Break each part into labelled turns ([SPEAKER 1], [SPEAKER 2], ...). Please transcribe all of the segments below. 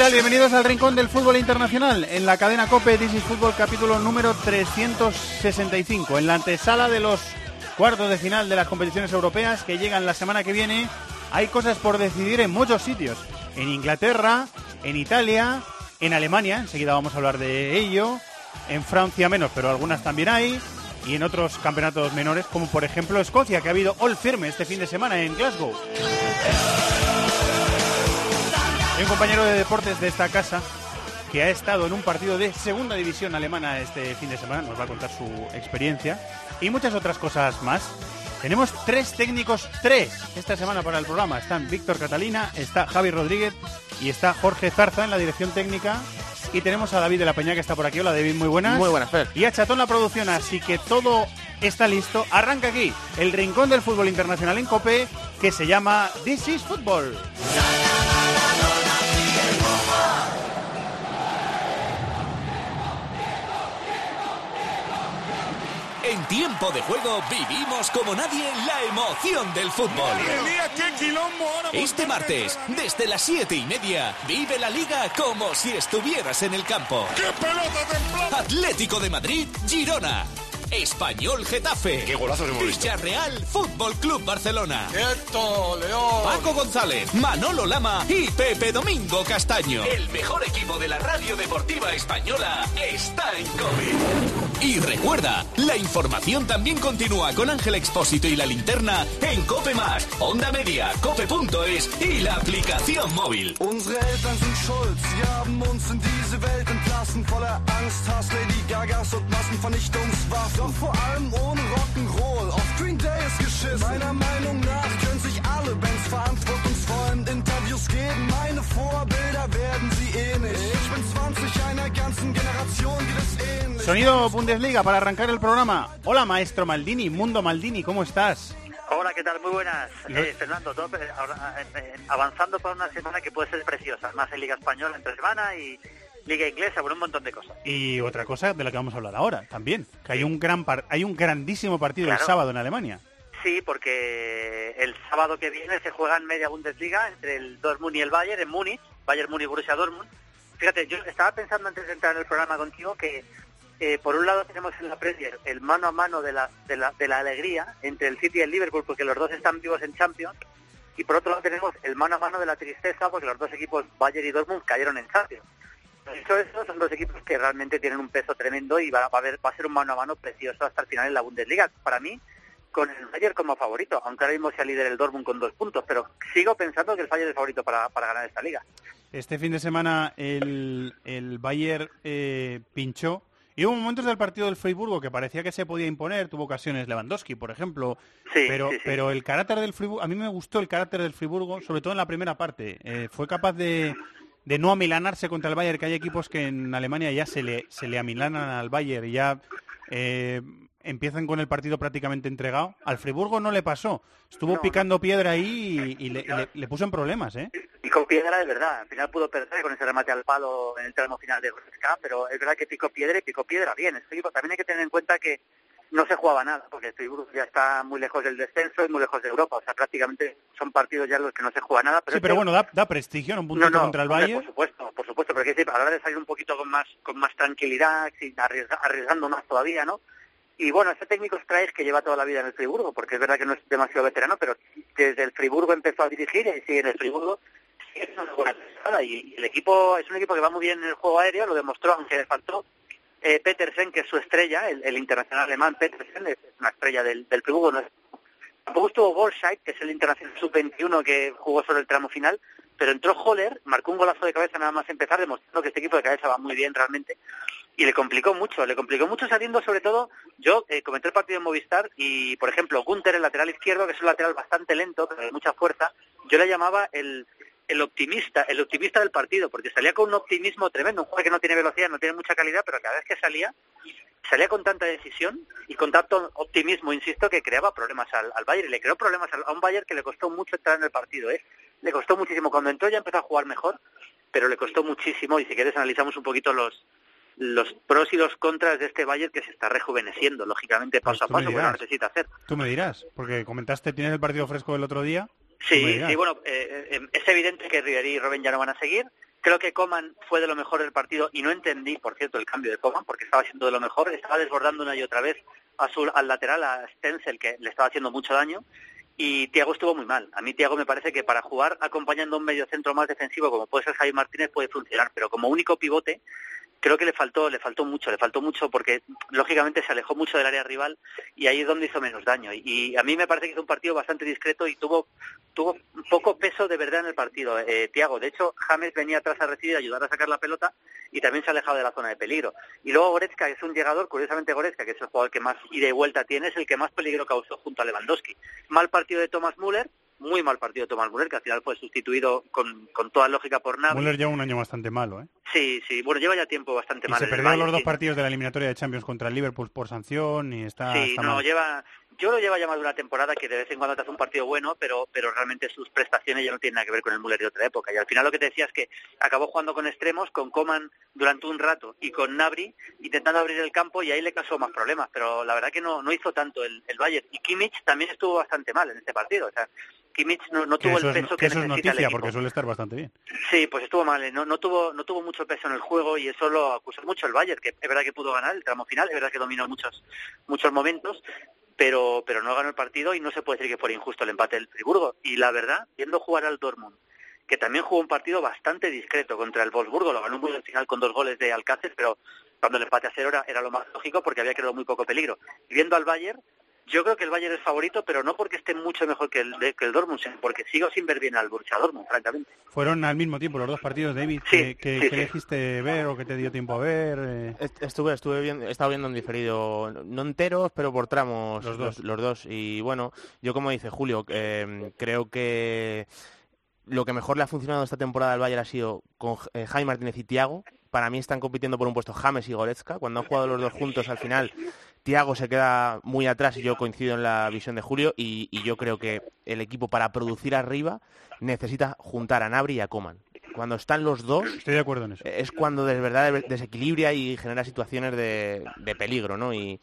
[SPEAKER 1] tal? Bienvenidos al Rincón del Fútbol Internacional en la cadena COPE This is Fútbol capítulo número 365 en la antesala de los cuartos de final de las competiciones europeas que llegan la semana que viene. Hay cosas por decidir en muchos sitios, en Inglaterra, en Italia, en Alemania, enseguida vamos a hablar de ello, en Francia menos, pero algunas también hay, y en otros campeonatos menores, como por ejemplo Escocia, que ha habido All Firme este fin de semana en Glasgow. Hay un compañero de deportes de esta casa que ha estado en un partido de segunda división alemana este fin de semana, nos va a contar su experiencia y muchas otras cosas más. Tenemos tres técnicos, tres, esta semana para el programa. Están Víctor Catalina, está Javi Rodríguez y está Jorge Zarza en la dirección técnica. Y tenemos a David de la Peña que está por aquí. Hola David, muy buenas.
[SPEAKER 2] Muy buenas, Fer.
[SPEAKER 1] Y a Chatón la producción, así que todo está listo. Arranca aquí el rincón del fútbol internacional en COPE que se llama This is Football.
[SPEAKER 3] En tiempo de juego vivimos como nadie la emoción del fútbol. Este martes, desde las siete y media, vive la liga como si estuvieras en el campo. Atlético de Madrid, Girona. Español Getafe.
[SPEAKER 4] ¡Qué golazos hemos visto!
[SPEAKER 3] Villarreal Fútbol Club Barcelona.
[SPEAKER 4] ¡Quieto, León!
[SPEAKER 3] Paco González, Manolo Lama y Pepe Domingo Castaño. El mejor equipo de la radio deportiva española está en COPE. Y recuerda, la información también continúa con Ángel Expósito y la linterna en COPE Más, Onda Media, COPE.es y la aplicación móvil.
[SPEAKER 5] Unsere Eltern sind schuld, sie haben uns in diese Welt entlassen, voller Angst, Hass, Lady Gagas und Massenvernichtungswaffen. Doch vor allem ohne Rock'n'Roll, auf Green Day ist geschissen. Meiner Meinung nach können sich alle Bands verantwortungsvoll in Interviews geben. Meine Vorbilder werden sie eh nicht. Ich bin 20 einer ganzen Generation, geht es ähnlich.
[SPEAKER 1] Sonido Bundesliga para arrancar el programa. Hola, maestro Maldini, Mundo Maldini, ¿cómo estás?
[SPEAKER 6] Hola, ¿qué tal? Muy buenas. Eh, Fernando, todo, eh, eh, eh, avanzando para una semana que puede ser preciosa. Más en Liga Española entre semana y Liga Inglesa, por un montón de cosas.
[SPEAKER 1] Y otra cosa de la que vamos a hablar ahora también, que hay un gran par- hay un grandísimo partido el sábado en Alemania.
[SPEAKER 6] Sí, porque el sábado que viene se juega en media Bundesliga entre el Dortmund y el Bayern en Múnich, Bayern Múnich Borussia Dortmund. Fíjate, yo estaba pensando antes de entrar en el programa contigo que eh, por un lado tenemos en la Premier el mano a mano de la, de, la, de la alegría entre el City y el Liverpool porque los dos están vivos en Champions y por otro lado tenemos el mano a mano de la tristeza porque los dos equipos Bayern y Dortmund cayeron en Champions. Eso, son dos equipos que realmente tienen un peso tremendo y va, va a, haber, va a ser un mano a mano precioso hasta el final en la Bundesliga. Para mí, con el Bayern como favorito, aunque ahora mismo sea líder el Dortmund con dos puntos, pero sigo pensando que el Bayern es favorito para, para ganar esta liga.
[SPEAKER 1] Este fin de semana el, el Bayern eh, pinchó y hubo momentos del partido del Freiburgo que parecía que se podía imponer, tuvo ocasiones Lewandowski, por ejemplo,
[SPEAKER 6] Sí,
[SPEAKER 1] pero,
[SPEAKER 6] sí, sí.
[SPEAKER 1] pero el carácter del Friburgo, a mí me gustó el carácter del Friburgo, sobre todo en la primera parte. Eh, fue capaz de, de no amilanarse contra el Bayern, que hay equipos que en Alemania ya se le, se le amilanan al Bayern y ya eh, empiezan con el partido prácticamente entregado. Al Friburgo no le pasó, estuvo
[SPEAKER 6] No,
[SPEAKER 1] picando piedra ahí y, y le, le- le puso en problemas, ¿eh?
[SPEAKER 6] Y con piedra de verdad, al final pudo perder con ese remate al palo en el tramo final de Goretzka, pero es verdad que picó piedra y picó piedra bien. Este equipo también hay que tener en cuenta que no se jugaba nada, porque el Friburgo ya está muy lejos del descenso y muy lejos de Europa, o sea, prácticamente son partidos ya en los que no se juega nada. Pero
[SPEAKER 1] Sí, pero bueno, da, da prestigio, ¿no? Un puntito
[SPEAKER 6] no, no,
[SPEAKER 1] contra el Bayern.
[SPEAKER 6] Por supuesto, por supuesto, pero que decir, a la hora de salir un poquito con más, con más tranquilidad, arriesgando más todavía, ¿no? Y bueno, este técnico Straes que lleva toda la vida en el Friburgo, porque es verdad que no es demasiado veterano, pero desde el Friburgo empezó a dirigir y sigue en el Friburgo, siendo una buena y el equipo es un equipo que va muy bien en el juego aéreo, lo demostró, aunque le faltó eh, Petersen, que es su estrella, el, internacional alemán Petersen, es una estrella del, del no Tampoco estuvo Bolscheid, que es el internacional sub-21 que jugó sobre el tramo final, pero entró Holler, marcó un golazo de cabeza nada más empezar, demostrando que este equipo de cabeza va muy bien realmente. y le complicó mucho, le complicó mucho saliendo sobre todo, yo eh, comenté el partido en Movistar y, por ejemplo, Gunter, el lateral izquierdo, que es un lateral bastante lento, pero de mucha fuerza, yo le llamaba el, el optimista, el optimista del partido, porque salía con un optimismo tremendo, un jugador que no tiene velocidad, no tiene mucha calidad, pero cada vez que salía, salía con tanta decisión y con tanto optimismo, insisto, que creaba problemas al, al Bayern, y le creó problemas a un Bayern que le costó mucho entrar en el partido, ¿eh? le costó muchísimo, cuando entró ya empezó a jugar mejor, pero le costó muchísimo, y si quieres analizamos un poquito los, los pros y los contras de este Bayern que se está rejuveneciendo, lógicamente,
[SPEAKER 1] Pues
[SPEAKER 6] paso a paso, porque
[SPEAKER 1] dirás.
[SPEAKER 6] lo necesita hacer.
[SPEAKER 1] Tú me dirás, porque comentaste, tienes el partido fresco del otro día.
[SPEAKER 6] Sí, sí, bueno, eh, eh, es evidente que Ribery y Robben ya no van a seguir. Creo que Coman fue de lo mejor del partido y no entendí, por cierto, el cambio de Coman porque estaba siendo de lo mejor. Estaba desbordando una y otra vez a su- al lateral, a Stenzel, que le estaba haciendo mucho daño. Y Tiago estuvo muy mal. A mí Tiago me parece que para jugar acompañando a un medio centro más defensivo como puede ser Javi Martínez puede funcionar, pero como único pivote creo que le faltó le faltó mucho, le faltó mucho porque lógicamente se alejó mucho del área rival y ahí es donde hizo menos daño. Y, a mí me parece que hizo un partido bastante discreto y tuvo tuvo poco peso de verdad en el partido. Eh, Tiago, de hecho, James venía atrás a recibir, ayudar a sacar la pelota y también se ha alejado de la zona de peligro. Y luego Goretzka, es un llegador, curiosamente Goretzka, que es el jugador que más ida y vuelta tiene, es el que más peligro causó junto a Lewandowski. Mal partido de Thomas Müller, muy mal partido de Thomas Müller, que al final fue sustituido con, con toda lógica por Navas.
[SPEAKER 1] Müller lleva un año bastante malo, ¿eh?
[SPEAKER 6] Sí, sí, bueno, lleva ya tiempo bastante
[SPEAKER 1] Y
[SPEAKER 6] mal.
[SPEAKER 1] se perdió los dos
[SPEAKER 6] sí.
[SPEAKER 1] partidos de la eliminatoria de Champions contra el Liverpool por sanción y está,
[SPEAKER 6] Sí,
[SPEAKER 1] está
[SPEAKER 6] no,
[SPEAKER 1] mal.
[SPEAKER 6] lleva, yo lo lleva ya más de una temporada que de vez en cuando te hace un partido bueno, pero, pero realmente sus prestaciones ya no tienen nada que ver con el Müller de otra época. Y al final lo que te decía es que acabó jugando con extremos, con Coman durante un rato y con Nabri intentando abrir el campo y ahí le causó más problemas. Pero la verdad que no, no hizo tanto el, el Bayern. Y Kimmich también estuvo bastante mal en este partido. O sea, Kimmich no, tuvo el
[SPEAKER 1] es,
[SPEAKER 6] peso
[SPEAKER 1] que
[SPEAKER 6] que,
[SPEAKER 1] eso es
[SPEAKER 6] necesita el
[SPEAKER 1] noticia porque suele estar bastante bien.
[SPEAKER 6] Sí, pues estuvo mal, no, no tuvo no tuvo mucho peso en el juego y eso lo acusó mucho el Bayern, que es verdad que pudo ganar el tramo final, es verdad que dominó muchos muchos momentos, pero pero no ganó el partido y no se puede decir que fuera injusto el empate del Friburgo. Y la verdad, viendo jugar al Dortmund, que también jugó un partido bastante discreto contra el Wolfsburgo, lo ganó muy al final con dos goles de Alcácer, pero cuando el empate a cero era, era lo más lógico porque había creado muy poco peligro. Y viendo al Bayern, yo creo que el Bayern es favorito, pero no porque esté mucho mejor que el, de- que el Dortmund, sino porque sigo sin ver bien al Borussia Dortmund, francamente.
[SPEAKER 1] Fueron al mismo tiempo los dos partidos, David.
[SPEAKER 6] Sí,
[SPEAKER 1] que, que-
[SPEAKER 6] sí,
[SPEAKER 1] que
[SPEAKER 6] sí.
[SPEAKER 1] elegiste ver o que te dio tiempo a ver? eh?
[SPEAKER 2] Est- Estuve, estuve viendo, he estado viendo en diferido, no enteros, pero por tramos
[SPEAKER 1] Los dos.
[SPEAKER 2] los dos. Y bueno, yo como dice Julio, eh, creo que lo que mejor le ha funcionado esta temporada al Bayern ha sido con eh, Jaime Martínez y Tiago. Para mí están compitiendo por un puesto James y Goretzka. Cuando han jugado los dos juntos al final, Tiago se queda muy atrás y yo coincido en la visión de Julio. Y, y yo creo que el equipo para producir arriba necesita juntar a Nabri y a Coman. Cuando están los dos,
[SPEAKER 1] Estoy de acuerdo en eso.
[SPEAKER 2] es cuando de verdad de- desequilibra y genera situaciones de, de peligro, ¿no? Y,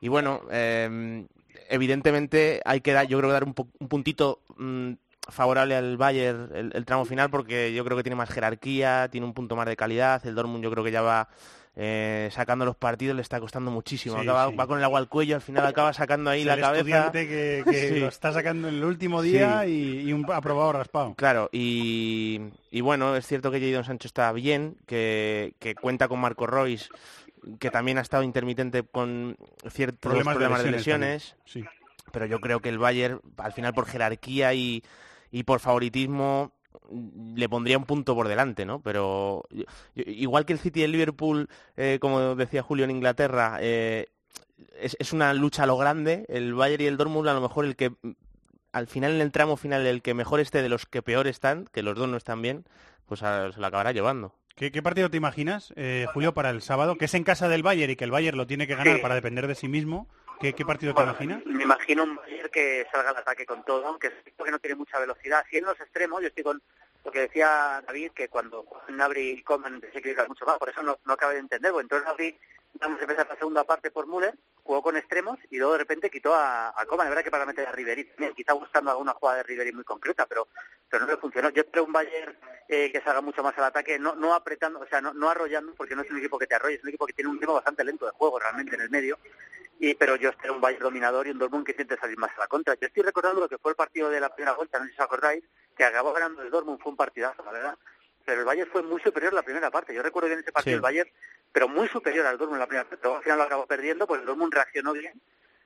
[SPEAKER 2] y bueno, eh, evidentemente hay que dar, yo creo que dar un puntito mm, favorable al Bayern el, el tramo final porque yo creo que tiene más jerarquía, tiene un punto más de calidad, el Dortmund yo creo que ya va eh, sacando los partidos, le está costando muchísimo,
[SPEAKER 1] Sí,
[SPEAKER 2] Acaba-
[SPEAKER 1] sí.
[SPEAKER 2] va con el agua al cuello, al final acaba sacando ahí
[SPEAKER 1] Es
[SPEAKER 2] la
[SPEAKER 1] el
[SPEAKER 2] cabeza.
[SPEAKER 1] estudiante que, que
[SPEAKER 2] Sí.
[SPEAKER 1] lo está sacando en el último día y, y un aprobado raspado.
[SPEAKER 2] Claro, y, y bueno, es cierto que Jadon Sancho está bien, que, que cuenta con Marco Royce, que también ha estado intermitente con ciertos
[SPEAKER 1] Problemas,
[SPEAKER 2] problemas,
[SPEAKER 1] de
[SPEAKER 2] de
[SPEAKER 1] lesiones.
[SPEAKER 2] pero yo creo que el Bayern, al final por jerarquía y, y por favoritismo, le pondría un punto por delante, ¿no? Pero igual que el City y el Liverpool, eh, como decía Julio en Inglaterra, eh, es, es una lucha a lo grande, el Bayern y el Dortmund a lo mejor el que al final en el tramo final el que mejor esté de los que peor están, que los dos no están bien, pues a- se lo acabará llevando.
[SPEAKER 1] ¿Qué, qué partido te imaginas, eh, Julio, para el sábado? Que es en casa del Bayern y que el Bayern lo tiene que ganar
[SPEAKER 6] Sí.
[SPEAKER 1] para depender de sí mismo. ¿Qué, qué partido te imaginas?
[SPEAKER 6] Me imagino un Bayern que salga al ataque con todo, aunque es cierto que no tiene mucha velocidad. Si en los extremos, yo estoy con lo que decía David, que cuando Nabri y Coman desequilibran mucho más, por eso no, no acaba de entender. Bueno, entonces Nabri, vamos a empezar la segunda parte por Müller, jugó con extremos y luego de repente quitó a, a Coman. Es verdad que para meter a Ribery también, quizá buscando alguna jugada de Ribery muy concreta, pero pero no le funcionó. Yo espero un Bayern eh, que salga mucho más al ataque, no, no apretando, o sea, no, no arrollando, porque no es un equipo que te arrolle, es un equipo que tiene un ritmo bastante lento de juego realmente en el medio. Y, pero yo espero un Bayern dominador y un Dortmund que intente salir más a la contra. Yo estoy recordando lo que fue el partido de la primera vuelta, no sé si os acordáis, que acabó ganando el Dortmund, fue un partidazo, la verdad. Pero el Bayern fue muy superior en la primera parte. Yo recuerdo bien ese partido
[SPEAKER 2] Sí.
[SPEAKER 6] el Bayern, pero muy superior al Dortmund en la primera parte. Luego al final lo acabó perdiendo, pues el Dortmund reaccionó bien,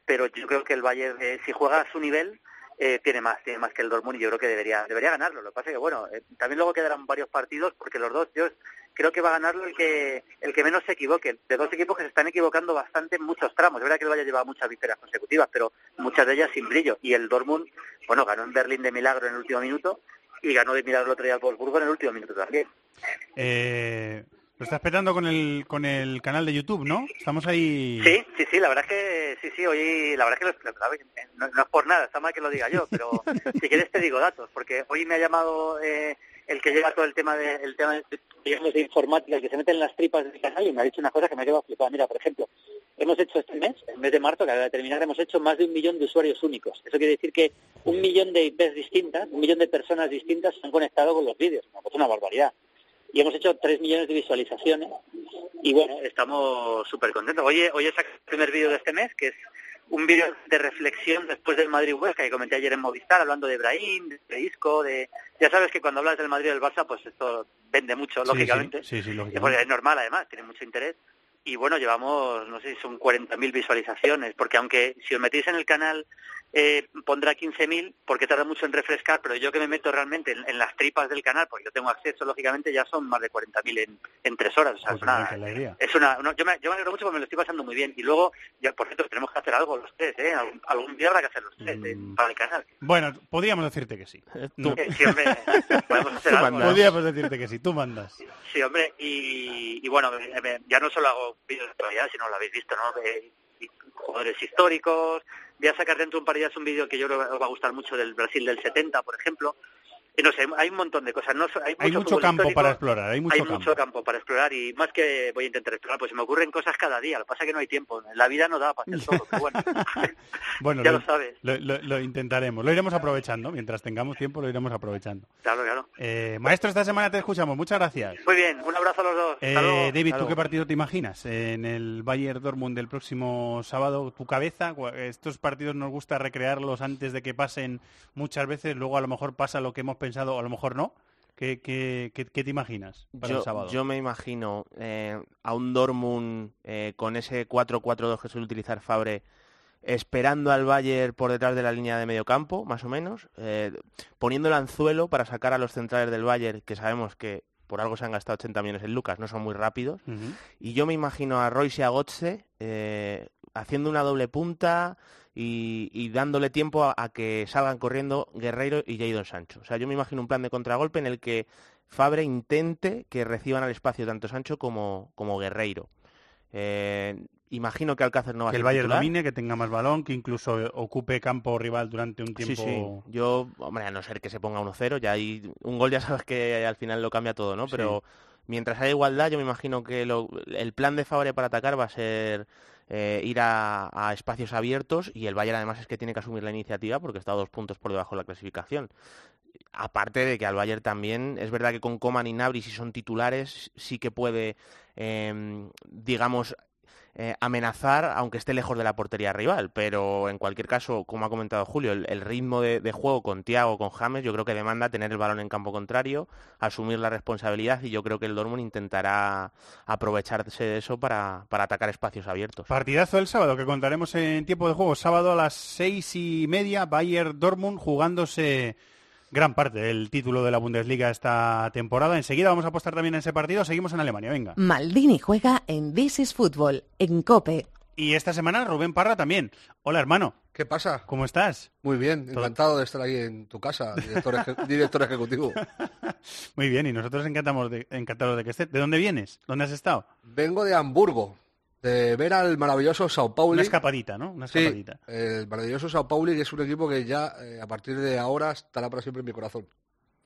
[SPEAKER 6] pero yo creo que el Bayern, eh, si juega a su nivel, eh, tiene más, tiene más que el Dortmund y yo creo que debería, debería ganarlo. Lo que pasa es que, bueno, eh, también luego quedarán varios partidos porque los dos, yo creo que va a ganarlo el que el que menos se equivoque. De dos equipos que se están equivocando bastante en muchos tramos. Es verdad que el Valle lleva muchas victorias consecutivas, pero muchas de ellas sin brillo. Y el Dortmund, bueno, ganó en Berlín de milagro en el último minuto y ganó de milagro el otro día al Wolfsburgo en el último minuto también.
[SPEAKER 1] Eh, lo estás petando con el, con el canal de YouTube, ¿no? Estamos ahí...
[SPEAKER 6] Sí, sí, sí, la verdad es que sí, sí, hoy la verdad es que lo- no, no es por nada, está mal que lo diga yo, pero si quieres te digo datos, porque hoy me ha llamado eh, el que lleva todo el tema de, el tema de, digamos, de informática, el que se mete en las tripas del canal y me ha dicho una cosa que me ha quedado flipada. Mira, por ejemplo, hemos hecho este mes, el mes de marzo, que acaba de terminar, hemos hecho más de un millón de usuarios únicos. Eso quiere decir que un millón de IPs distintas, un millón de personas distintas se han conectado con los vídeos. Una cosa, una barbaridad y hemos hecho 3 millones de visualizaciones y bueno, estamos súper contentos. Hoy, he- hoy sacado el primer vídeo de este mes, que es un vídeo de reflexión después del Madrid-Huesca que comenté ayer en Movistar, hablando de Brahim, de Isco, de... Ya sabes que cuando hablas del Madrid y del Barça, pues esto vende mucho,
[SPEAKER 1] Sí,
[SPEAKER 6] lógicamente.
[SPEAKER 1] Sí, sí, lógicamente.
[SPEAKER 6] es normal, además, tiene mucho interés. Y bueno, llevamos, no sé si son 40.000 visualizaciones, porque aunque si os metéis en el canal eh, pondrá 15.000, porque tarda mucho en refrescar, pero yo que me meto realmente en, en las tripas del canal, porque yo tengo acceso, lógicamente, ya son más de 40.000 en, en tres horas. O sea, es una, es una, no, yo, me, yo me alegro mucho porque me lo estoy pasando muy bien. Y luego, ya por cierto, tenemos que hacer algo los tres, ¿eh? Algún, algún día habrá que hacer los tres, ¿eh?
[SPEAKER 1] Mm.
[SPEAKER 6] Para el canal.
[SPEAKER 1] Bueno, podríamos decirte que sí. No.
[SPEAKER 6] Eh, sí, hombre, podemos hacer algo. ¿no?
[SPEAKER 1] Podríamos decirte que sí, tú mandas.
[SPEAKER 6] Sí, hombre, y, y bueno, eh, eh, ya no solo hago vídeos de actualidad, sino lo habéis visto, ¿no? De- jugadores históricos. Voy a sacar dentro de un par de días un vídeo que yo creo que os va a gustar mucho del Brasil del 70, por ejemplo. Y no sé, hay un montón de cosas. No, hay
[SPEAKER 1] Hay
[SPEAKER 6] mucho,
[SPEAKER 1] campo
[SPEAKER 6] histórico,
[SPEAKER 1] para explorar, hay mucho
[SPEAKER 6] hay
[SPEAKER 1] campo.
[SPEAKER 6] mucho campo para explorar y más que voy a intentar explorar, pues se me ocurren cosas cada día. Lo que pasa es que no hay tiempo. La vida no da para hacer todo, pero bueno.
[SPEAKER 1] Bueno,
[SPEAKER 6] ya
[SPEAKER 1] lo,
[SPEAKER 6] lo sabes.
[SPEAKER 1] Lo, lo- lo intentaremos, lo iremos aprovechando. Mientras tengamos tiempo, lo iremos aprovechando.
[SPEAKER 6] Claro, claro.
[SPEAKER 1] Eh, maestro, esta semana te escuchamos. Muchas gracias.
[SPEAKER 6] Muy bien, un abrazo a los dos.
[SPEAKER 1] Eh. David,
[SPEAKER 2] Hasta
[SPEAKER 1] ¿tú qué partido te imaginas en el Bayern Dortmund del próximo sábado? ¿Tu cabeza? Estos partidos nos gusta recrearlos antes de que pasen muchas veces, luego a lo mejor pasa lo que hemos pensado, a lo mejor no. ¿Qué, qué- qué- qué te imaginas para
[SPEAKER 2] yo,
[SPEAKER 1] el sábado?
[SPEAKER 2] yo me imagino eh, a un Dortmund eh, con ese 4-4-2 que suele utilizar Fabre esperando al Bayern por detrás de la línea de medio campo, más o menos, eh, poniendo el anzuelo para sacar a los centrales del Bayern, que sabemos que por algo se han gastado 80 millones en Lucas, no son muy rápidos. Y yo me imagino a Royce y a Götze eh, haciendo una doble punta y, y dándole tiempo a, a que salgan corriendo Guerreiro y Jadon Sancho. O sea, yo me imagino un plan de contragolpe en el que Fabre intente que reciban al espacio tanto Sancho como, como Guerreiro. Eh, imagino que Alcácer no va
[SPEAKER 1] Que
[SPEAKER 2] a
[SPEAKER 1] el
[SPEAKER 2] ser
[SPEAKER 1] Bayern
[SPEAKER 2] titular.
[SPEAKER 1] domine, que tenga más balón, que incluso ocupe campo rival durante un tiempo.
[SPEAKER 2] Sí, sí. Yo, hombre, a no ser que se ponga 1-0, ya hay un gol ya sabes que al final lo cambia todo, ¿no?
[SPEAKER 1] Sí.
[SPEAKER 2] Pero mientras haya igualdad, yo me imagino que lo- el plan de Fabre para atacar va a ser eh, ir a, espacios abiertos y el Bayern además es que tiene que asumir la iniciativa porque está a dos puntos por debajo de la clasificación. Aparte de que al Bayern también, es verdad que con Coman y Nabri, si son titulares, sí que puede, em, digamos, eh, amenazar, aunque esté lejos de la portería rival. Pero en cualquier caso, como ha comentado Julio, el, ritmo de, juego con Thiago, con James, yo creo que demanda tener el balón en campo contrario, asumir la responsabilidad y yo creo que el Dortmund intentará aprovecharse de eso para, para atacar espacios abiertos.
[SPEAKER 1] Partidazo el sábado que contaremos en tiempo de juego. Sábado a las seis y media, Bayern Dortmund jugándose gran parte del título de la Bundesliga esta temporada. Enseguida vamos a apostar también en ese partido. Seguimos en Alemania, venga.
[SPEAKER 7] Maldini juega en This is Football, en COPE.
[SPEAKER 1] Y esta semana Rubén Parra también. Hola hermano,
[SPEAKER 8] ¿Qué pasa?
[SPEAKER 1] ¿cómo estás?
[SPEAKER 8] Muy bien,
[SPEAKER 1] Todo-
[SPEAKER 8] encantado de estar ahí en tu casa, director, eje- director ejecutivo.
[SPEAKER 1] Muy bien, y nosotros encantamos de, encantados de que estés. ¿De dónde vienes? ¿Dónde has estado?
[SPEAKER 8] Vengo de Hamburgo, de ver al maravilloso Sao Paulo.
[SPEAKER 1] Una escapadita, ¿no? Una
[SPEAKER 8] Sí,
[SPEAKER 1] escapadita.
[SPEAKER 8] el maravilloso Sao Paulo, que es un equipo que ya eh, a partir de ahora estará para siempre en mi corazón.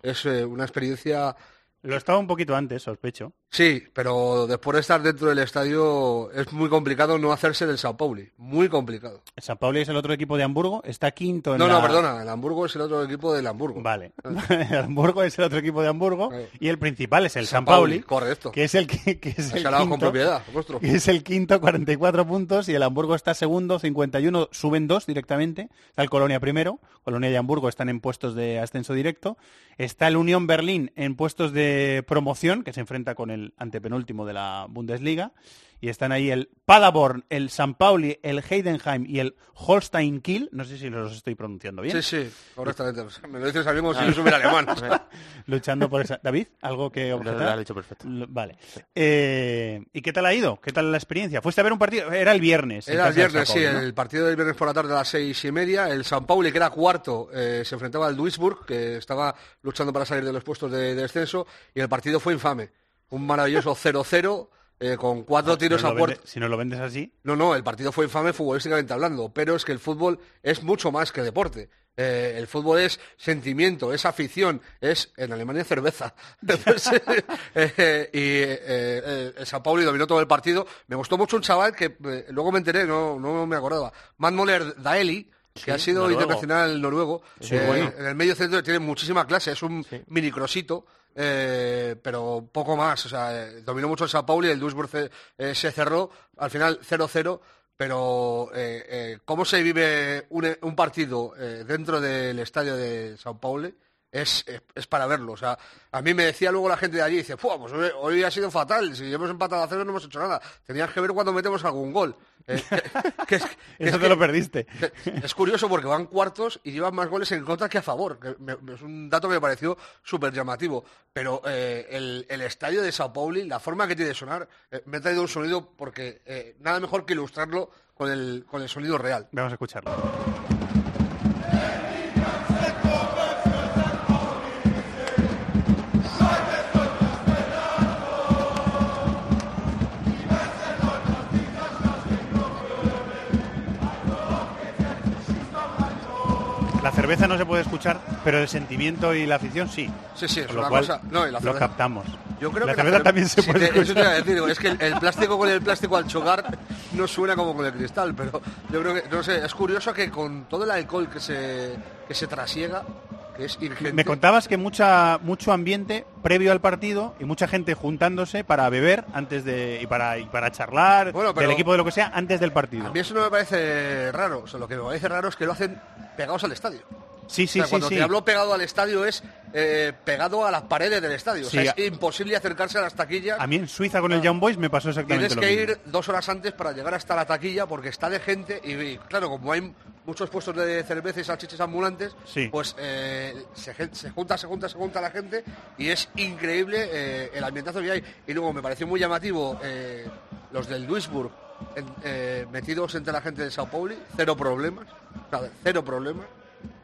[SPEAKER 8] Es eh, una experiencia,
[SPEAKER 1] Lo estaba un poquito antes, sospecho.
[SPEAKER 8] Sí, pero después de estar dentro del estadio es muy complicado no hacerse del Sao Paulo, muy complicado.
[SPEAKER 1] El San Pablo es el otro equipo de Hamburgo, está quinto en
[SPEAKER 8] No,
[SPEAKER 1] la...
[SPEAKER 8] no, perdona, el Hamburgo es el otro equipo del Hamburgo.
[SPEAKER 1] Vale. el Hamburgo es el otro equipo de Hamburgo y el principal es el San
[SPEAKER 8] Pauli,
[SPEAKER 1] Pauli,
[SPEAKER 8] correcto.
[SPEAKER 1] que es el que, que es el
[SPEAKER 8] dado con
[SPEAKER 1] quinto,
[SPEAKER 8] propiedad, vuestro.
[SPEAKER 1] que es el quinto, 44 puntos y el Hamburgo está segundo, 51, suben dos directamente. Está el Colonia primero, Colonia y Hamburgo están en puestos de ascenso directo. Está el Unión Berlín en puestos de promoción, que se enfrenta con el antepenúltimo de la Bundesliga. y están ahí el Paderborn, el San Pauli, el Heidenheim y el Holstein Kiel. No sé si los estoy pronunciando bien.
[SPEAKER 8] Sí, sí, correctamente. Me lo dices a mí como si yo supiera alemán.
[SPEAKER 1] Luchando por esa. David, ¿algo que
[SPEAKER 2] Lo,
[SPEAKER 1] objetar?
[SPEAKER 2] lo has dicho perfecto.
[SPEAKER 1] Lo- Vale. Eh, ¿Y qué tal ha ido? ¿Qué tal la experiencia? ¿Fuiste a ver un partido? Era el viernes.
[SPEAKER 8] Era el viernes, sí,
[SPEAKER 1] ¿no?
[SPEAKER 8] el partido del viernes por la tarde a las seis y media. El San Pauli, que era cuarto, eh, se enfrentaba al Duisburg, que estaba luchando para salir de los puestos de, de descenso, y el partido fue infame. Un maravilloso 0-0, eh, con cuatro tiros
[SPEAKER 1] Si no
[SPEAKER 8] a puerta.
[SPEAKER 1] vende- si no lo vendes así,
[SPEAKER 8] No, no, el partido fue infame futbolísticamente hablando, pero es que el fútbol es mucho más que deporte. Eh, el fútbol es sentimiento, es afición, es en Alemania cerveza. Entonces, eh, y eh, eh, el San Pauli dominó todo el partido. Me gustó mucho un chaval que luego me enteré, no, no me acordaba, Manmoler Daeli, que ha sido
[SPEAKER 2] noruego.
[SPEAKER 8] internacional noruego.
[SPEAKER 2] Sí,
[SPEAKER 8] Eh,
[SPEAKER 2] bueno.
[SPEAKER 8] En el medio centro tiene muchísima clase, es un mini crosito, eh, pero poco más. O sea, eh, dominó mucho el Sao Paulo y el Duisburg se, eh, se cerró, al final 0-0. Pero cómo se vive un, un partido dentro del estadio de Sao Paulo es, es, es para verlo. O sea, a mí me decía luego la gente de allí, dice, "Fua, pues hoy, hoy ha sido fatal, si hemos empatado a cero no hemos hecho nada. Tenías que ver cuando metemos algún gol. Eh, que- que es- que es
[SPEAKER 1] eso te lo perdiste.
[SPEAKER 8] es curioso porque van cuartos y llevan más goles en contra que a favor. me- es un dato que me pareció súper llamativo. Pero eh, el, el estadio de Sao Paulo, la forma que tiene de sonar, eh, me ha traído un sonido porque nada mejor que ilustrarlo con el, con el sonido real.
[SPEAKER 1] Vamos a escucharlo. Cerveza no se puede escuchar, pero el sentimiento y la afición sí.
[SPEAKER 8] Sí, sí, es
[SPEAKER 1] Con lo
[SPEAKER 8] una
[SPEAKER 1] cual,
[SPEAKER 8] cosa- no, y la
[SPEAKER 1] lo
[SPEAKER 8] cerveza-
[SPEAKER 1] captamos.
[SPEAKER 8] Yo creo
[SPEAKER 1] la
[SPEAKER 8] que
[SPEAKER 1] cerveza
[SPEAKER 8] cerve-
[SPEAKER 1] también se
[SPEAKER 8] Sí,
[SPEAKER 1] puede
[SPEAKER 8] te- eso te
[SPEAKER 1] escuchar.
[SPEAKER 8] iba a decir, digo, es que el, el plástico con el plástico al chocar no suena como con el cristal, pero yo creo que, no sé, es curioso que con todo el alcohol que se, que se trasiega, es ingente...
[SPEAKER 1] Me contabas que mucha mucho ambiente previo al partido y mucha gente juntándose para beber antes de y para y para charlar
[SPEAKER 8] Bueno,
[SPEAKER 1] del equipo de lo que sea antes del partido.
[SPEAKER 8] A mí eso no me parece raro, o sea, lo que me parece raro es que lo hacen pegados al estadio.
[SPEAKER 1] Sí, sí,
[SPEAKER 8] O sea,
[SPEAKER 1] sí,
[SPEAKER 8] cuando
[SPEAKER 1] sí.
[SPEAKER 8] te hablo pegado al estadio es eh, pegado a las paredes del estadio. O sea, es imposible acercarse a las taquillas.
[SPEAKER 1] A mí en Suiza con el Young Boys me pasó exactamente
[SPEAKER 8] Tienes
[SPEAKER 1] lo
[SPEAKER 8] que
[SPEAKER 1] mismo.
[SPEAKER 8] ir dos horas antes para llegar hasta la taquilla porque está de gente y, y, claro, como hay muchos puestos de cerveza y salchichas ambulantes,
[SPEAKER 1] Sí.
[SPEAKER 8] pues eh, se, junta, se junta, se junta la gente y es increíble eh, el ambientazo que hay. Y luego me pareció muy llamativo los del Duisburg metidos entre la gente de Sao Paulo, cero problemas, o sea, cero problemas.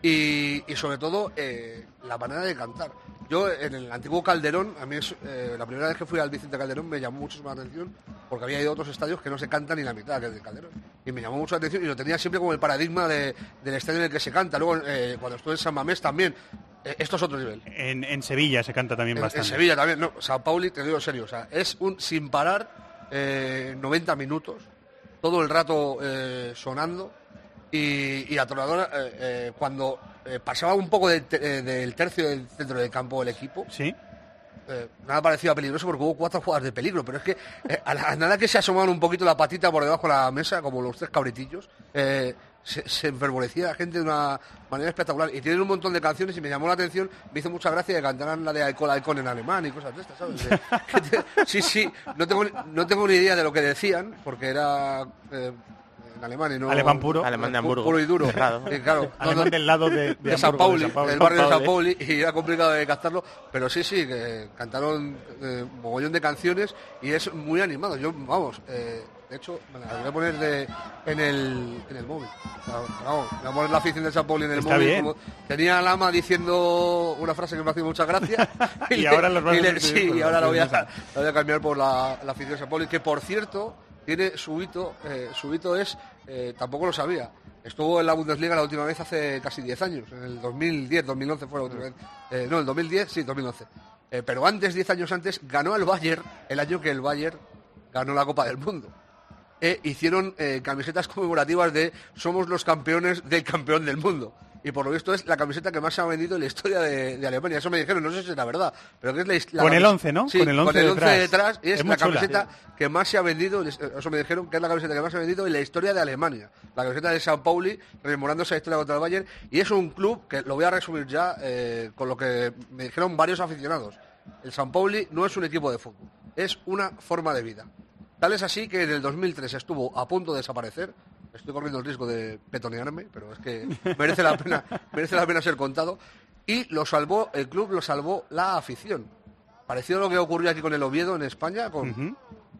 [SPEAKER 8] Y, y sobre todo eh, la manera de cantar. Yo en el antiguo Calderón, a mí es, eh, la primera vez que fui al Vicente Calderón me llamó muchísimo la atención porque había ido a otros estadios que no se canta ni la mitad que el de Calderón. Y me llamó mucho la atención y lo tenía siempre como el paradigma de- del estadio en el que se canta. Luego eh, cuando estuve en San Mamés también, eh, esto es otro nivel.
[SPEAKER 1] En, en Sevilla se canta también
[SPEAKER 8] En, en
[SPEAKER 1] bastante.
[SPEAKER 8] Sevilla también, no, Sao Pauli, te digo en serio, o sea, es un sin parar eh, 90 minutos, todo el rato sonando y, y atronadora eh, eh, cuando eh, pasaba un poco del, te- del tercio del centro del campo del equipo,
[SPEAKER 1] Sí.
[SPEAKER 8] nada parecía peligroso porque hubo cuatro jugadas de peligro, pero es que a, la- a nada que se asomaban un poquito la patita por debajo de la mesa, como los tres cabritillos, se, se enfervorecía la gente de una manera espectacular. Y tienen un montón de canciones y me llamó la atención, me hizo mucha gracia que cantaran la de Alcohol Alcohol en alemán y cosas de estas, ¿sabes? De- que te- sí, sí, no tengo, no tengo ni idea de lo que decían, porque era... eh, y no...
[SPEAKER 1] Alemán puro.
[SPEAKER 2] Alemán de Hamburgo.
[SPEAKER 8] Puro y duro. Y claro, no,
[SPEAKER 1] Alemán
[SPEAKER 8] no-
[SPEAKER 1] del lado de, de,
[SPEAKER 8] de Sao
[SPEAKER 1] Hamburgo,
[SPEAKER 8] Pauli, del barrio de Sao
[SPEAKER 1] Pauli.
[SPEAKER 8] Y era complicado de captarlo, pero sí, sí, que cantaron eh, mogollón de canciones y es muy animado. Yo, vamos, eh, de hecho, me la voy a poner de, en, el, en el móvil. O sea, vamos, voy a poner la afición de Sao Pauli en el
[SPEAKER 1] Está
[SPEAKER 8] móvil.
[SPEAKER 1] bien.
[SPEAKER 8] como- tenía a Lama diciendo una frase que me hacía mucha gracia.
[SPEAKER 1] Y ahora los
[SPEAKER 8] le- Sí, y
[SPEAKER 1] la
[SPEAKER 8] ahora la voy, a,
[SPEAKER 1] francesa.
[SPEAKER 8] la voy a cambiar por la, la afición de Sao Pauli, que por cierto, tiene su hito, eh, su hito es, eh, tampoco lo sabía, estuvo en la Bundesliga la última vez hace casi 10 años, en el 2010, 2011 fue la última vez, Eh, no, el 2010, sí, 2011. Eh, pero antes, 10 años antes, ganó al Bayern el año que el Bayern ganó la Copa del Mundo. Eh, hicieron camisetas conmemorativas de somos los campeones del campeón del mundo. Y por lo visto es la camiseta que más se ha vendido en la historia de, de Alemania. Eso me dijeron, no sé si es la verdad, pero que es la, la
[SPEAKER 1] Con el
[SPEAKER 8] camis-
[SPEAKER 1] 11, ¿no?
[SPEAKER 8] Sí,
[SPEAKER 1] Con el 11
[SPEAKER 8] detrás.
[SPEAKER 1] detrás.
[SPEAKER 8] Y es,
[SPEAKER 1] Es
[SPEAKER 8] la
[SPEAKER 1] chula.
[SPEAKER 8] camiseta que más se ha vendido, eso me dijeron, que es la camiseta que más se ha vendido en la historia de Alemania. La camiseta de Sao Pauli, rememorando esa historia contra el Bayern. Y es un club que lo voy a resumir ya eh, con lo que me dijeron varios aficionados. El San Pauli no es un equipo de fútbol, es una forma de vida. Tal es así que en el 2003 estuvo a punto de desaparecer. Estoy corriendo el riesgo de petonearme, pero es que merece la pena, merece la pena ser contado. Y lo salvó, el club lo salvó la afición. Parecido a lo que ocurrió aquí con el Oviedo en España, con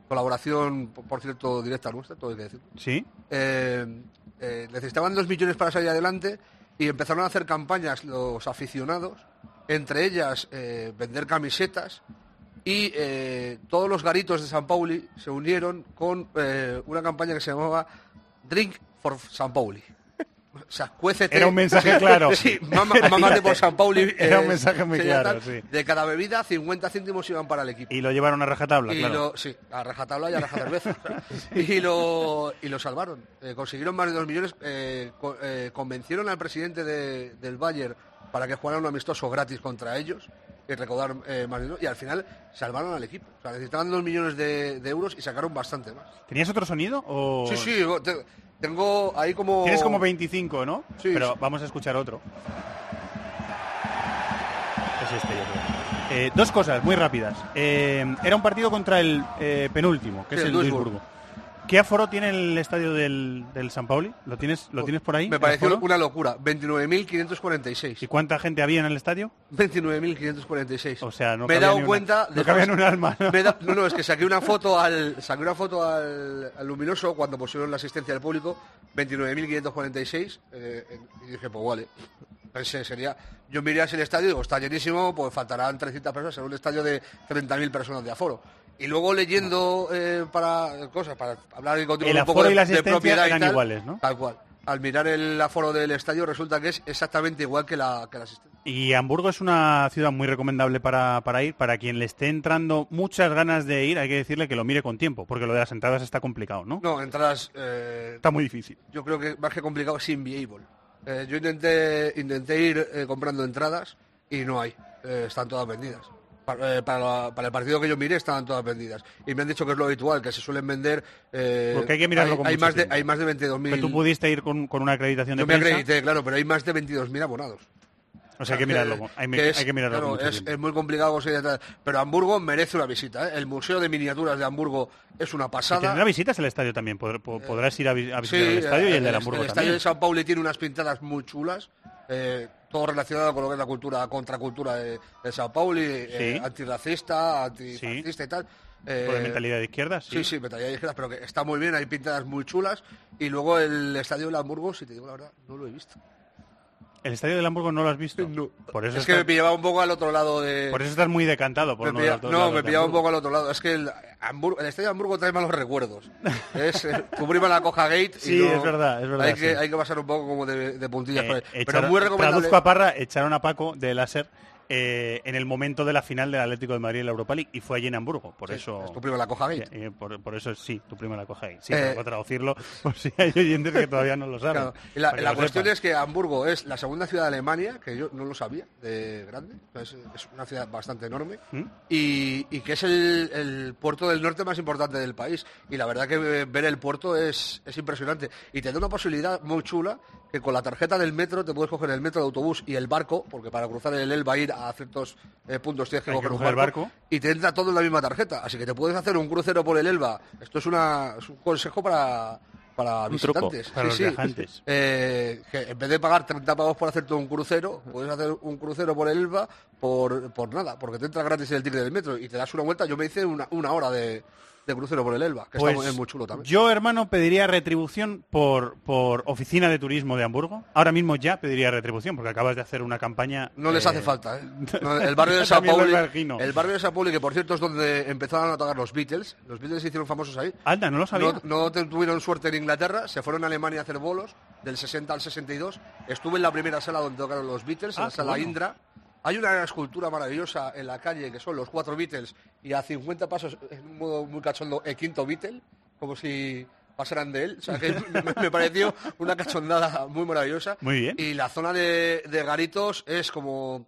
[SPEAKER 8] colaboración, por por cierto, directa nuestra, todo hay que decir.
[SPEAKER 1] Sí.
[SPEAKER 8] Eh, eh, necesitaban dos millones para salir adelante y empezaron a hacer campañas los aficionados, entre ellas eh, vender camisetas y eh, todos los garitos de San Pauli se unieron con eh, una campaña que se llamaba Drink for San Pauli. O sea, cuécete.
[SPEAKER 1] Era un mensaje claro.
[SPEAKER 8] sí, mámate por San Pauli.
[SPEAKER 1] Era un
[SPEAKER 8] eh,
[SPEAKER 1] mensaje muy claro, sí.
[SPEAKER 8] De cada bebida, 50 céntimos iban para el equipo.
[SPEAKER 1] Y lo llevaron a rajatabla,
[SPEAKER 8] Y
[SPEAKER 1] claro.
[SPEAKER 8] lo, sí, a rajatabla y a raja cerveza. y, lo, y lo salvaron. Eh, consiguieron más de dos millones. eh, co- eh, convencieron al presidente de- del Bayern para que jugara un amistoso gratis contra ellos y recaudar eh, más dinero. Y al final salvaron al equipo. O sea, necesitaban dos millones de, de euros y sacaron bastante más.
[SPEAKER 1] ¿Tenías otro sonido? O...
[SPEAKER 8] Sí, sí, te- tengo ahí como...
[SPEAKER 1] Tienes como 25, ¿no?
[SPEAKER 8] Sí,
[SPEAKER 1] Pero
[SPEAKER 8] sí.
[SPEAKER 1] vamos a escuchar otro. Es este, yo creo. Eh, dos cosas muy rápidas. Eh, era un partido contra el eh, penúltimo, que
[SPEAKER 8] Sí,
[SPEAKER 1] es
[SPEAKER 8] el
[SPEAKER 1] el
[SPEAKER 8] Duisburg.
[SPEAKER 1] Duisburgo. ¿Qué aforo tiene el estadio del, del San Pauli? ¿Lo tienes, ¿Lo tienes por ahí?
[SPEAKER 8] Me pareció una locura. 29.546.
[SPEAKER 1] ¿Y cuánta gente había en el estadio?
[SPEAKER 8] 29.546.
[SPEAKER 1] O sea, no
[SPEAKER 8] me he dado
[SPEAKER 1] ni una-
[SPEAKER 8] cuenta
[SPEAKER 1] no cabía ni un alma, ¿no?
[SPEAKER 8] Da- no, no, es que saqué una foto al saqué una foto al, al luminoso cuando pusieron la asistencia del público 29.546 eh, y dije, pues vale. Pensé, sería yo miré así el estadio y digo, está llenísimo, pues faltarán 300 personas en un estadio de 30.000 personas de aforo. Y luego leyendo eh, para cosas, para hablar contigo
[SPEAKER 1] El
[SPEAKER 8] un poco de,
[SPEAKER 1] y la
[SPEAKER 8] de y
[SPEAKER 1] eran
[SPEAKER 8] tal,
[SPEAKER 1] iguales, ¿no?
[SPEAKER 8] Tal cual. Al mirar el aforo del estadio resulta que es exactamente igual que la, que la asistencia.
[SPEAKER 1] Y Hamburgo es una ciudad muy recomendable para, para ir. Para quien le esté entrando muchas ganas de ir, hay que decirle que lo mire con tiempo, porque lo de las entradas está complicado, ¿no?
[SPEAKER 8] No, entradas eh,
[SPEAKER 1] Está muy difícil.
[SPEAKER 8] yo creo que más que complicado es inviable. Eh, yo intenté, intenté ir eh, comprando entradas y no hay, están todas vendidas. Eh, Para, el partido que yo miré estaban todas vendidas. Y me han dicho que es lo habitual, que se suelen vender... eh,
[SPEAKER 1] Porque hay que mirarlo
[SPEAKER 8] hay,
[SPEAKER 1] con
[SPEAKER 8] hay
[SPEAKER 1] mucho
[SPEAKER 8] más de, hay más de 22.000...
[SPEAKER 1] Que tú pudiste ir con, con una acreditación de
[SPEAKER 8] Yo me
[SPEAKER 1] prensa.
[SPEAKER 8] acredité, claro, pero hay más de 22.000 abonados.
[SPEAKER 1] O sea, hay que mirarlo. hay,
[SPEAKER 8] que es-
[SPEAKER 1] hay que mirarlo
[SPEAKER 8] claro, es, es muy complicado. Pero Hamburgo merece una visita. ¿eh? El Museo de Miniaturas de Hamburgo es una
[SPEAKER 1] Y
[SPEAKER 8] pasada.
[SPEAKER 1] tendrá visitas el estadio también. Pod- po- Podrás ir a, a visitar
[SPEAKER 8] Sí,
[SPEAKER 1] el estadio y el de
[SPEAKER 8] el,
[SPEAKER 1] Hamburgo
[SPEAKER 8] el estadio
[SPEAKER 1] también.
[SPEAKER 8] de San Paulo tiene unas pintadas muy chulas, eh, todo relacionado con lo que es la cultura, contracultura de, de San Paulo, eh,
[SPEAKER 1] Sí.
[SPEAKER 8] antirracista, antifascista y tal. Eh,
[SPEAKER 1] de mentalidad de izquierdas, sí.
[SPEAKER 8] Sí, sí, mentalidad de izquierdas, pero que está muy bien, hay pintadas muy chulas. Y luego el estadio de Hamburgo, si te digo la verdad, no lo he visto.
[SPEAKER 1] ¿El estadio del Hamburgo no lo has visto? Por eso,
[SPEAKER 8] es que me pillaba un poco al otro lado de...
[SPEAKER 1] por eso estás muy decantado. Por
[SPEAKER 8] Me
[SPEAKER 1] de
[SPEAKER 8] no, me
[SPEAKER 1] de
[SPEAKER 8] pillaba un poco al otro lado. Es que el, Hamburgo- el estadio de Hamburgo trae malos recuerdos. Es, eh, tu prima la coja gate. y
[SPEAKER 1] Sí,
[SPEAKER 8] no-
[SPEAKER 1] es verdad, es verdad,
[SPEAKER 8] Hay que,
[SPEAKER 1] sí.
[SPEAKER 8] hay que pasar un poco como de, de puntillas.
[SPEAKER 1] Eh,
[SPEAKER 8] Pero
[SPEAKER 1] echaron-
[SPEAKER 8] muy recomendable.
[SPEAKER 1] Traduzco a Parra, echaron a Paco de láser eh, en el momento de la final del Atlético de Madrid en la Europa League y fue allí en Hamburgo. Por
[SPEAKER 8] Sí,
[SPEAKER 1] eso.
[SPEAKER 8] es tu prima la coja gate.
[SPEAKER 1] Eh, por, por eso sí, tu prima la coja ahí. Sí,
[SPEAKER 8] Eh,
[SPEAKER 1] para traducirlo, por si hay oyentes que todavía no lo saben.
[SPEAKER 8] Claro, y la,
[SPEAKER 1] lo
[SPEAKER 8] cuestión
[SPEAKER 1] sepan.
[SPEAKER 8] es que Hamburgo es la segunda ciudad de Alemania, que yo no lo sabía, de grande. Es, es una ciudad bastante enorme.
[SPEAKER 1] ¿Mm?
[SPEAKER 8] Y, y que es el, el puerto del norte más importante del país. Y la verdad que eh, ver el puerto es, es impresionante. Y te da una posibilidad muy chula que con la tarjeta del metro te puedes coger el metro, el autobús y el barco, porque para cruzar el Elba ir a ciertos eh, puntos tienes que
[SPEAKER 1] Hay que
[SPEAKER 8] coger un
[SPEAKER 1] coger el
[SPEAKER 8] barco, y te entra todo en la misma tarjeta. Así que te puedes hacer un crucero por el Elba. Esto es, una, es un consejo para, para
[SPEAKER 2] Un truco
[SPEAKER 8] visitantes.
[SPEAKER 1] para los viajantes.
[SPEAKER 8] Eh, que en vez de pagar 30 pavos por hacerte un crucero, puedes hacer un crucero por el Elba por, por nada, porque te entra gratis el ticket del metro y te das una vuelta. Yo me hice una, una hora de, de crucero por el Elba, que
[SPEAKER 1] Pues
[SPEAKER 8] está muy, es muy chulo también.
[SPEAKER 1] Yo, hermano, pediría retribución por, por oficina de turismo de Hamburgo. Ahora mismo ya pediría retribución porque acabas de hacer una campaña.
[SPEAKER 8] No les
[SPEAKER 1] eh,
[SPEAKER 8] hace falta, ¿eh? No, el barrio de Sao Paulo, el barrio de Sao Paulo, que por cierto es donde empezaron a tocar los Beatles. Los Beatles se hicieron famosos ahí.
[SPEAKER 1] Anda, no lo sabía.
[SPEAKER 8] No, tuvieron suerte en Inglaterra, se fueron a Alemania a hacer bolos del 60 al 62. Estuve en la primera sala donde tocaron los Beatles, en
[SPEAKER 1] Ah,
[SPEAKER 8] la
[SPEAKER 1] qué
[SPEAKER 8] sala
[SPEAKER 1] bueno.
[SPEAKER 8] Indra. Hay una escultura maravillosa en la calle que son los cuatro Beatles y a 50 pasos, en un modo muy cachondo, el quinto Beatle, como si pasaran de él. O sea, que me, pareció una cachondada muy maravillosa.
[SPEAKER 1] Muy bien.
[SPEAKER 8] Y la zona de, de Garitos es como...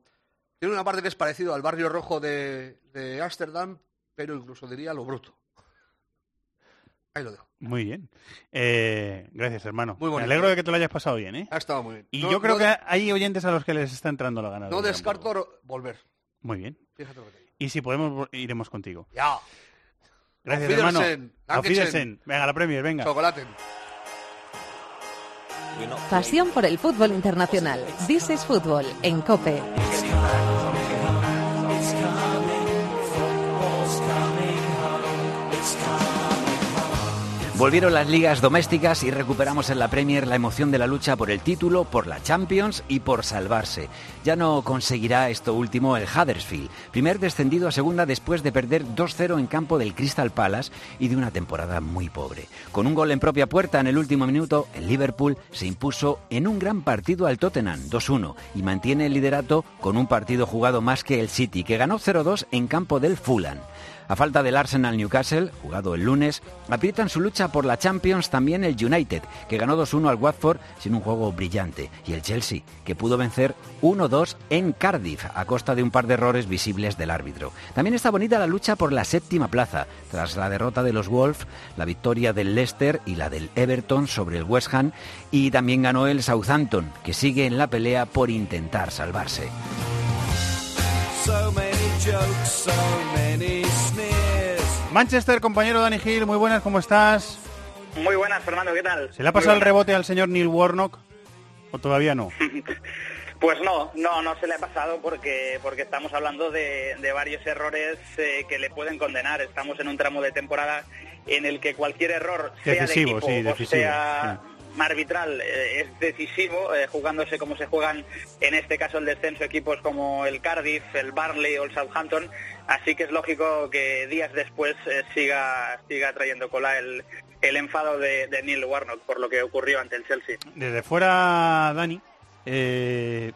[SPEAKER 8] Tiene una parte que es parecido al barrio rojo de de Ámsterdam, pero incluso diría lo bruto. Ahí lo dejo.
[SPEAKER 1] Muy bien. Eh, gracias, hermano.
[SPEAKER 8] Muy
[SPEAKER 1] Me
[SPEAKER 8] bonito.
[SPEAKER 1] alegro de que te lo hayas pasado bien, ¿eh?
[SPEAKER 8] Ha estado muy bien.
[SPEAKER 1] Y
[SPEAKER 8] No-
[SPEAKER 1] yo creo
[SPEAKER 8] no-
[SPEAKER 1] que hay oyentes a los que les está entrando la gana. de
[SPEAKER 8] No descarto volver.
[SPEAKER 1] Muy bien.
[SPEAKER 8] Fíjate lo que te digo.
[SPEAKER 1] Y si podemos, iremos contigo.
[SPEAKER 8] Ya.
[SPEAKER 1] Gracias, hermano.
[SPEAKER 8] Wiedersehen.
[SPEAKER 1] Venga, la Premier, venga.
[SPEAKER 8] Chocolate.
[SPEAKER 7] Pasión por el fútbol internacional. This is Fútbol en Cope.
[SPEAKER 9] Volvieron las ligas domésticas y recuperamos en la Premier la emoción de la lucha por el título, por la Champions y por salvarse. Ya no conseguirá esto último el Huddersfield, primer descendido a segunda después de perder 2-0 en campo del Crystal Palace y de una temporada muy pobre. Con un gol en propia puerta en el último minuto, el Liverpool se impuso en un gran partido al Tottenham 2-1 y mantiene el liderato con un partido jugado más que el City, que ganó 0-2 en campo del Fulham. A falta del Arsenal Newcastle, jugado el lunes, aprietan su lucha por la Champions también el United, que ganó 2-1 al Watford sin un juego brillante, y el Chelsea, que pudo vencer 1-2 en Cardiff a costa de un par de errores visibles del árbitro. También está bonita la lucha por la séptima plaza, tras la derrota de los Wolves, la victoria del Leicester y la del Everton sobre el West Ham, y también ganó el Southampton, que sigue en la pelea por intentar salvarse.
[SPEAKER 1] Manchester, compañero Dani Gil, muy buenas, ¿cómo estás?
[SPEAKER 10] Muy buenas, Fernando, ¿qué tal?
[SPEAKER 1] ¿Se le ha pasado el rebote al señor Neil Warnock? ¿O todavía no?
[SPEAKER 10] Pues no, no, no se le ha pasado porque, porque estamos hablando de, de varios errores eh, que le pueden condenar. Estamos en un tramo de temporada en el que cualquier error, sea
[SPEAKER 1] Decisivo,
[SPEAKER 10] de
[SPEAKER 1] sí,
[SPEAKER 10] equipo o
[SPEAKER 1] decisivo,
[SPEAKER 10] sea arbitral, eh, es decisivo, eh, jugándose como se juegan en este caso el descenso equipos como el Cardiff, el Barley o el Southampton. Así que es lógico que días después eh, siga, siga trayendo cola el, el enfado de, de Neil Warnock por lo que ocurrió ante el Chelsea.
[SPEAKER 1] Desde fuera, Dani, eh,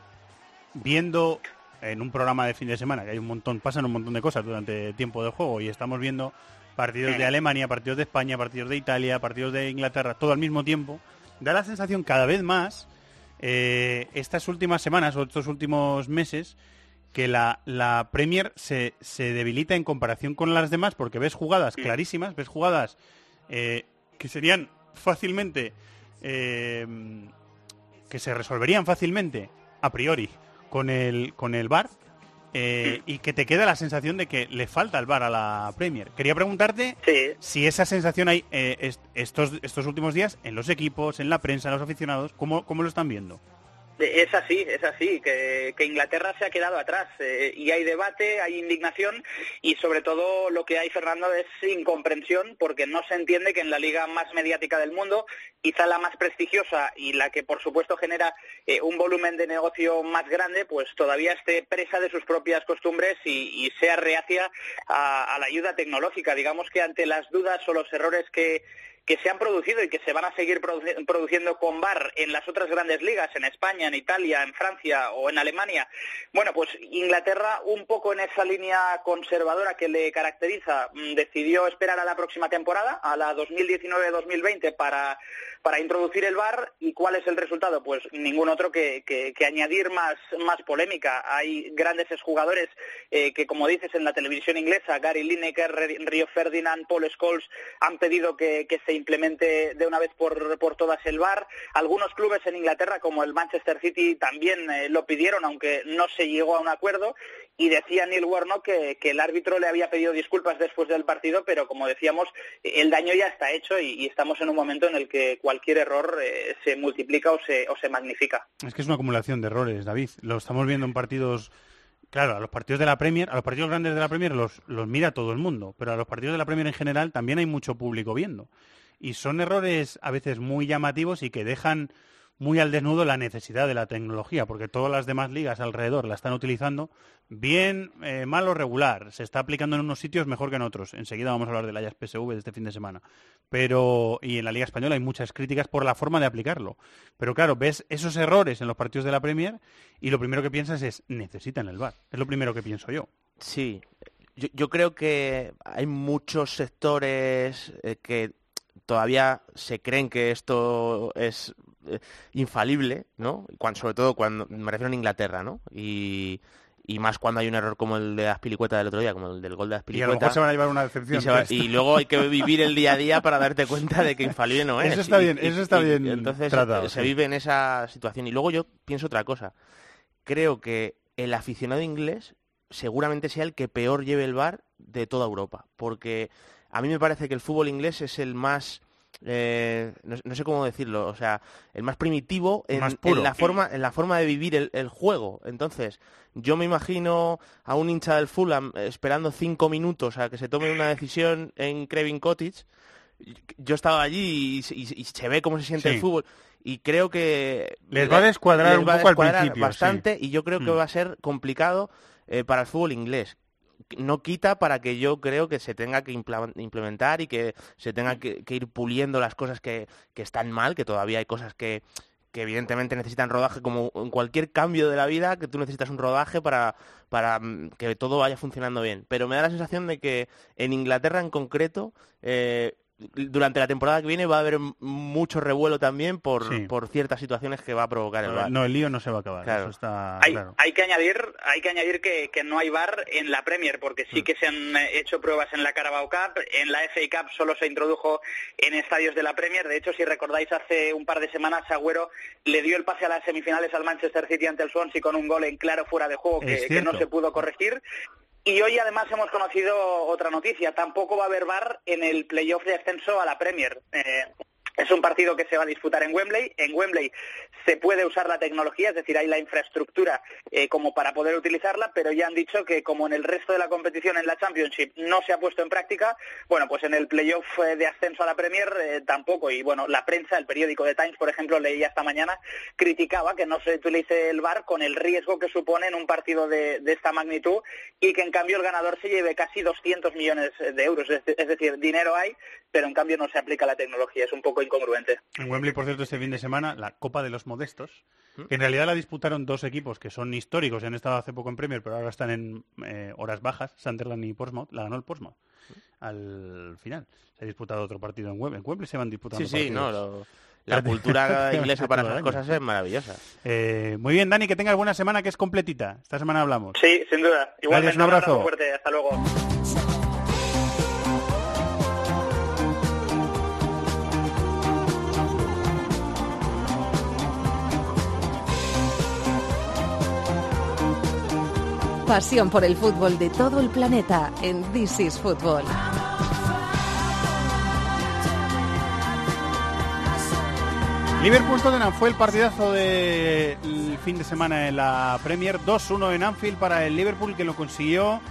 [SPEAKER 1] viendo en un programa de fin de semana, que hay un montón, pasan un montón de cosas durante tiempo de juego y estamos viendo partidos de Alemania, partidos de España, partidos de Italia, partidos de Inglaterra, todo al mismo tiempo, da la sensación cada vez más, eh, estas últimas semanas o estos últimos meses, que la, la Premier se, se debilita en comparación con las demás porque ves jugadas clarísimas, ves jugadas eh, que serían fácilmente, eh, que se resolverían fácilmente a priori con el, con el VAR eh, y que te queda la sensación de que le falta el VAR a la Premier. Quería preguntarte
[SPEAKER 10] Sí.
[SPEAKER 1] si esa sensación hay eh, est- estos, estos últimos días en los equipos, en la prensa, en los aficionados, ¿cómo, cómo lo están viendo?
[SPEAKER 10] Es así, es así, que, Inglaterra se ha quedado atrás eh, y hay debate, hay indignación y sobre todo lo que hay, Fernando, es incomprensión porque no se entiende que en la liga más mediática del mundo, quizá la más prestigiosa y la que por supuesto genera eh, un volumen de negocio más grande, pues todavía esté presa de sus propias costumbres y, sea reacia a la ayuda tecnológica. Digamos que ante las dudas o los errores que que se han producido y que se van a seguir produ- produciendo con VAR en las otras grandes ligas, en España, en Italia, en Francia o en Alemania. Bueno, pues Inglaterra, un poco en esa línea conservadora que le caracteriza, mm, decidió esperar a la próxima temporada, a la 2019-2020, para, para introducir el VAR. ¿Y cuál es el resultado? Pues ningún otro que, que- añadir más, más polémica. Hay grandes exjugadores eh, que, como dices, en la televisión inglesa, Gary Lineker, Rio Ferdinand, Paul Scholes, han pedido que, que se implemente de una vez por, por todas el VAR. Algunos clubes en Inglaterra, como el Manchester City, también eh, lo pidieron, aunque no se llegó a un acuerdo. Y decía Neil Warnock que, el árbitro le había pedido disculpas después del partido, pero como decíamos, el daño ya está hecho y, y estamos en un momento en el que cualquier error eh, se multiplica o se, o se magnifica.
[SPEAKER 1] Es que es una acumulación de errores, David. Lo estamos viendo en partidos... Claro, a los partidos de la Premier, a los partidos grandes de la Premier los, los mira todo el mundo, pero a los partidos de la Premier en general también hay mucho público viendo. Y son errores a veces muy llamativos y que dejan muy al desnudo la necesidad de la tecnología, porque todas las demás ligas alrededor la están utilizando bien, eh, mal o regular. Se está aplicando en unos sitios mejor que en otros. Enseguida vamos a hablar de la Ajax PSV de este fin de semana. Pero, y en la Liga Española hay muchas críticas por la forma de aplicarlo. Pero claro, ves esos errores en los partidos de la Premier y lo primero que piensas es, necesitan el VAR. Es lo primero que pienso yo.
[SPEAKER 2] Sí, yo, yo creo que hay muchos sectores eh, que todavía se creen que esto es eh, infalible, ¿no? Cuando, sobre todo cuando me refiero a Inglaterra, ¿no? Y, y más cuando hay un error como el de Aspilicueta del otro día, como el del gol de
[SPEAKER 1] Y a
[SPEAKER 2] Aspilicueta.
[SPEAKER 1] lo mejor se van a llevar una decepción.
[SPEAKER 2] Y, va-
[SPEAKER 1] de
[SPEAKER 2] y luego hay que vivir el día a día para darte cuenta de que infalible no es.
[SPEAKER 1] Eso está
[SPEAKER 2] Y-
[SPEAKER 1] bien,
[SPEAKER 2] y-
[SPEAKER 1] eso está
[SPEAKER 2] y-
[SPEAKER 1] bien
[SPEAKER 2] y entonces
[SPEAKER 1] tratado,
[SPEAKER 2] eh, se
[SPEAKER 1] sí.
[SPEAKER 2] vive en esa situación. Y luego yo pienso otra cosa. Creo que el aficionado inglés seguramente sea el que peor lleve el bar de toda Europa. Porque a mí me parece que el fútbol inglés es el más eh, no, no sé cómo decirlo, o sea, el más primitivo en,
[SPEAKER 1] Más
[SPEAKER 2] en
[SPEAKER 1] puro.
[SPEAKER 2] la forma en la forma de vivir el, el juego. Entonces, yo me imagino a un hincha del Fulham esperando cinco minutos a que se tome una decisión en Craven Cottage. Yo estaba allí y, se- y- y se ve cómo se siente
[SPEAKER 1] Sí.
[SPEAKER 2] el fútbol y creo que
[SPEAKER 1] Les va a descuadrar
[SPEAKER 2] les
[SPEAKER 1] un
[SPEAKER 2] va a
[SPEAKER 1] poco al principio,
[SPEAKER 2] bastante
[SPEAKER 1] sí.
[SPEAKER 2] y yo creo que
[SPEAKER 1] Mm.
[SPEAKER 2] va a ser complicado eh, para el fútbol inglés no quita para que yo creo que se tenga que implementar y que se tenga que, ir puliendo las cosas que, están mal, que todavía hay cosas que, que evidentemente necesitan rodaje, como en cualquier cambio de la vida, que tú necesitas un rodaje para, para mm, que todo vaya funcionando bien. Pero me da la sensación de que en Inglaterra en concreto, eh, durante la temporada que viene va a haber mucho revuelo también por,
[SPEAKER 1] Sí.
[SPEAKER 2] por ciertas situaciones que va a provocar el VAR.
[SPEAKER 1] No, el lío no se va a acabar.
[SPEAKER 2] Claro.
[SPEAKER 1] Eso está
[SPEAKER 10] Hay,
[SPEAKER 1] claro.
[SPEAKER 10] hay que añadir, hay que añadir que, que no hay VAR en la Premier, porque sí que se han eh, hecho pruebas en la Carabao Cup, en la FA Cup solo se introdujo en estadios de la Premier. De hecho, si recordáis, hace un par de semanas Agüero le dio el pase a las semifinales al Manchester City ante el Swansea con un gol en claro fuera de juego que, que no se pudo corregir. Y hoy además hemos conocido otra noticia. Tampoco va a haber VAR en el playoff de ascenso a la Premier. Eh, es un partido que se va a disputar en Wembley. En Wembley se puede usar la tecnología, es decir, hay la infraestructura eh, como para poder utilizarla, pero ya han dicho que como en el resto de la competición en la Championship no se ha puesto en práctica, bueno, pues en el playoff eh, de ascenso a la Premier eh, tampoco. Y bueno, la prensa, el periódico de Times, por ejemplo, leía esta mañana, criticaba que no se utilice el VAR con el riesgo que supone en un partido de, de esta magnitud y que en cambio el ganador se lleve casi 200 millones de euros. Es, es decir, dinero hay, pero en cambio no se aplica la tecnología. Es un poco incongruente.
[SPEAKER 1] En Wembley, por cierto, este fin de semana, la Copa de los Modestos,
[SPEAKER 2] ¿Mm?
[SPEAKER 1] que en realidad la disputaron dos equipos que son históricos, y han estado hace poco en Premier, pero ahora están en eh, horas bajas, Sunderland y Portsmouth, la ganó el Portsmouth. Al final, se ha disputado otro partido en Wembley. En Wembley se van disputando
[SPEAKER 2] Sí, sí, no,
[SPEAKER 1] partidos.
[SPEAKER 2] lo- la cultura inglesa para esas cosas es maravillosa.
[SPEAKER 1] Eh, muy bien, Dani, que tengas buena semana, que es completita. Esta semana hablamos.
[SPEAKER 10] Sí, sin duda. Igualmente,
[SPEAKER 1] un abrazo.
[SPEAKER 10] fuerte. Hasta luego.
[SPEAKER 7] Pasión por el fútbol de todo el planeta en This is Football.
[SPEAKER 1] Liverpool-Tottenham fue el partidazo del fin de semana en la Premier. 2-1 en Anfield para el Liverpool, que lo consiguió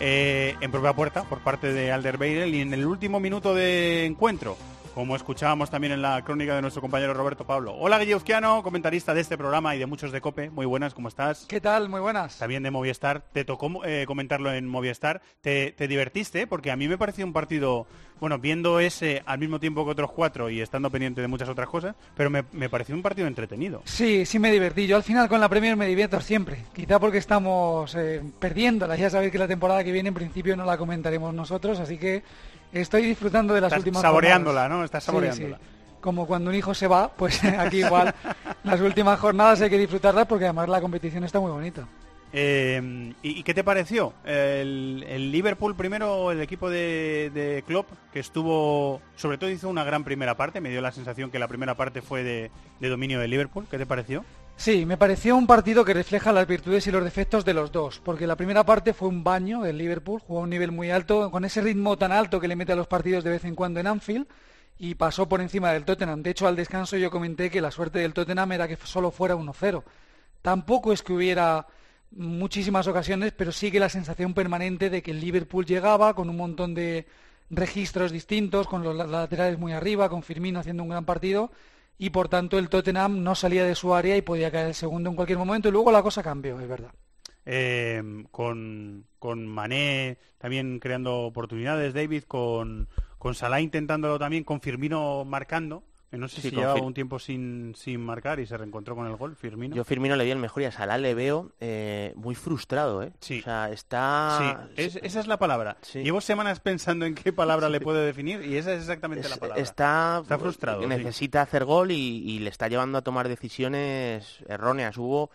[SPEAKER 1] eh, en propia puerta por parte de Alderweireld y en el último minuto de encuentro, como escuchábamos también en la crónica de nuestro compañero Roberto Pablo. Hola, Guilluzquiano, comentarista de este programa y de muchos de COPE. Muy buenas, ¿cómo estás?
[SPEAKER 11] ¿Qué tal? Muy buenas.
[SPEAKER 1] También de Movistar. Te tocó eh, comentarlo en Movistar. Te, te divertiste, porque a mí me pareció un partido, bueno, viendo ese al mismo tiempo que otros cuatro y estando pendiente de muchas otras cosas, pero me, me pareció un partido entretenido.
[SPEAKER 11] Sí, sí me divertí. Yo al final con la Premier me divierto siempre. Quizá porque estamos eh, perdiéndola. Ya sabéis que la temporada que viene en principio no la comentaremos nosotros, así que estoy disfrutando de las
[SPEAKER 1] Estás
[SPEAKER 11] últimas
[SPEAKER 1] saboreándola,
[SPEAKER 11] jornadas.
[SPEAKER 1] ¿no? Estás saboreándola.
[SPEAKER 11] sí. Como cuando un hijo se va, pues aquí igual las últimas jornadas hay que disfrutarlas porque además la competición está muy bonita.
[SPEAKER 1] Eh, ¿y, y qué te pareció? El, el Liverpool primero, el equipo de, de Klopp, que estuvo, sobre todo hizo una gran primera parte, me dio la sensación que la primera parte fue de, de dominio de Liverpool. ¿Qué te pareció?
[SPEAKER 11] Sí, me pareció un partido que refleja las virtudes y los defectos de los dos, porque la primera parte fue un baño del Liverpool, jugó a un nivel muy alto, con ese ritmo tan alto que le mete a los partidos de vez en cuando en Anfield, y pasó por encima del Tottenham. De hecho, al descanso yo comenté que la suerte del Tottenham era que solo fuera 1-0. Tampoco es que hubiera muchísimas ocasiones, pero sigue la sensación permanente de que el Liverpool llegaba con un montón de registros distintos, con los la- laterales muy arriba, con Firmino haciendo un gran partido, y por tanto el Tottenham no salía de su área y podía caer el segundo en cualquier momento, y luego la cosa cambió, es verdad.
[SPEAKER 1] Eh, con, con Mané también creando oportunidades, David, con, con Salah intentándolo también, con Firmino marcando. Que No sé
[SPEAKER 2] Sí,
[SPEAKER 1] si llevaba un tiempo sin, sin marcar y se reencontró con el gol, Firmino.
[SPEAKER 2] Yo Firmino le vi el mejor y a Salah le veo eh, muy frustrado, ¿eh?
[SPEAKER 1] Sí.
[SPEAKER 2] O sea, está...
[SPEAKER 1] Sí, es- esa es la palabra.
[SPEAKER 2] Sí.
[SPEAKER 1] Llevo semanas pensando en qué palabra le puede definir y esa es exactamente la palabra.
[SPEAKER 2] Está,
[SPEAKER 1] Está frustrado.
[SPEAKER 2] Necesita hacer gol y, y le está llevando a tomar decisiones erróneas. Hubo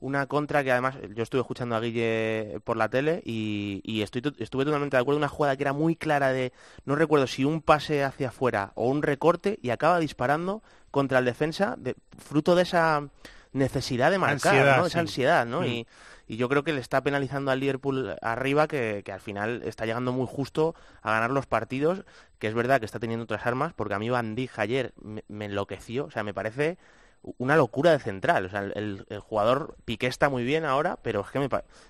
[SPEAKER 2] una contra que además yo estuve escuchando a Guille por la tele y, y estoy, to- estuve totalmente de acuerdo. Una jugada que era muy clara de, no recuerdo si un pase hacia afuera o un recorte y acaba disparando contra el defensa de- fruto de esa necesidad de marcar,
[SPEAKER 1] Ansiedad,
[SPEAKER 2] ¿no? Esa
[SPEAKER 1] sí.
[SPEAKER 2] ansiedad, ¿no?
[SPEAKER 1] Mm.
[SPEAKER 2] Y, y yo creo que le está penalizando al Liverpool arriba, que, que al final está llegando muy justo a ganar los partidos, que es verdad que está teniendo otras armas, porque a mí Van Dijk ayer me, me enloqueció, o sea, me parece una locura de central. O sea, el, el- el jugador Piqué está muy bien ahora, pero es que me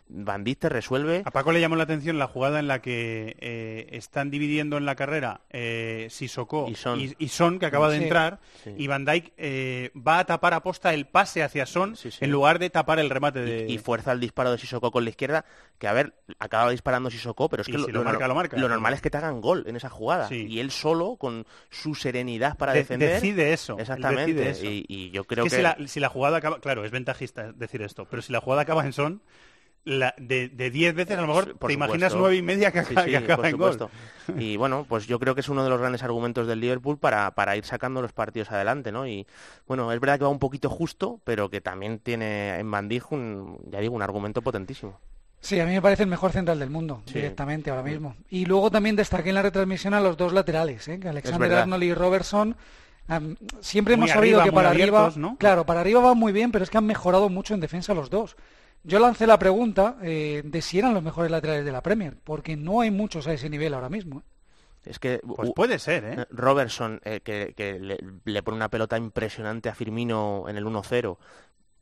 [SPEAKER 2] Van Dijk te resuelve.
[SPEAKER 1] A Paco le llamó la atención la jugada en la que eh, están dividiendo en la carrera eh, Sissoko
[SPEAKER 2] Y Son.
[SPEAKER 1] y, y Son, que acaba de
[SPEAKER 2] Sí.
[SPEAKER 1] entrar,
[SPEAKER 2] Sí.
[SPEAKER 1] y Van Dijk eh, va a tapar a posta el pase hacia Son
[SPEAKER 2] sí.
[SPEAKER 1] en lugar de tapar el remate de...
[SPEAKER 2] y fuerza el disparo de Sissoko con la izquierda, que a ver, acaba disparando Sissoko, pero es que
[SPEAKER 1] si lo marca,
[SPEAKER 2] nor-
[SPEAKER 1] lo marca.
[SPEAKER 2] normal es que te hagan gol en esa jugada.
[SPEAKER 1] Sí.
[SPEAKER 2] Y él solo, con su serenidad para
[SPEAKER 1] De-
[SPEAKER 2] defender...
[SPEAKER 1] decide eso,
[SPEAKER 2] Exactamente.
[SPEAKER 1] decide eso.
[SPEAKER 2] Y, y yo creo
[SPEAKER 1] Es
[SPEAKER 2] que...
[SPEAKER 1] que, si, la, si la jugada acaba, claro, es ventajista decir esto, pero si la jugada acaba en son, la- de de 10 veces a lo mejor
[SPEAKER 2] Por
[SPEAKER 1] te imaginas nueve y media que, acaba-
[SPEAKER 2] sí,
[SPEAKER 1] que acaba
[SPEAKER 2] por
[SPEAKER 1] en gol.
[SPEAKER 2] Y bueno, pues yo creo que es uno de los grandes argumentos del Liverpool para, para ir sacando los partidos adelante, ¿no? Y bueno, es verdad que va un poquito justo, pero que también tiene en Van Dijk un, ya digo, un argumento potentísimo.
[SPEAKER 11] Sí, a mí me parece el mejor central del mundo,
[SPEAKER 2] Sí.
[SPEAKER 11] directamente ahora mismo. Y luego también destaqué en la retransmisión a los dos laterales, ¿eh? que Alexander. Arnold y Robertson. siempre
[SPEAKER 1] Muy
[SPEAKER 11] hemos sabido
[SPEAKER 1] arriba,
[SPEAKER 11] que para arriba, claro, para arriba van muy bien, pero es que han mejorado mucho en defensa los dos. Yo lancé la pregunta eh, de si eran los mejores laterales de la Premier, porque no hay muchos a ese nivel ahora mismo. ¿eh?
[SPEAKER 2] Es que
[SPEAKER 1] Pues
[SPEAKER 2] u-
[SPEAKER 1] puede ser, ¿eh?
[SPEAKER 2] Robertson, eh, que, que le, le pone una pelota impresionante a Firmino en el 1-0,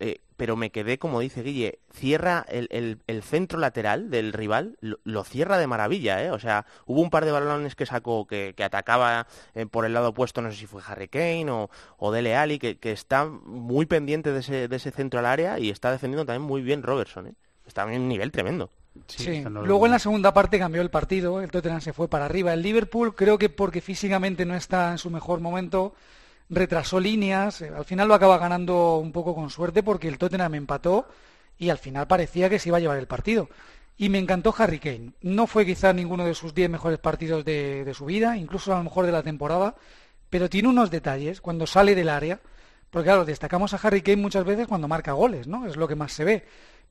[SPEAKER 2] eh, pero me quedé, como dice Guille, cierra el, el- el centro lateral del rival, lo, lo cierra de maravilla, ¿eh? O sea, hubo un par de balones que sacó que, que atacaba eh, por el lado opuesto, no sé si fue Harry Kane o, o Dele Alli, que, que está muy pendiente de ese, de ese centro al área y está defendiendo también muy bien Robertson, ¿eh? Está en un nivel tremendo.
[SPEAKER 11] Sí. Luego en la segunda parte cambió el partido, el Tottenham se fue para arriba. El Liverpool creo que porque físicamente no está en su mejor momento, retrasó líneas, eh, al final lo acaba ganando un poco con suerte porque el Tottenham empató y al final parecía que se iba a llevar el partido. Y me encantó Harry Kane. No fue quizá ninguno de sus 10 mejores partidos de, de su vida, incluso a lo mejor de la temporada, pero tiene unos detalles cuando sale del área, porque claro, destacamos a Harry Kane muchas veces cuando marca goles, ¿no? Es lo que más se ve.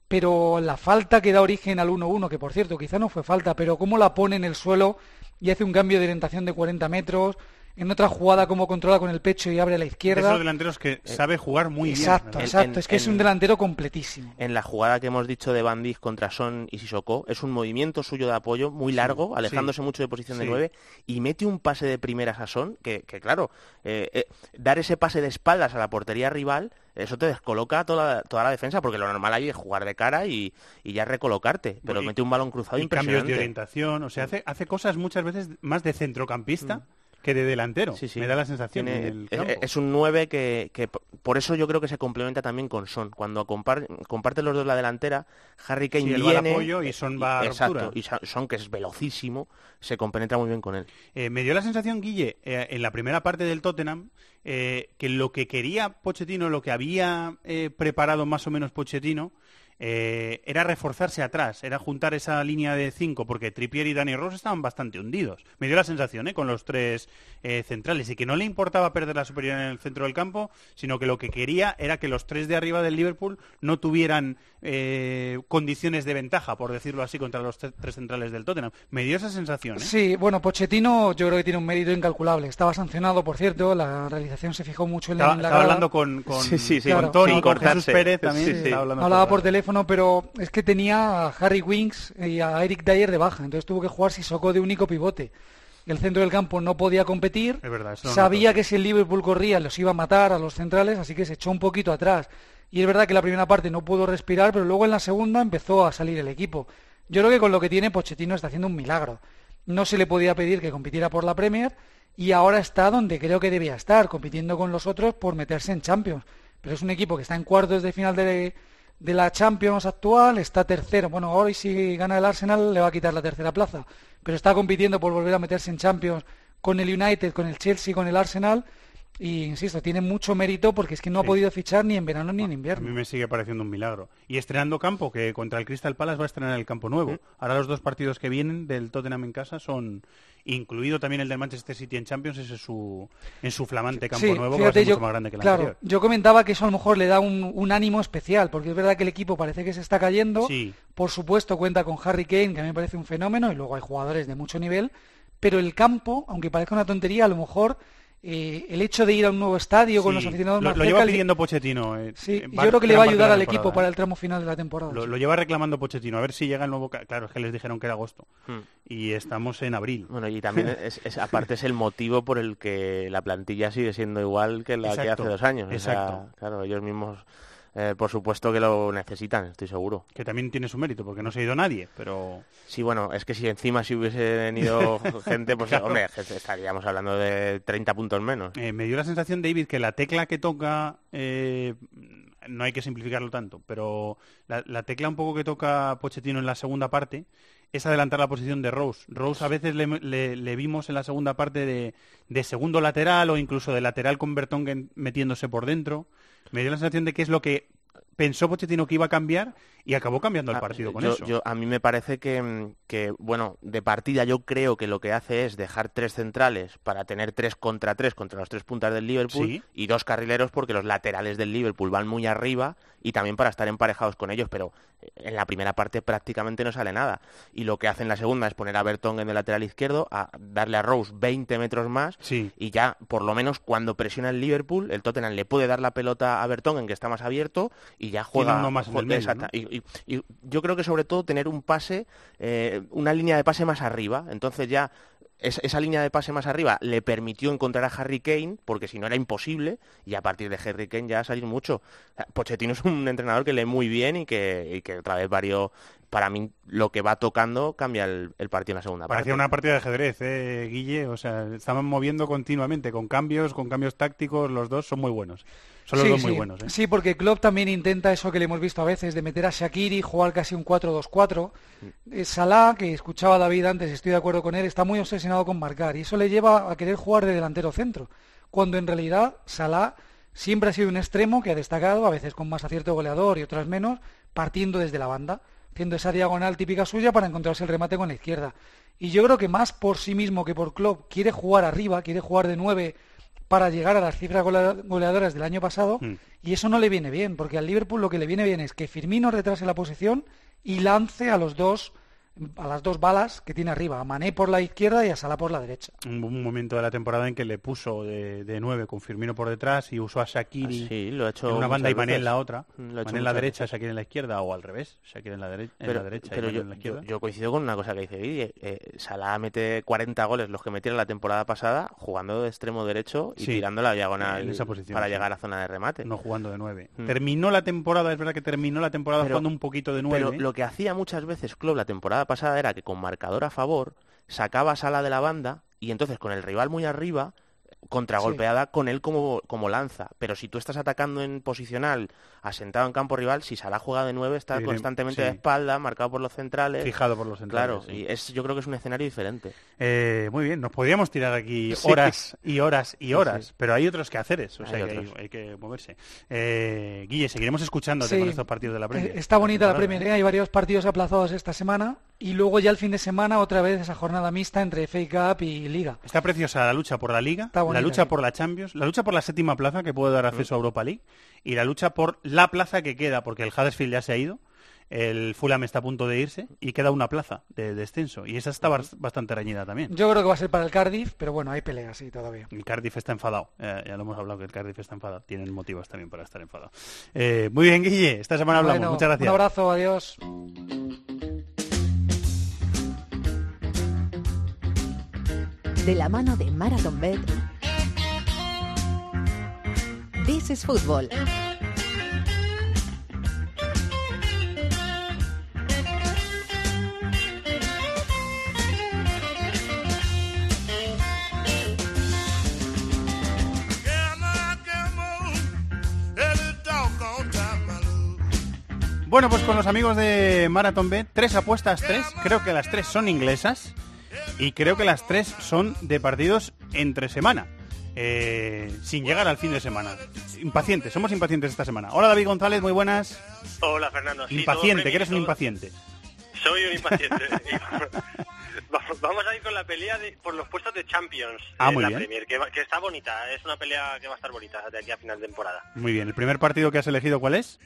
[SPEAKER 11] Pero la falta que da origen al 1-1, que por cierto quizá no fue falta, pero cómo la pone en el suelo y hace un cambio de orientación de 40 metros, en otra jugada cómo controla con el pecho y abre a la izquierda.
[SPEAKER 1] esos delanteros que sabe jugar muy
[SPEAKER 11] exacto,
[SPEAKER 1] bien.
[SPEAKER 11] exacto,
[SPEAKER 2] En-
[SPEAKER 11] es que es un delantero completísimo.
[SPEAKER 2] En la jugada que hemos dicho de Van Dijk contra Son y Sissoko, es un movimiento suyo de apoyo muy largo, alejándose mucho de posición de
[SPEAKER 1] sí.
[SPEAKER 2] 9, y mete un pase de primeras a Son, que, que claro, eh, eh, dar ese pase de espaldas a la portería rival, eso te descoloca toda, toda la defensa, porque lo normal ahí es jugar de cara y, y ya recolocarte, pero
[SPEAKER 1] Y-
[SPEAKER 2] mete un balón cruzado
[SPEAKER 1] y cambios
[SPEAKER 2] impresionante.
[SPEAKER 1] de orientación, o sea, hace, hace cosas muchas veces más de centrocampista que de delantero.
[SPEAKER 2] Sí, sí.
[SPEAKER 1] Me da la sensación
[SPEAKER 2] Tiene-
[SPEAKER 1] en el
[SPEAKER 2] es,
[SPEAKER 1] campo.
[SPEAKER 2] es un 9 que, que por eso yo creo que se complementa también con Son. Cuando compar- comparten los dos la delantera, Harry Kane
[SPEAKER 1] Sí, él va al
[SPEAKER 2] viene...
[SPEAKER 1] apoyo y Son va a
[SPEAKER 2] Exacto, y Son- Son, que es velocísimo, se compenetra muy bien con él.
[SPEAKER 1] Eh, me dio la sensación, Guille, eh, en la primera parte del Tottenham, eh, que lo que quería Pochettino, lo que había eh, preparado más o menos Pochettino, eh, era reforzarse atrás, era juntar esa línea de cinco, porque Trippier y Dani Ross estaban bastante hundidos. Me dio la sensación, ¿eh? con los tres eh, centrales, y que no le importaba perder la superioridad en el centro del campo, sino que lo que quería era que los tres de arriba del Liverpool no tuvieran eh, condiciones de ventaja, por decirlo así, contra los tre- tres centrales del Tottenham. Me dio esa sensación. ¿eh?
[SPEAKER 11] Sí, bueno, Pochettino yo creo que tiene un mérito incalculable. Estaba sancionado, por cierto, la realización se fijó mucho en la,
[SPEAKER 1] Estaba,
[SPEAKER 11] la
[SPEAKER 1] estaba
[SPEAKER 11] grada.
[SPEAKER 1] hablando con, con,
[SPEAKER 2] Sí, sí, sí,
[SPEAKER 1] con. Tony, con Jesús. Pérez también.
[SPEAKER 2] Sí, sí.
[SPEAKER 1] estaba hablando
[SPEAKER 11] Hablaba
[SPEAKER 1] por
[SPEAKER 11] por
[SPEAKER 1] la-
[SPEAKER 11] teléfono, pero es que tenía a Harry Winks y a Eric Dyer de baja, entonces tuvo que jugar Sissoko de único pivote. El centro del campo no podía competir,
[SPEAKER 1] Es verdad,
[SPEAKER 11] sabía que si el Liverpool corría los iba a matar a los centrales, así que se echó un poquito atrás. Y es verdad que la primera parte no pudo respirar, pero luego en la segunda empezó a salir el equipo. Yo creo que con lo que tiene Pochettino está haciendo un milagro. No se le podía pedir que compitiera por la Premier y ahora está donde creo que debía estar, compitiendo con los otros por meterse en Champions. Pero es un equipo que está en cuartos de final de, de la Champions actual, está tercero. Bueno, hoy si gana el Arsenal le va a quitar la tercera plaza, pero está compitiendo por volver a meterse en Champions con el United, con el Chelsea, con el Arsenal. Y insisto, tiene mucho mérito porque es que no ha podido fichar ni en verano ni en
[SPEAKER 1] A mí
[SPEAKER 11] invierno.
[SPEAKER 1] me sigue pareciendo un milagro. Y estrenando campo, que contra el Crystal Palace va a estrenar el campo nuevo. Ahora los dos partidos que vienen del Tottenham en casa son, incluido también el del Manchester City en Champions, ese es su, en su flamante campo
[SPEAKER 11] Sí,
[SPEAKER 1] nuevo, que va a ser
[SPEAKER 11] yo,
[SPEAKER 1] mucho más grande que el
[SPEAKER 11] claro,
[SPEAKER 1] anterior.
[SPEAKER 11] yo comentaba que eso a lo mejor le da un, un ánimo especial, porque es verdad que el equipo parece que se está cayendo.
[SPEAKER 1] Sí.
[SPEAKER 11] Por supuesto cuenta con Harry Kane, que a mí me parece un fenómeno, y luego hay jugadores de mucho nivel, pero el campo, aunque parezca una tontería, a lo mejor eh, el hecho de ir a un nuevo estadio con los aficionados
[SPEAKER 1] lo,
[SPEAKER 11] más
[SPEAKER 1] lo
[SPEAKER 11] cerca
[SPEAKER 1] lleva
[SPEAKER 11] le-
[SPEAKER 1] pidiendo Pochettino. eh,
[SPEAKER 11] Sí,
[SPEAKER 1] en
[SPEAKER 11] yo creo que le va a ayudar al equipo para el tramo final de la temporada.
[SPEAKER 1] Lo, lo lleva reclamando Pochettino, a ver si llega el nuevo... Claro, es que les dijeron que era agosto.
[SPEAKER 2] Hmm.
[SPEAKER 1] Y estamos en abril.
[SPEAKER 2] Bueno, y también es, es- aparte es el motivo por el que la plantilla sigue siendo igual que la que hace dos años. O sea,
[SPEAKER 1] exacto.
[SPEAKER 2] claro, ellos mismos, eh, por supuesto que lo necesitan, estoy seguro.
[SPEAKER 1] Que también tiene su mérito, porque no se ha ido nadie, pero...
[SPEAKER 2] Sí, bueno, es que si encima si hubiese venido gente, pues
[SPEAKER 1] Claro.
[SPEAKER 2] hombre, estaríamos hablando de 30 puntos menos.
[SPEAKER 1] Eh, me dio la sensación, David, que la tecla que toca, eh, no hay que simplificarlo tanto, pero la, la tecla un poco que toca Pochettino en la segunda parte es adelantar la posición de Rose. Rose a veces le, le- le vimos en la segunda parte de, de segundo lateral o incluso de lateral con Bertongen metiéndose por dentro. Me dio la sensación de que es lo que pensó Pochettino que iba a cambiar y acabó cambiando el
[SPEAKER 2] Ah,
[SPEAKER 1] partido con
[SPEAKER 2] yo-
[SPEAKER 1] eso.
[SPEAKER 2] yo- a mí me parece que, mm, que, bueno, de partida yo creo que lo que hace es dejar tres centrales para tener tres contra tres contra los tres puntas del Liverpool
[SPEAKER 1] Sí.
[SPEAKER 2] y dos carrileros porque los laterales del Liverpool van muy arriba y también para estar emparejados con ellos, pero eh, en la primera parte prácticamente no sale nada. Y lo que hace en la segunda es poner a Bertón en el lateral izquierdo, a darle a Rose 20 metros más
[SPEAKER 1] Sí.
[SPEAKER 2] y ya, por lo menos, cuando presiona el Liverpool, el Tottenham le puede dar la pelota a Bertón que está más abierto y ya juega
[SPEAKER 1] más en
[SPEAKER 2] jue-
[SPEAKER 1] el medio,
[SPEAKER 2] exacta-
[SPEAKER 1] ¿no?
[SPEAKER 2] y, y- y yo creo que sobre todo tener un pase, eh, una línea de pase más arriba. Entonces ya es- esa línea de pase más arriba le permitió encontrar a Harry Kane, porque si no era imposible, y a partir de Harry Kane ya salir mucho. Pochettino es un entrenador que lee muy bien y que, y que otra vez varios, para mí lo que va tocando cambia el, el partido en la segunda parte.
[SPEAKER 1] Parecía una partida de ajedrez, ¿eh, Guille? O sea, estaban moviendo continuamente, con cambios, con cambios tácticos, los dos son muy buenos. Son los
[SPEAKER 11] Sí,
[SPEAKER 1] dos
[SPEAKER 11] sí.
[SPEAKER 1] muy buenos, ¿eh?
[SPEAKER 11] Sí, porque Klopp también intenta eso que le hemos visto a veces, de meter a Shakiri, jugar casi un 4-2-4. Eh, Salah, que escuchaba a David antes, estoy de acuerdo con él, está muy obsesionado con marcar y eso le lleva a querer jugar de delantero centro, cuando en realidad Salah siempre ha sido un extremo que ha destacado, a veces con más acierto goleador y otras menos, partiendo desde la banda, haciendo esa diagonal típica suya para encontrarse el remate con la izquierda. Y yo creo que más por sí mismo que por Klopp quiere jugar arriba, quiere jugar de nueve para llegar a las cifras golea- goleadoras del año pasado
[SPEAKER 1] Mm.
[SPEAKER 11] y eso no le viene bien, porque al Liverpool lo que le viene bien es que Firmino retrase la posición y lance a los dos a las dos balas que tiene arriba, a Mané por la izquierda y a Salah por la derecha.
[SPEAKER 1] un, un momento de la temporada en que le puso de, de nueve con Firmino por detrás y usó a Shakiri
[SPEAKER 2] Ah, sí, lo ha hecho
[SPEAKER 1] en una banda y Mané en
[SPEAKER 2] veces.
[SPEAKER 1] la otra.
[SPEAKER 2] Mm, lo
[SPEAKER 1] Mané en la derecha, Shakiri en la izquierda o al revés, Shakiri en la, dere- en la derecha
[SPEAKER 2] pero
[SPEAKER 1] y
[SPEAKER 2] yo,
[SPEAKER 1] en la izquierda.
[SPEAKER 2] yo- yo coincido con una cosa que dice Guille. Eh, Salah mete 40 goles, los que metieron la temporada pasada, jugando de extremo derecho y
[SPEAKER 1] Sí,
[SPEAKER 2] tirando la diagonal
[SPEAKER 1] en esa posición,
[SPEAKER 2] para
[SPEAKER 1] sí.
[SPEAKER 2] llegar a zona de remate.
[SPEAKER 1] No jugando de nueve.
[SPEAKER 2] Mm.
[SPEAKER 1] Terminó la temporada, es verdad que terminó la temporada
[SPEAKER 2] Pero-
[SPEAKER 1] jugando un poquito de nueve.
[SPEAKER 2] Pero lo que hacía muchas veces Klopp la temporada pasada era que con marcador a favor sacaba a Sala de la banda y entonces con el rival muy arriba contragolpeada con él como, como lanza. Pero si tú estás atacando en posicional, asentado en campo rival, si Salah juega de nueve, está
[SPEAKER 1] Sí,
[SPEAKER 2] constantemente
[SPEAKER 1] sí.
[SPEAKER 2] de espalda, marcado por los centrales.
[SPEAKER 1] Fijado por los centrales,
[SPEAKER 2] Claro,
[SPEAKER 1] sí.
[SPEAKER 2] y es, yo creo que es un escenario diferente.
[SPEAKER 1] Eh, muy bien, nos podríamos tirar aquí
[SPEAKER 2] Sí.
[SPEAKER 1] horas y horas y horas,
[SPEAKER 2] sí.
[SPEAKER 1] pero hay otros que haceres, o sea
[SPEAKER 2] Hay
[SPEAKER 1] que hay, que moverse. Eh, Guille, seguiremos escuchándote
[SPEAKER 11] Sí.
[SPEAKER 1] con estos partidos de la Premier.
[SPEAKER 11] Eh, Está bonita la Premier, ¿eh? hay varios partidos aplazados esta semana y luego ya el fin de semana otra vez esa jornada mixta entre FA Cup y Liga.
[SPEAKER 1] Está preciosa la lucha por la Liga,
[SPEAKER 11] Está bonita,
[SPEAKER 1] la lucha por la Champions, la lucha por la séptima plaza que puede dar acceso a Europa League y la lucha por la plaza que queda, porque el Huddersfield ya se ha ido, el Fulham está a punto de irse y queda una plaza de descenso y esa está bas- bastante reñida también.
[SPEAKER 11] Yo creo que va a ser para el Cardiff, pero bueno, hay peleas sí todavía.
[SPEAKER 1] El Cardiff está enfadado, eh, ya lo hemos hablado que el Cardiff está enfadado, tienen motivos también para estar enfadado. Eh, muy bien, Guille, esta semana hablamos,
[SPEAKER 11] Bueno,
[SPEAKER 1] muchas gracias.
[SPEAKER 11] Un abrazo, adiós.
[SPEAKER 7] De la mano de Marathon Bet. This is Football.
[SPEAKER 1] Bueno, pues con los amigos de Marathon Bet, tres apuestas, tres. Creo que las tres son inglesas y creo que las tres son de partidos entre semana, eh, sin llegar al fin de semana. Impacientes, somos impacientes esta semana. Hola David González, muy buenas.
[SPEAKER 12] Hola Fernando. Sí,
[SPEAKER 1] Impaciente, que eres un impaciente.
[SPEAKER 12] Soy un impaciente. Vamos- a ir con la pelea de- por los puestos de Champions
[SPEAKER 1] Ah,
[SPEAKER 12] en
[SPEAKER 1] muy
[SPEAKER 12] la
[SPEAKER 1] bien.
[SPEAKER 12] Premier, que, que está bonita. Es una pelea que va a estar bonita de aquí a final de temporada.
[SPEAKER 1] Muy bien, ¿el primer partido que has elegido cuál es?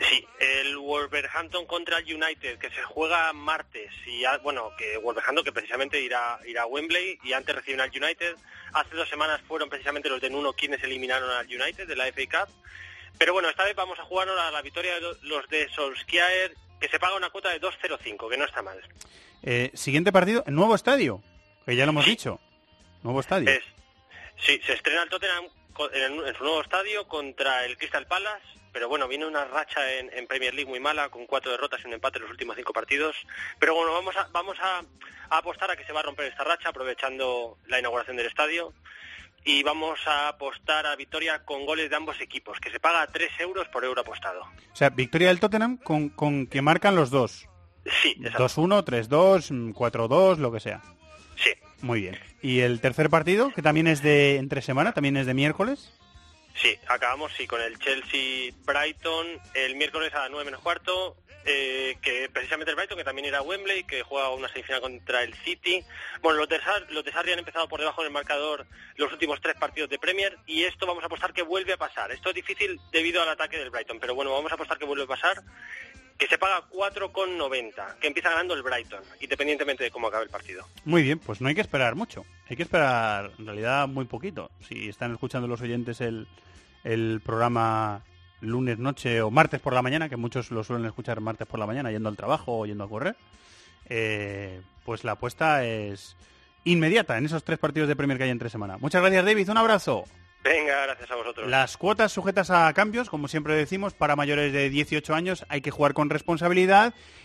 [SPEAKER 12] Sí, el Wolverhampton contra el United, que se juega martes. Y ah, bueno, que Wolverhampton que precisamente irá, irá a Wembley y antes reciben al United. Hace dos semanas fueron precisamente los de Nuno quienes eliminaron al United de la FA Cup. Pero bueno, esta vez vamos a jugar a la victoria de lo- los de Solskjaer, que se paga una cuota de 2.05, que no está mal.
[SPEAKER 1] Eh, siguiente partido, el nuevo estadio, que ya lo hemos dicho. Nuevo estadio.
[SPEAKER 12] Es, sí, se estrena el Tottenham en, en su nuevo estadio contra el Crystal Palace, pero bueno, viene una racha en, en Premier League muy mala, con cuatro derrotas y un empate en los últimos cinco partidos. Pero bueno, vamos a, vamos a, a apostar a que se va a romper esta racha, aprovechando la inauguración del estadio. Y vamos a apostar a victoria con goles de ambos equipos, que se paga 3 euros por euro apostado.
[SPEAKER 1] O sea, victoria del Tottenham con, con que marcan los dos.
[SPEAKER 12] Sí, exacto.
[SPEAKER 1] 2-1, 3-2, mm, 4-2, lo que sea.
[SPEAKER 12] Sí.
[SPEAKER 1] Muy bien. ¿Y el tercer partido, que también es de entre semana, también es de miércoles?
[SPEAKER 12] Sí, acabamos sí con el Chelsea-Brighton el miércoles a las 9 menos cuarto, eh, que precisamente el Brighton, que también irá a Wembley, que juega una semifinal contra el City. Bueno, los de, los de han empezado por debajo del marcador los últimos tres partidos de Premier y esto vamos a apostar que vuelve a pasar. Esto es difícil debido al ataque del Brighton, pero bueno, vamos a apostar que vuelve a pasar, que se paga 4,90, que empieza ganando el Brighton, independientemente de cómo acabe el partido.
[SPEAKER 1] Muy bien, pues no hay que esperar mucho. Hay que esperar, en realidad, muy poquito. Si están escuchando los oyentes el, el programa lunes noche o martes por la mañana, que muchos lo suelen escuchar martes por la mañana, yendo al trabajo o yendo a correr, eh, pues la apuesta es inmediata en esos tres partidos de Premier que hay entre semana. Muchas gracias, David. Un abrazo.
[SPEAKER 12] Venga, gracias a vosotros.
[SPEAKER 1] Las cuotas sujetas a cambios, como siempre decimos, para mayores de 18 años hay que jugar con responsabilidad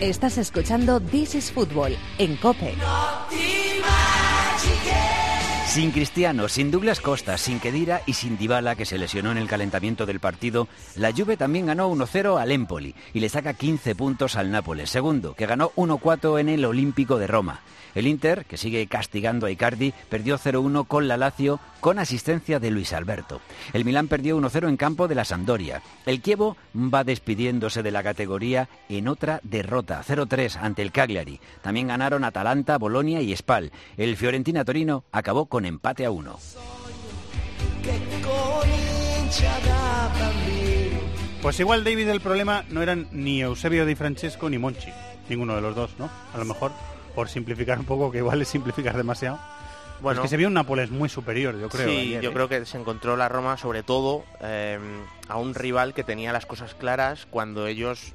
[SPEAKER 7] Estás escuchando This is Football en Cope.
[SPEAKER 9] Sin Cristiano, sin Douglas Costa, sin Kedira y sin Dybala, que se lesionó en el calentamiento del partido, la Juve también ganó 1-0 al Empoli y le saca 15 puntos al Nápoles, segundo, que ganó 1-4 en el Olímpico de Roma. El Inter, que sigue castigando a Icardi, perdió 0-1 con la Lazio con asistencia de Luis Alberto. El Milán perdió 1-0 en campo de la Sampdoria. El Chievo va despidiéndose de la categoría en otra derrota, 0-3 ante el Cagliari. También ganaron Atalanta, Bolonia y Spal. El Fiorentina Torino acabó con empate a 1.
[SPEAKER 1] Pues igual, David, el problema no eran ni Eusebio Di Francesco ni Monchi. Ninguno de los dos, ¿no? A lo mejor, por simplificar un poco, que igual es simplificar demasiado.
[SPEAKER 2] Bueno.
[SPEAKER 1] es que se vio un Nápoles muy superior, yo creo.
[SPEAKER 2] Sí,
[SPEAKER 1] ayer,
[SPEAKER 2] yo
[SPEAKER 1] ¿eh?
[SPEAKER 2] creo que se encontró la Roma sobre todo eh, a un rival que tenía las cosas claras cuando ellos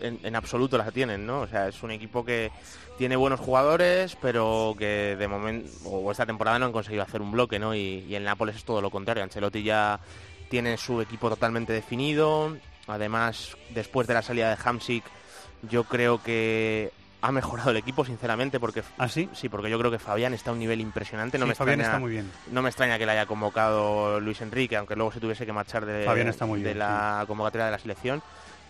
[SPEAKER 2] en, en absoluto las tienen, ¿no? O sea, es un equipo que tiene buenos jugadores, pero que de momento, o esta temporada no han conseguido hacer un bloque, ¿no? Y, y el Nápoles es todo lo contrario. Ancelotti ya tiene su equipo totalmente definido. Además, después de la salida de Hamsik, yo creo que ha mejorado el equipo, sinceramente, porque
[SPEAKER 1] ¿Ah, sí?
[SPEAKER 2] sí, porque yo creo que Fabián está a un nivel impresionante. No
[SPEAKER 1] Sí,
[SPEAKER 2] me
[SPEAKER 1] Fabián
[SPEAKER 2] extraña-
[SPEAKER 1] está muy bien.
[SPEAKER 2] no me extraña que le haya convocado Luis Enrique, aunque luego se tuviese que marchar de,
[SPEAKER 1] Fabián está muy
[SPEAKER 2] de
[SPEAKER 1] bien,
[SPEAKER 2] la convocatoria de la selección.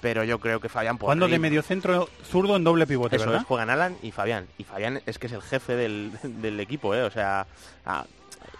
[SPEAKER 2] Pero yo creo que Fabián por
[SPEAKER 1] Jugando de mediocentro zurdo en doble pivote,
[SPEAKER 2] Eso
[SPEAKER 1] ¿verdad?
[SPEAKER 2] es, juegan Alan y Fabián. Y Fabián es que es el jefe del, del equipo, ¿eh? O sea,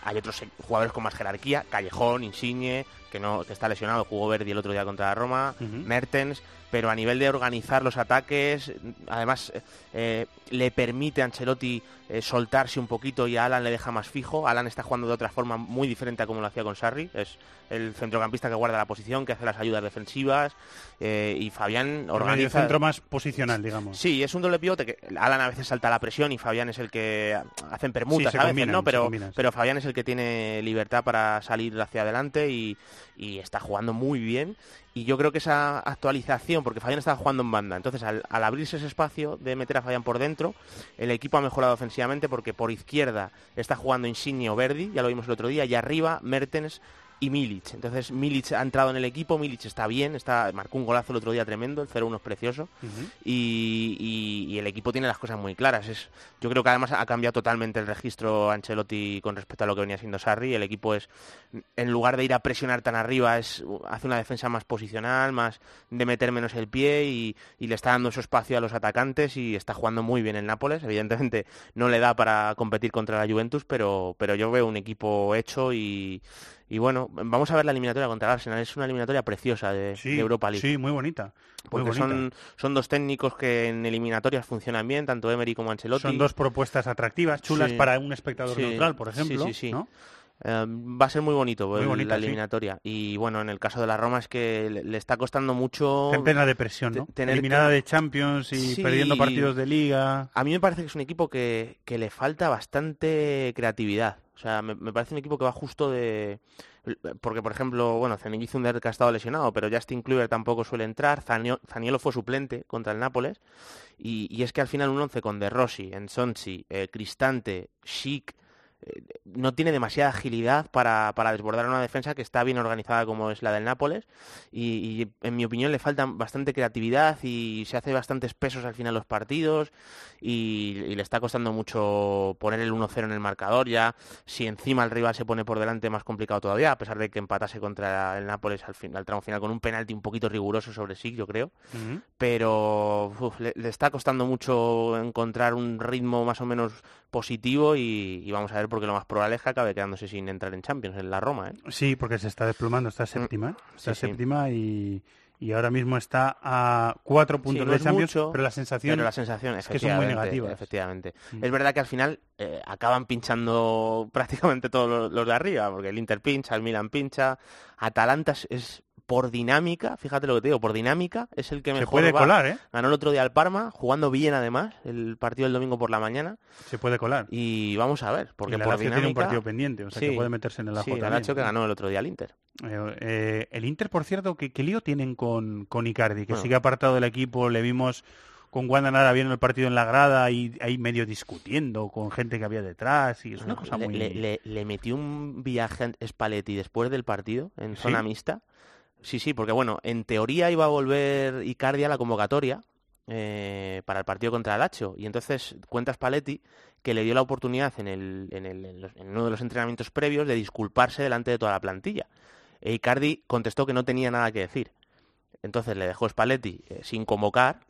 [SPEAKER 2] hay otros jugadores con más jerarquía, Callejón, Insigne, que no que está lesionado, jugó Verdi el otro día contra Roma, Mertens, pero a nivel de organizar los ataques, además eh, le permite a Ancelotti eh, soltarse un poquito y a Alan le deja más fijo. Alan está jugando de otra forma muy diferente a como lo hacía con Sarri. Es el centrocampista que guarda la posición, que hace las ayudas defensivas eh, y Fabián
[SPEAKER 1] El
[SPEAKER 2] organiza...
[SPEAKER 1] centro más posicional, digamos.
[SPEAKER 2] Sí, es un doble pivote que Alan a veces salta la presión y Fabián es el que hacen permutas
[SPEAKER 1] Sí,
[SPEAKER 2] a veces,
[SPEAKER 1] combinan,
[SPEAKER 2] ¿no? Pero, pero Fabián es el que tiene libertad para salir hacia adelante y, y está jugando muy bien. Y yo creo que esa actualización, porque Fabián estaba jugando en banda, entonces al, al abrirse ese espacio de meter a Fabián por dentro, el equipo ha mejorado ofensivamente porque por izquierda está jugando Insigne o Verdi, ya lo vimos el otro día, y arriba Mertens y Milic. Entonces Milic ha entrado en el equipo, Milic está bien, está marcó un golazo el otro día tremendo, el 0-1 es precioso y, y- y el equipo tiene las cosas muy claras. Es, yo creo que además ha cambiado totalmente el registro Ancelotti con respecto a lo que venía siendo Sarri. El equipo es, en lugar de ir a presionar tan arriba, es hace una defensa más posicional, más de meter menos el pie y, y le está dando su espacio a los atacantes y está jugando muy bien el Nápoles. Evidentemente no le da para competir contra la Juventus, pero, pero yo veo un equipo hecho y, y bueno, vamos a ver la eliminatoria contra el Arsenal. Es una eliminatoria preciosa de,
[SPEAKER 1] Sí,
[SPEAKER 2] de Europa League.
[SPEAKER 1] sí, muy bonita. Muy
[SPEAKER 2] Porque
[SPEAKER 1] bonita.
[SPEAKER 2] son, son dos técnicos que en eliminatorias funcionan bien, tanto Emery como Ancelotti.
[SPEAKER 1] Son dos propuestas atractivas, chulas
[SPEAKER 2] Sí.
[SPEAKER 1] para un espectador
[SPEAKER 2] Sí,
[SPEAKER 1] neutral, por
[SPEAKER 2] sí,
[SPEAKER 1] ejemplo.
[SPEAKER 2] sí, sí.
[SPEAKER 1] ¿no?
[SPEAKER 2] Eh, va a ser muy bonito
[SPEAKER 1] Muy
[SPEAKER 2] la
[SPEAKER 1] sí.
[SPEAKER 2] eliminatoria. Y bueno, en el caso de la Roma es que le, le está costando mucho...
[SPEAKER 1] Está en plena depresión, ¿no?
[SPEAKER 2] te- tener
[SPEAKER 1] Eliminada
[SPEAKER 2] que-
[SPEAKER 1] de Champions y
[SPEAKER 2] Sí.
[SPEAKER 1] perdiendo partidos de Liga.
[SPEAKER 2] A mí me parece que es un equipo que, que le falta bastante creatividad. O sea, me, parece un equipo que va justo de... Porque, por ejemplo, bueno, Zenit Zunder que ha estado lesionado, pero Justin Kluivert tampoco suele entrar. Zanio- Zaniolo fue suplente contra el Nápoles. Y, y es que al final un once con De Rossi, eh, Cristante, Chic, eh, no tiene demasiada agilidad para, para desbordar una defensa que está bien organizada como es la del Nápoles y, y, en mi opinión le falta bastante creatividad y se hace bastantes pesos al final los partidos y, y le está costando mucho poner el 1-0 en el marcador ya si encima el rival se pone por delante más complicado todavía a pesar de que empatase contra el Nápoles al, fin, al tramo final con un penalti un poquito riguroso sobre sí yo creo. Pero uf, le, le está costando mucho encontrar un ritmo más o menos positivo y, y vamos a ver porque lo más probable es que acabe quedándose sin entrar en Champions en la Roma ¿eh?
[SPEAKER 1] Sí, porque se está desplomando, está séptima. Está
[SPEAKER 2] Mm. sí, sí.
[SPEAKER 1] séptima y, y ahora mismo está a cuatro
[SPEAKER 2] Sí,
[SPEAKER 1] puntos
[SPEAKER 2] no
[SPEAKER 1] de Champions,
[SPEAKER 2] mucho,
[SPEAKER 1] pero la sensación,
[SPEAKER 2] pero la sensación
[SPEAKER 1] es que son muy negativas.
[SPEAKER 2] Efectivamente.
[SPEAKER 1] Mm.
[SPEAKER 2] Es verdad que al final eh, acaban pinchando prácticamente todos los, los de arriba, porque el Inter pincha, el Milan pincha, Atalanta es por dinámica, fíjate lo que te digo, por dinámica es el que
[SPEAKER 1] Se
[SPEAKER 2] mejor
[SPEAKER 1] puede
[SPEAKER 2] va.
[SPEAKER 1] colar, ¿eh?
[SPEAKER 2] Ganó el otro día al Parma, jugando bien además, el partido del domingo por la mañana.
[SPEAKER 1] Se puede colar.
[SPEAKER 2] Y vamos a ver, porque
[SPEAKER 1] Y la
[SPEAKER 2] por
[SPEAKER 1] Lazio tiene
[SPEAKER 2] dinámica...
[SPEAKER 1] un partido pendiente, o sea que puede meterse en el ajo
[SPEAKER 2] Sí, el que ganó el otro día al Inter.
[SPEAKER 1] Eh, eh, el Inter, por cierto, ¿qué, qué lío tienen con, con Icardi? Que
[SPEAKER 2] Bueno.
[SPEAKER 1] sigue apartado del equipo, le vimos con Nara viendo el partido en la grada y ahí medio discutiendo con gente que había detrás y es una cosa
[SPEAKER 2] le,
[SPEAKER 1] muy...
[SPEAKER 2] le- le- le metió un viaje a Spalletti después del partido en
[SPEAKER 1] ¿Sí?
[SPEAKER 2] zona mixta. Sí, sí, porque bueno, en teoría iba a volver Icardi a la convocatoria eh, para el partido contra el Lazio y entonces cuenta Spalletti que le dio la oportunidad en, el, en uno de los entrenamientos previos de disculparse delante de toda la plantilla. E Icardi contestó que no tenía nada que decir. Entonces le dejó Spalletti eh, sin convocar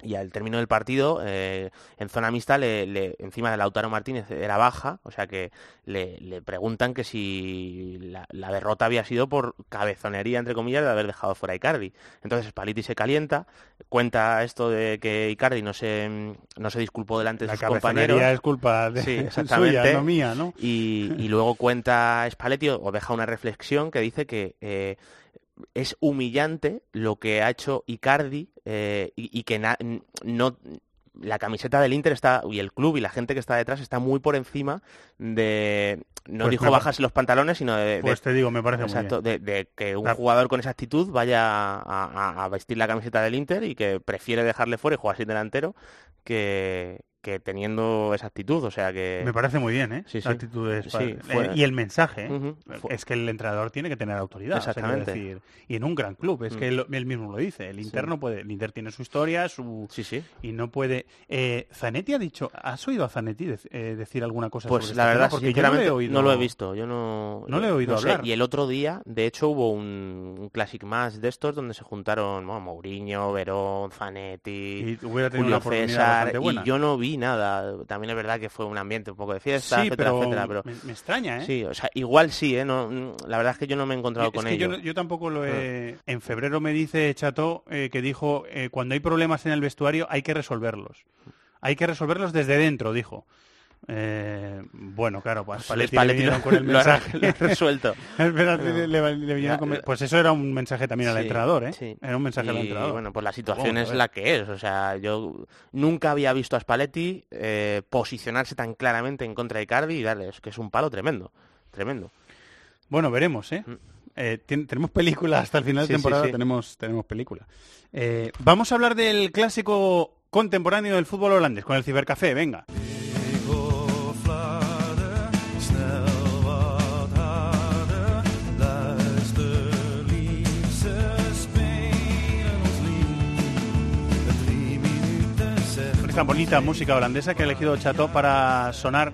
[SPEAKER 2] y al término del partido, eh, en zona mixta, le, le- encima de Lautaro Martínez era baja, o sea que le, le preguntan que si la, la derrota había sido por cabezonería, entre comillas, de haber dejado fuera a Icardi. Entonces Spalletti se calienta, cuenta esto de que Icardi no se, no se disculpó delante de
[SPEAKER 1] La
[SPEAKER 2] sus compañeros.
[SPEAKER 1] es culpa de-
[SPEAKER 2] Sí,
[SPEAKER 1] suya,
[SPEAKER 2] exactamente.
[SPEAKER 1] no mía, ¿no?
[SPEAKER 2] Y, y luego cuenta Spalletti o deja una reflexión que dice que eh, es humillante lo que ha hecho Icardi eh, y, y que no la camiseta del Inter está y el club y la gente que está detrás está muy por encima de no
[SPEAKER 1] Pues
[SPEAKER 2] dijo
[SPEAKER 1] me
[SPEAKER 2] bajarse los pantalones sino de,
[SPEAKER 1] Pues
[SPEAKER 2] de-
[SPEAKER 1] te digo, me parece muy
[SPEAKER 2] exacto,
[SPEAKER 1] bien.
[SPEAKER 2] de, de que un
[SPEAKER 1] La-
[SPEAKER 2] jugador con esa actitud vaya a, a- a vestir la camiseta del Inter y que prefiere dejarle fuera y jugar sin delantero que, que teniendo esa actitud o sea que
[SPEAKER 1] Me parece muy bien, ¿eh?
[SPEAKER 2] Sí,
[SPEAKER 1] La
[SPEAKER 2] sí.
[SPEAKER 1] actitud de
[SPEAKER 2] Sí,
[SPEAKER 1] Spalletti.
[SPEAKER 2] fue-
[SPEAKER 1] Eh, y el mensaje, ¿eh?
[SPEAKER 2] Fue-
[SPEAKER 1] es que el entrenador tiene que tener autoridad. o sea, quiero
[SPEAKER 2] Exactamente.
[SPEAKER 1] decir, y en un gran club, es
[SPEAKER 2] Mm.
[SPEAKER 1] que él, él mismo lo dice. El Inter no puede, el Inter tiene su historia, su
[SPEAKER 2] Sí, sí.
[SPEAKER 1] y no puede. Eh, Zanetti ha dicho, ¿has oído a Zanetti eh, decir alguna cosa
[SPEAKER 2] Pues
[SPEAKER 1] sobre
[SPEAKER 2] la
[SPEAKER 1] este
[SPEAKER 2] verdad?
[SPEAKER 1] Porque yo no
[SPEAKER 2] sinceramente,
[SPEAKER 1] le he oído.
[SPEAKER 2] no lo he visto. Yo no,
[SPEAKER 1] No le he oído
[SPEAKER 2] no sé.
[SPEAKER 1] hablar.
[SPEAKER 2] Y el otro día, de hecho, hubo un, un Classic Match de estos donde se juntaron bueno, Mourinho, Verón, Zanetti,
[SPEAKER 1] Y hubiera tenido
[SPEAKER 2] Julio
[SPEAKER 1] una
[SPEAKER 2] César,
[SPEAKER 1] buena.
[SPEAKER 2] y yo no vi nada. También es verdad que fue un ambiente un poco de fiesta,
[SPEAKER 1] Sí,
[SPEAKER 2] etcétera,
[SPEAKER 1] pero
[SPEAKER 2] etcétera. Pero
[SPEAKER 1] me, me extraña, ¿eh?
[SPEAKER 2] sí, o sea, igual sí, ¿eh? No, la verdad es que yo no me he encontrado
[SPEAKER 1] es
[SPEAKER 2] con
[SPEAKER 1] que
[SPEAKER 2] ello.
[SPEAKER 1] yo tampoco lo he... En febrero me dice Chato eh, que dijo, eh, cuando hay problemas en el vestuario hay que resolverlos. Hay que resolverlos desde dentro, dijo. Eh, bueno, claro, pues
[SPEAKER 2] Pues
[SPEAKER 1] le
[SPEAKER 2] lo-
[SPEAKER 1] con el
[SPEAKER 2] lo ha-
[SPEAKER 1] mensaje.
[SPEAKER 2] lo ha resuelto. No.
[SPEAKER 1] le- le- con- Pues eso era un mensaje también al entrenador, ¿eh?
[SPEAKER 2] sí.
[SPEAKER 1] Era un mensaje al
[SPEAKER 2] Y,
[SPEAKER 1] entrenador.
[SPEAKER 2] bueno, pues la situación es la que es. O sea, yo nunca había visto a Spalletti eh, posicionarse tan claramente en contra de Icardi y darle, es que es un palo tremendo, tremendo.
[SPEAKER 1] Bueno, veremos, ¿eh? Eh, tien- tenemos película hasta el final
[SPEAKER 2] Sí,
[SPEAKER 1] de
[SPEAKER 2] sí,
[SPEAKER 1] temporada,
[SPEAKER 2] sí.
[SPEAKER 1] tenemos tenemos película. Eh, vamos a hablar del clásico contemporáneo del fútbol holandés con el cibercafé, venga. Esta bonita música holandesa que ha elegido Chato para sonar.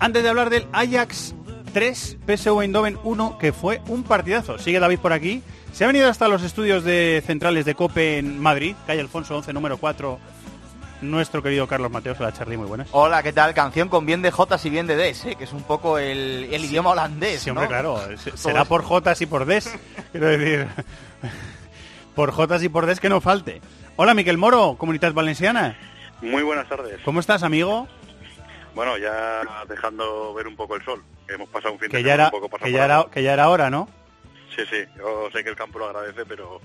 [SPEAKER 1] Antes de hablar del Ajax 3, PSV Eindhoven 1, que fue un partidazo. Sigue David por aquí. Se ha venido hasta los estudios de centrales de COPE en Madrid, calle Alfonso 11, número 4, nuestro querido Carlos Mateos. Hola, Charlie, muy buenas.
[SPEAKER 13] Hola, ¿qué tal? Canción con bien de Jotas y bien de Des, ¿eh? que es un poco el, el idioma holandés.
[SPEAKER 1] Sí, hombre,
[SPEAKER 13] ¿no?
[SPEAKER 1] claro. se- Será por Jotas y por Des. Quiero decir, por Jotas y por Des que no falte. Hola, Miquel Moro, Comunidad Valenciana.
[SPEAKER 14] Muy buenas tardes.
[SPEAKER 1] ¿Cómo estás, amigo?
[SPEAKER 14] Bueno, ya dejando ver un poco el sol. Hemos pasado un fin
[SPEAKER 1] Que
[SPEAKER 14] de semana un poco pasado
[SPEAKER 1] que, ya era, que ya era hora, ¿no?
[SPEAKER 14] Sí, sí. Yo sé que el campo lo agradece, pero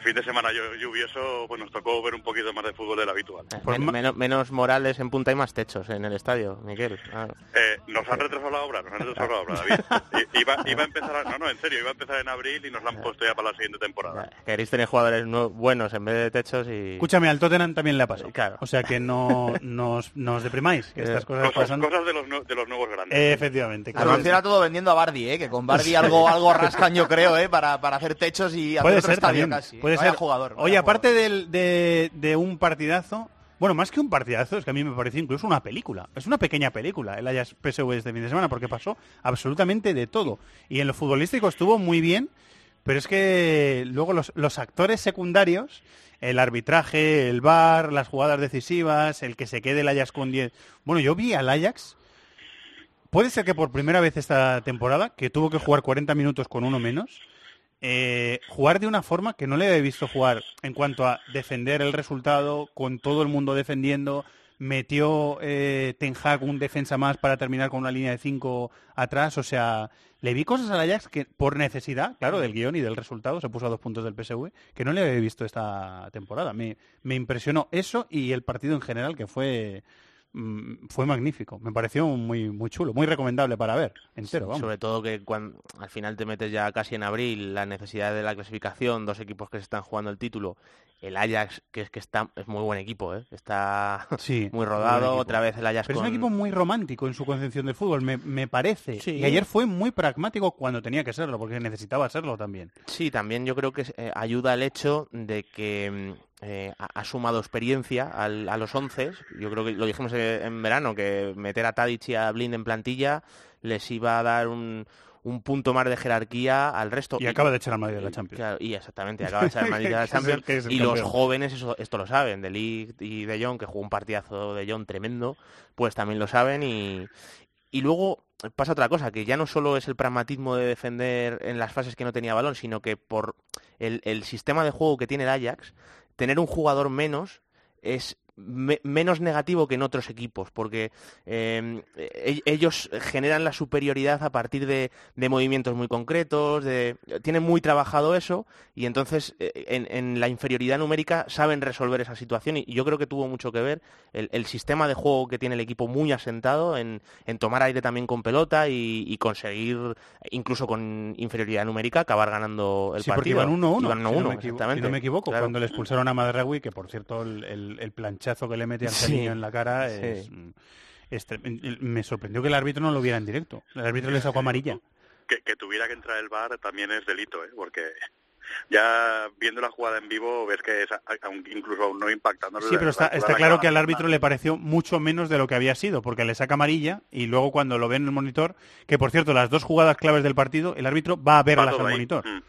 [SPEAKER 14] fin de semana llu- lluvioso, pues nos tocó ver un poquito más de fútbol del habitual.
[SPEAKER 2] Men- menos, menos Morales en punta y más techos en el estadio, Miguel. Ah.
[SPEAKER 14] Eh, nos han retrasado la obra, nos han retrasado la obra, David. I- Iba, iba a empezar, a- no, no, en serio, iba a empezar en abril y nos la han puesto ya para la siguiente temporada.
[SPEAKER 2] Queréis tener jugadores buenos en vez de techos y...
[SPEAKER 1] Escúchame, al Tottenham también le ha pasado. O sea que no nos, nos deprimáis, que estas cosas
[SPEAKER 14] Cosas,
[SPEAKER 1] pasan.
[SPEAKER 14] cosas de, los, nue- de los nuevos grandes.
[SPEAKER 1] Eh, efectivamente.
[SPEAKER 13] Además,
[SPEAKER 1] claro.
[SPEAKER 13] era todo vendiendo a Bardi, ¿eh? que con Bardi algo, algo rascan, yo creo, ¿eh? para, para hacer techos y hacer
[SPEAKER 1] Puede
[SPEAKER 13] otro
[SPEAKER 1] ser
[SPEAKER 13] estadio
[SPEAKER 1] también.
[SPEAKER 13] casi. ¿eh?
[SPEAKER 1] Puede
[SPEAKER 13] Vaya
[SPEAKER 1] ser.
[SPEAKER 13] jugador.
[SPEAKER 1] Oye, aparte del- de, de un partidazo, bueno, más que un partidazo, es que a mí me parece incluso una película. Es una pequeña película el Ajax PSV este fin de semana porque pasó absolutamente de todo. Y en lo futbolístico estuvo muy bien, pero es que luego los, los actores secundarios, el arbitraje, el VAR, las jugadas decisivas, el que se quede el Ajax con 10. Bueno, yo vi al Ajax Puede ser que por primera vez esta temporada, que tuvo que jugar 40 minutos con uno menos, eh, jugar de una forma que no le había visto jugar en cuanto a defender el resultado, con todo el mundo defendiendo, metió eh, Ten Hag un defensa más para terminar con una línea de 5 atrás, o sea, le vi cosas al Ajax que por necesidad, claro, del guion y del resultado, se puso a dos puntos del PSV, que no le había visto esta temporada. Me, me impresionó eso y el partido en general, que fue mm, fue magnífico. Me pareció muy muy chulo, muy recomendable para ver entero. Vamos.
[SPEAKER 2] Sobre todo que cuando al final te metes ya casi en abril, la necesidad de la clasificación, dos equipos que se están jugando el título, el Ajax, que es que está es muy buen equipo, ¿eh? está
[SPEAKER 1] Sí,
[SPEAKER 2] muy rodado, otra vez el Ajax
[SPEAKER 1] Pero
[SPEAKER 2] con...
[SPEAKER 1] es un equipo muy romántico en su concepción del fútbol, me, me parece.
[SPEAKER 2] Sí.
[SPEAKER 1] Y ayer fue muy pragmático cuando tenía que serlo, porque necesitaba serlo también.
[SPEAKER 2] Sí, también yo creo que eh, ayuda el hecho de que mm, eh, ha, ha sumado experiencia al- a los 11. Yo creo que lo dijimos en verano, que meter a Tadic y a Blind en plantilla les iba a dar un, un punto más de jerarquía al resto.
[SPEAKER 1] Y acaba de echar al Madrid de la Champions.
[SPEAKER 2] Claro, y exactamente, acaba de echar al Madrid de la Champions. y los jóvenes eso, esto lo saben, de Ligt y de Jong, que jugó un partidazo de Jong tremendo, pues también lo saben y, y luego pasa otra cosa, que ya no solo es el pragmatismo de defender en las fases que no tenía balón, sino que por el, el sistema de juego que tiene el Ajax, tener un jugador menos es me- menos negativo que en otros equipos, porque eh, e- ellos generan la superioridad a partir de, de movimientos muy concretos, de, tienen muy trabajado eso y entonces eh, en, en la inferioridad numérica saben resolver esa situación y yo creo que tuvo mucho que ver el, el sistema de juego que tiene el equipo muy asentado en, en tomar aire también con pelota y, y conseguir, incluso con inferioridad numérica, acabar ganando el
[SPEAKER 1] Sí, porque
[SPEAKER 2] partido.
[SPEAKER 1] iban 1-1.
[SPEAKER 2] Iban
[SPEAKER 1] si no
[SPEAKER 2] 1-1,
[SPEAKER 1] me equivo-
[SPEAKER 2] exactamente.
[SPEAKER 1] Si no me equivoco,
[SPEAKER 2] Claro.
[SPEAKER 1] cuando le expulsaron a Madragui, que por cierto el, el- el que le mete al
[SPEAKER 2] Sí.
[SPEAKER 1] niño en la cara
[SPEAKER 2] Sí.
[SPEAKER 1] es, mm, es Me sorprendió que el árbitro no lo viera en directo. El árbitro le sacó amarilla.
[SPEAKER 14] Que, que tuviera que entrar el VAR también es delito, ¿eh? porque ya viendo la jugada en vivo ves que es, a- aun- incluso aún no impactando.
[SPEAKER 1] Sí, pero está, está claro que al árbitro le pareció mucho menos de lo que había sido, porque le saca amarilla y luego cuando lo ve en el monitor, que por cierto, las dos jugadas claves del partido, el árbitro va a verlas al
[SPEAKER 14] ahí.
[SPEAKER 1] monitor.
[SPEAKER 14] Mm.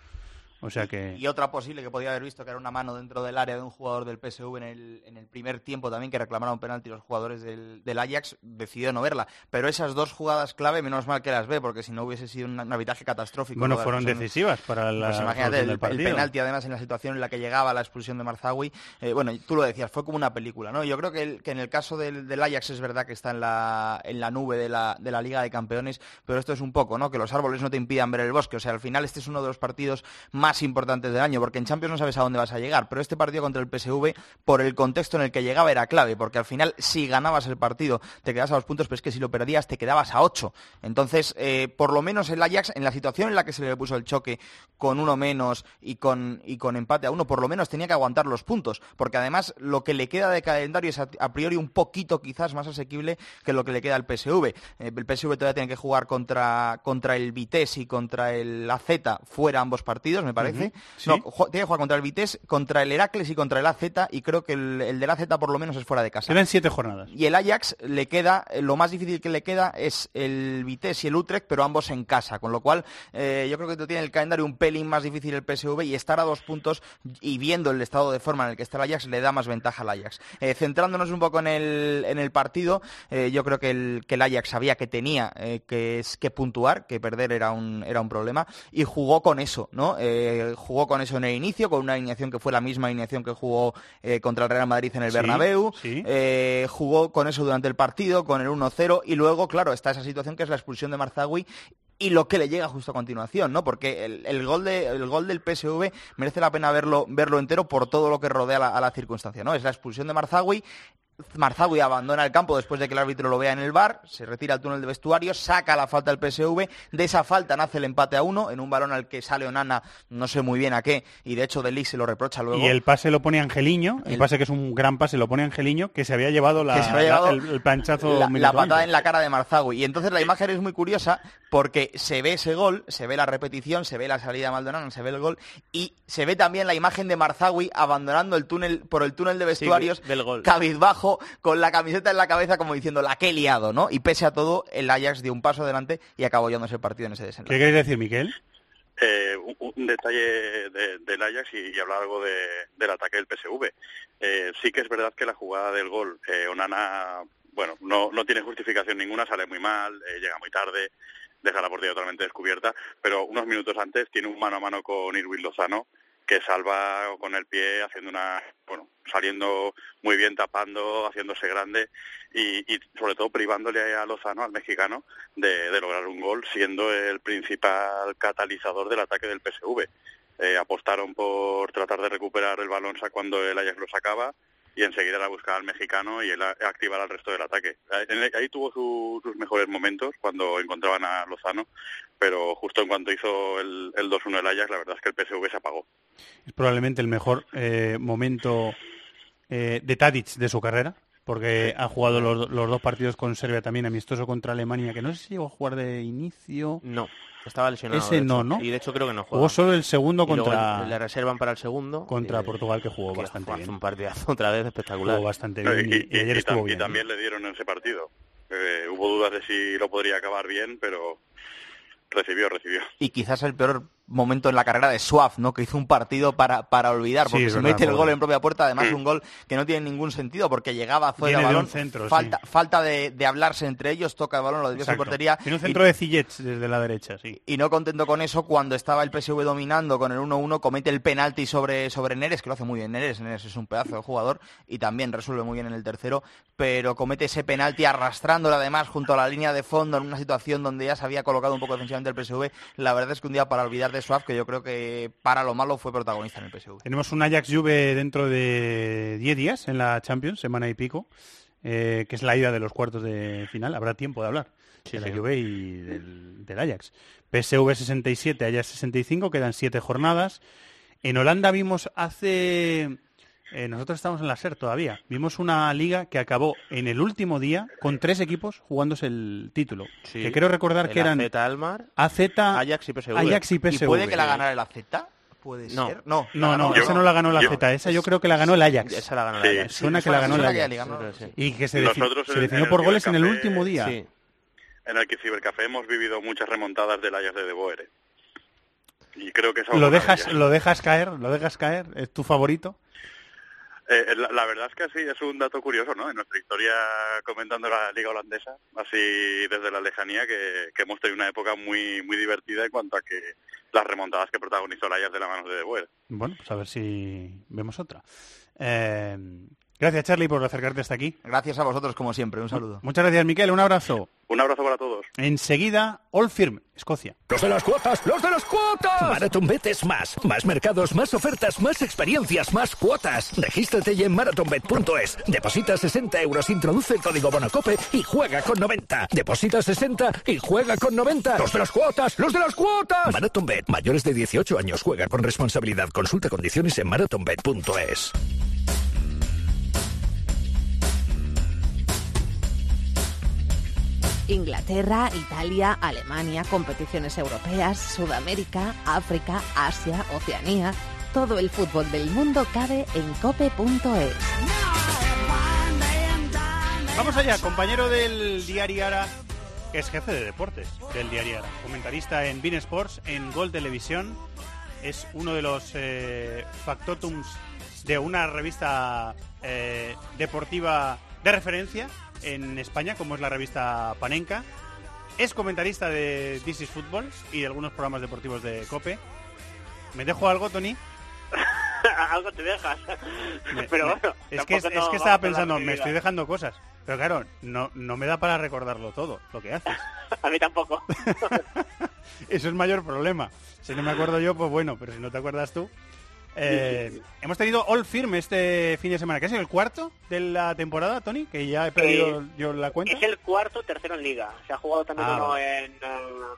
[SPEAKER 1] O sea que...
[SPEAKER 13] Y otra posible que podía haber visto que era una mano dentro del área de un jugador del PSV en el, en el primer tiempo también, que reclamaron penalti los jugadores del, del Ajax, decidió no verla. Pero esas dos jugadas clave, menos mal que las ve, porque si no hubiese sido un, un arbitraje catastrófico.
[SPEAKER 1] Bueno, fueron decisivas para la
[SPEAKER 13] Pues imagínate, el, penalti además en la situación en la que llegaba la expulsión de Marzawi. eh, bueno, tú lo decías, fue como una película, ¿no? Yo creo que, el- que en el caso del, del Ajax es verdad que está en la, en la nube de la, de la Liga de Campeones, pero esto es un poco, ¿no? Que los árboles no te impidan ver el bosque. O sea, al final este es uno de los partidos más importantes del año, porque en Champions no sabes a dónde vas a llegar, pero este partido contra el PSV, por el contexto en el que llegaba, era clave, porque al final si ganabas el partido te quedabas a dos puntos, pero es que si lo perdías te quedabas a ocho. Entonces, eh, por lo menos el Ajax, en la situación en la que se le puso el choque con uno menos y con, y con empate a uno, por lo menos tenía que aguantar los puntos, porque además lo que le queda de calendario es a, a priori un poquito quizás más asequible que lo que le queda al PSV. Eh, el PSV todavía tiene que jugar contra, contra el Vitesse y contra el AZ fuera ambos partidos, me parece.
[SPEAKER 1] Ujú, sí.
[SPEAKER 13] No, ju- tiene que jugar contra el Vitesse, contra el Heracles y contra el AZ, y creo que el, el del AZ por lo menos es fuera de casa.
[SPEAKER 1] Quedan siete jornadas.
[SPEAKER 13] Y el Ajax le queda, eh, lo más difícil que le queda es el Vitesse y el Utrecht, pero ambos en casa, con lo cual eh, yo creo que tiene el calendario un pelín más difícil el PSV y estar a dos puntos y viendo el estado de forma en el que está el Ajax le da más ventaja al Ajax. Eh, centrándonos un poco en el, en el partido, eh, yo creo que el, que el Ajax sabía que tenía que, es, que puntuar, que perder era un, era un problema y jugó con eso, ¿no? Eh, jugó con eso en el inicio, con una alineación que fue la misma alineación que jugó eh, contra el Real Madrid en el
[SPEAKER 1] Sí,
[SPEAKER 13] Bernabéu,
[SPEAKER 1] sí.
[SPEAKER 13] eh, jugó con eso durante el partido, con el 1-0, y luego, claro, está esa situación que es la expulsión de Marzawi y lo que le llega justo a continuación, ¿no? Porque el, el gol, de, el gol del PSV merece la pena verlo, verlo entero por todo lo que rodea la- a la circunstancia, ¿no? Es la expulsión de Marzawi, Marzawi abandona el campo después de que el árbitro lo vea en el bar, se retira al túnel de vestuario, saca la falta del PSV, de esa falta nace el empate a uno, en un balón al que sale Onana, no sé muy bien a qué, y de hecho Delic se lo reprocha luego.
[SPEAKER 1] Y el pase lo pone Angeliño, el,
[SPEAKER 13] El-
[SPEAKER 1] pase que es un gran pase lo pone Angeliño, que se había llevado, la,
[SPEAKER 13] que se había llevado
[SPEAKER 1] la- el, el planchazo
[SPEAKER 13] la, patada
[SPEAKER 1] antes.
[SPEAKER 13] en la cara de Marzawi. Y entonces la imagen es muy curiosa porque se ve ese gol, se ve la repetición, se ve la salida de Maldonado, se ve el gol y se ve también la imagen de Marzawi abandonando el túnel por el túnel de vestuarios,
[SPEAKER 2] del gol.
[SPEAKER 13] cabizbajo, con la camiseta en la cabeza como diciendo la que he liado, ¿no? Y pese a todo, el Ajax dio un paso adelante y acabó llevándose el partido en ese
[SPEAKER 1] ¿Qué
[SPEAKER 13] desenlace.
[SPEAKER 1] queréis decir, Miquel?
[SPEAKER 14] Eh, un, un detalle de- del Ajax y, y hablar algo de- del ataque del PSV. Eh, sí que es verdad que la jugada del gol, eh, Onana, bueno, no, no tiene justificación ninguna, sale muy mal, eh, llega muy tarde, deja la portería totalmente descubierta, pero unos minutos antes tiene un mano a mano con Irwin Lozano que salva con el pie haciendo una, bueno, saliendo muy bien, tapando, haciéndose grande y, sobre todo privándole a Lozano, al mexicano, de, lograr un gol, siendo el principal catalizador del ataque del PSV. Eh, apostaron por tratar de recuperar el balón cuando el Ajax lo sacaba y enseguida la buscaba al mexicano y él a- activar al resto del ataque. El- ahí tuvo su- sus mejores momentos cuando encontraban a Lozano, pero justo en cuanto hizo el, el 2-1 el Ajax, la verdad es que el PSV se apagó.
[SPEAKER 1] Es probablemente el mejor eh, momento eh, de Tadic de su carrera, porque ha jugado los, los dos partidos con Serbia también, amistoso contra Alemania, que no sé si llegó a jugar de inicio.
[SPEAKER 2] No, estaba lesionado.
[SPEAKER 1] Ese no. ¿no?
[SPEAKER 2] Y de hecho creo que no juega.
[SPEAKER 1] Jugó solo el segundo
[SPEAKER 2] Y
[SPEAKER 1] contra,
[SPEAKER 2] le- le reservan para el segundo.
[SPEAKER 1] contra
[SPEAKER 2] eh,
[SPEAKER 1] Portugal, que jugó
[SPEAKER 2] que
[SPEAKER 1] bastante bien.
[SPEAKER 2] un partidazo otra vez espectacular.
[SPEAKER 1] Jugó bastante
[SPEAKER 14] No,
[SPEAKER 1] bien y, y ayer
[SPEAKER 14] y
[SPEAKER 1] estuvo
[SPEAKER 14] tam- y
[SPEAKER 1] bien.
[SPEAKER 14] también le dieron en ese partido. Eh, hubo dudas de si lo podría acabar bien, pero recibió, recibió.
[SPEAKER 13] Y quizás el peor momento en la carrera de Suaf, ¿no? Que hizo un partido para, para olvidar, porque se
[SPEAKER 1] verdad,
[SPEAKER 13] mete el gol en propia puerta, además
[SPEAKER 14] Mm.
[SPEAKER 13] un gol que no tiene ningún sentido, porque llegaba fuera
[SPEAKER 1] de
[SPEAKER 13] balón,
[SPEAKER 1] un centro,
[SPEAKER 13] falta, falta de, de hablarse entre ellos, toca el balón, lo desvía su portería.
[SPEAKER 1] Tiene un
[SPEAKER 13] y-
[SPEAKER 1] centro de Zillets desde la derecha, sí.
[SPEAKER 13] y no contento con eso, cuando estaba el PSV dominando con el 1-1, comete el penalti sobre, sobre Neres, que lo hace muy bien Neres, Neres es un pedazo de jugador, y también resuelve muy bien en el tercero, pero comete ese penalti arrastrándolo además junto a la línea de fondo en una situación donde ya se había colocado un poco defensivamente el PSV. La verdad es que un día para olvidar de Suárez, que yo creo que para lo malo fue protagonista en el PSV.
[SPEAKER 1] Tenemos un Ajax Juve dentro de 10 días en la Champions, semana y pico, eh, que es la ida de los cuartos de final. Habrá tiempo de hablar
[SPEAKER 2] Sí,
[SPEAKER 1] de la
[SPEAKER 2] sí.
[SPEAKER 1] Juve y del, del Ajax. PSV 67, Ajax 65, quedan 7 jornadas. En Holanda vimos hace... eh, nosotros estamos en la SER todavía. Vimos una liga que acabó en el último día con tres equipos jugándose el título.
[SPEAKER 2] Sí.
[SPEAKER 1] Que creo recordar que eran
[SPEAKER 2] AZ Almar,
[SPEAKER 1] AZ,
[SPEAKER 2] Ajax y PSV.
[SPEAKER 1] Ajax y PSV.
[SPEAKER 13] ¿Y puede que la ganara el AZ? ¿Puede
[SPEAKER 2] No.
[SPEAKER 13] ser? No,
[SPEAKER 1] No, no, esa no la ganó la
[SPEAKER 14] Yo-
[SPEAKER 1] Z, esa yo creo que la ganó el Ajax.
[SPEAKER 2] Esa la ganó el Ajax.
[SPEAKER 1] Suena
[SPEAKER 13] Sí,
[SPEAKER 1] que la ganó el Ajax.
[SPEAKER 2] Sí.
[SPEAKER 1] Y que se, defi- se definió por goles en el último día.
[SPEAKER 2] Sí.
[SPEAKER 14] En el que Cibercafé hemos vivido muchas remontadas del Ajax de De Boer. ¿eh? Y creo que eso
[SPEAKER 1] Lo dejas, lo dejas caer, lo dejas caer, es tu favorito.
[SPEAKER 14] Eh, la, la verdad es que sí, es un dato curioso, ¿no? En nuestra historia comentando la liga holandesa, así desde la lejanía, que, hemos tenido una época muy muy divertida en cuanto a que las remontadas que protagonizó el Ajax de la mano de De Boer.
[SPEAKER 1] Bueno, pues a ver si vemos otra. Eh, gracias, Charlie, por acercarte hasta aquí.
[SPEAKER 13] Gracias a vosotros, como siempre. Un saludo.
[SPEAKER 1] Muchas gracias, Miquel. Un abrazo.
[SPEAKER 14] Un abrazo para todos.
[SPEAKER 1] Enseguida, All Firm, Escocia.
[SPEAKER 15] ¡Los de las cuotas! ¡Los de las cuotas! MarathonBet es más. Más mercados, más ofertas, más experiencias, más cuotas. Regístrate ya en marathonbet.es. Deposita 60 euros, introduce el código Bonocope y juega con 90. Deposita 60 y juega con 90. ¡Los de las cuotas! ¡Los de las cuotas! MarathonBet. Mayores de 18 años. Juega con responsabilidad. Consulta condiciones en marathonbet.es.
[SPEAKER 7] Inglaterra, Italia, Alemania, competiciones europeas, Sudamérica, África, Asia, Oceanía. Todo el fútbol del mundo cabe en cope.es.
[SPEAKER 1] Vamos allá, compañero del diario Ara, es jefe de deportes del diario Ara, comentarista en Bean Sports, en Gol Televisión, es uno de los eh, factotums de una revista eh, deportiva de referencia en España, como es la revista Panenka. Es comentarista de This is Football y de algunos programas deportivos de COPE. ¿Me dejo algo, Tony?
[SPEAKER 16] Algo te dejas.
[SPEAKER 1] Me-
[SPEAKER 16] Pero
[SPEAKER 1] me-
[SPEAKER 16] bueno,
[SPEAKER 1] es que, es que estaba pensando, me estoy dejando cosas. Pero claro, no, no me da para recordarlo todo, lo que haces.
[SPEAKER 16] A mí tampoco.
[SPEAKER 1] Eso es mayor problema. Si no me acuerdo yo, pues bueno, pero si no te acuerdas tú. Eh. Hemos tenido All Firm este fin de semana, que es el cuarto de la temporada, Tony, que ya he perdido
[SPEAKER 16] Eh,
[SPEAKER 1] yo la cuenta.
[SPEAKER 16] Es el cuarto, tercero en liga. Se ha jugado también
[SPEAKER 1] Ah,
[SPEAKER 16] uno
[SPEAKER 1] vale.
[SPEAKER 16] en... ah,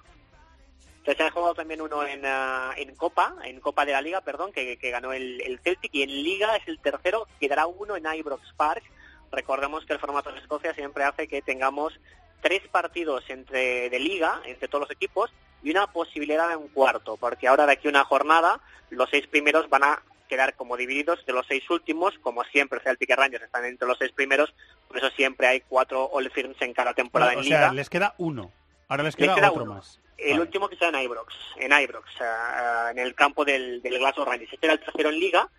[SPEAKER 16] se ha jugado también uno en, ah, en Copa, en Copa de la Liga, perdón, que, que ganó el, el Celtic y en Liga es el tercero, quedará uno en Ibrox Park. Recordemos que el formato de Escocia siempre hace que tengamos tres partidos entre de Liga, entre todos los equipos, y una posibilidad de un cuarto, porque ahora de aquí a una jornada los seis primeros van a quedar como divididos de los seis últimos, como siempre Celtic y Rangers están entre los seis primeros, por eso siempre hay cuatro All Firms en cada temporada
[SPEAKER 1] Bueno, o
[SPEAKER 16] en
[SPEAKER 1] sea,
[SPEAKER 16] Liga.
[SPEAKER 1] les queda uno. Ahora les
[SPEAKER 16] Les
[SPEAKER 1] queda, otro
[SPEAKER 16] uno.
[SPEAKER 1] más.
[SPEAKER 16] El último que está en Ibrox, en Ibrox, ah, en el campo del, del Glasgow Rangers. Este era el tercero en Liga.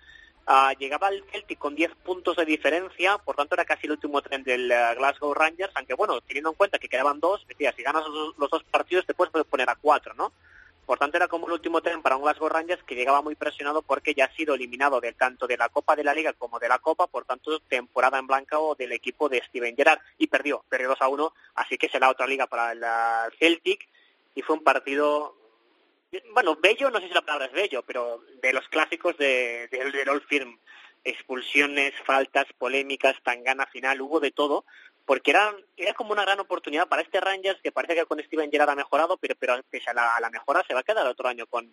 [SPEAKER 16] Ah, llegaba el Celtic con 10 puntos de diferencia, por tanto era casi el último tren del ah, Glasgow Rangers, aunque bueno, teniendo en cuenta que quedaban dos, decía, si ganas los, los dos partidos te puedes poner a cuatro, ¿no? Por tanto, era como el último tren para un Glasgow Rangers que llegaba muy presionado porque ya ha sido eliminado del tanto de la Copa de la Liga como de la Copa, por tanto, temporada en blanco del equipo de Steven Gerrard. Y perdió, perdió 2 a 1, así que será otra liga para el Celtic. Y fue un partido, bueno, bello, no sé si la palabra es bello, pero de los clásicos de, de, del Old Firm. Expulsiones, faltas, polémicas, tangana final, hubo de todo porque era, era como una gran oportunidad para este Rangers que parece que con Steven Gerrard ha mejorado, pero, pero pese a la, a la mejora se va a quedar otro año con,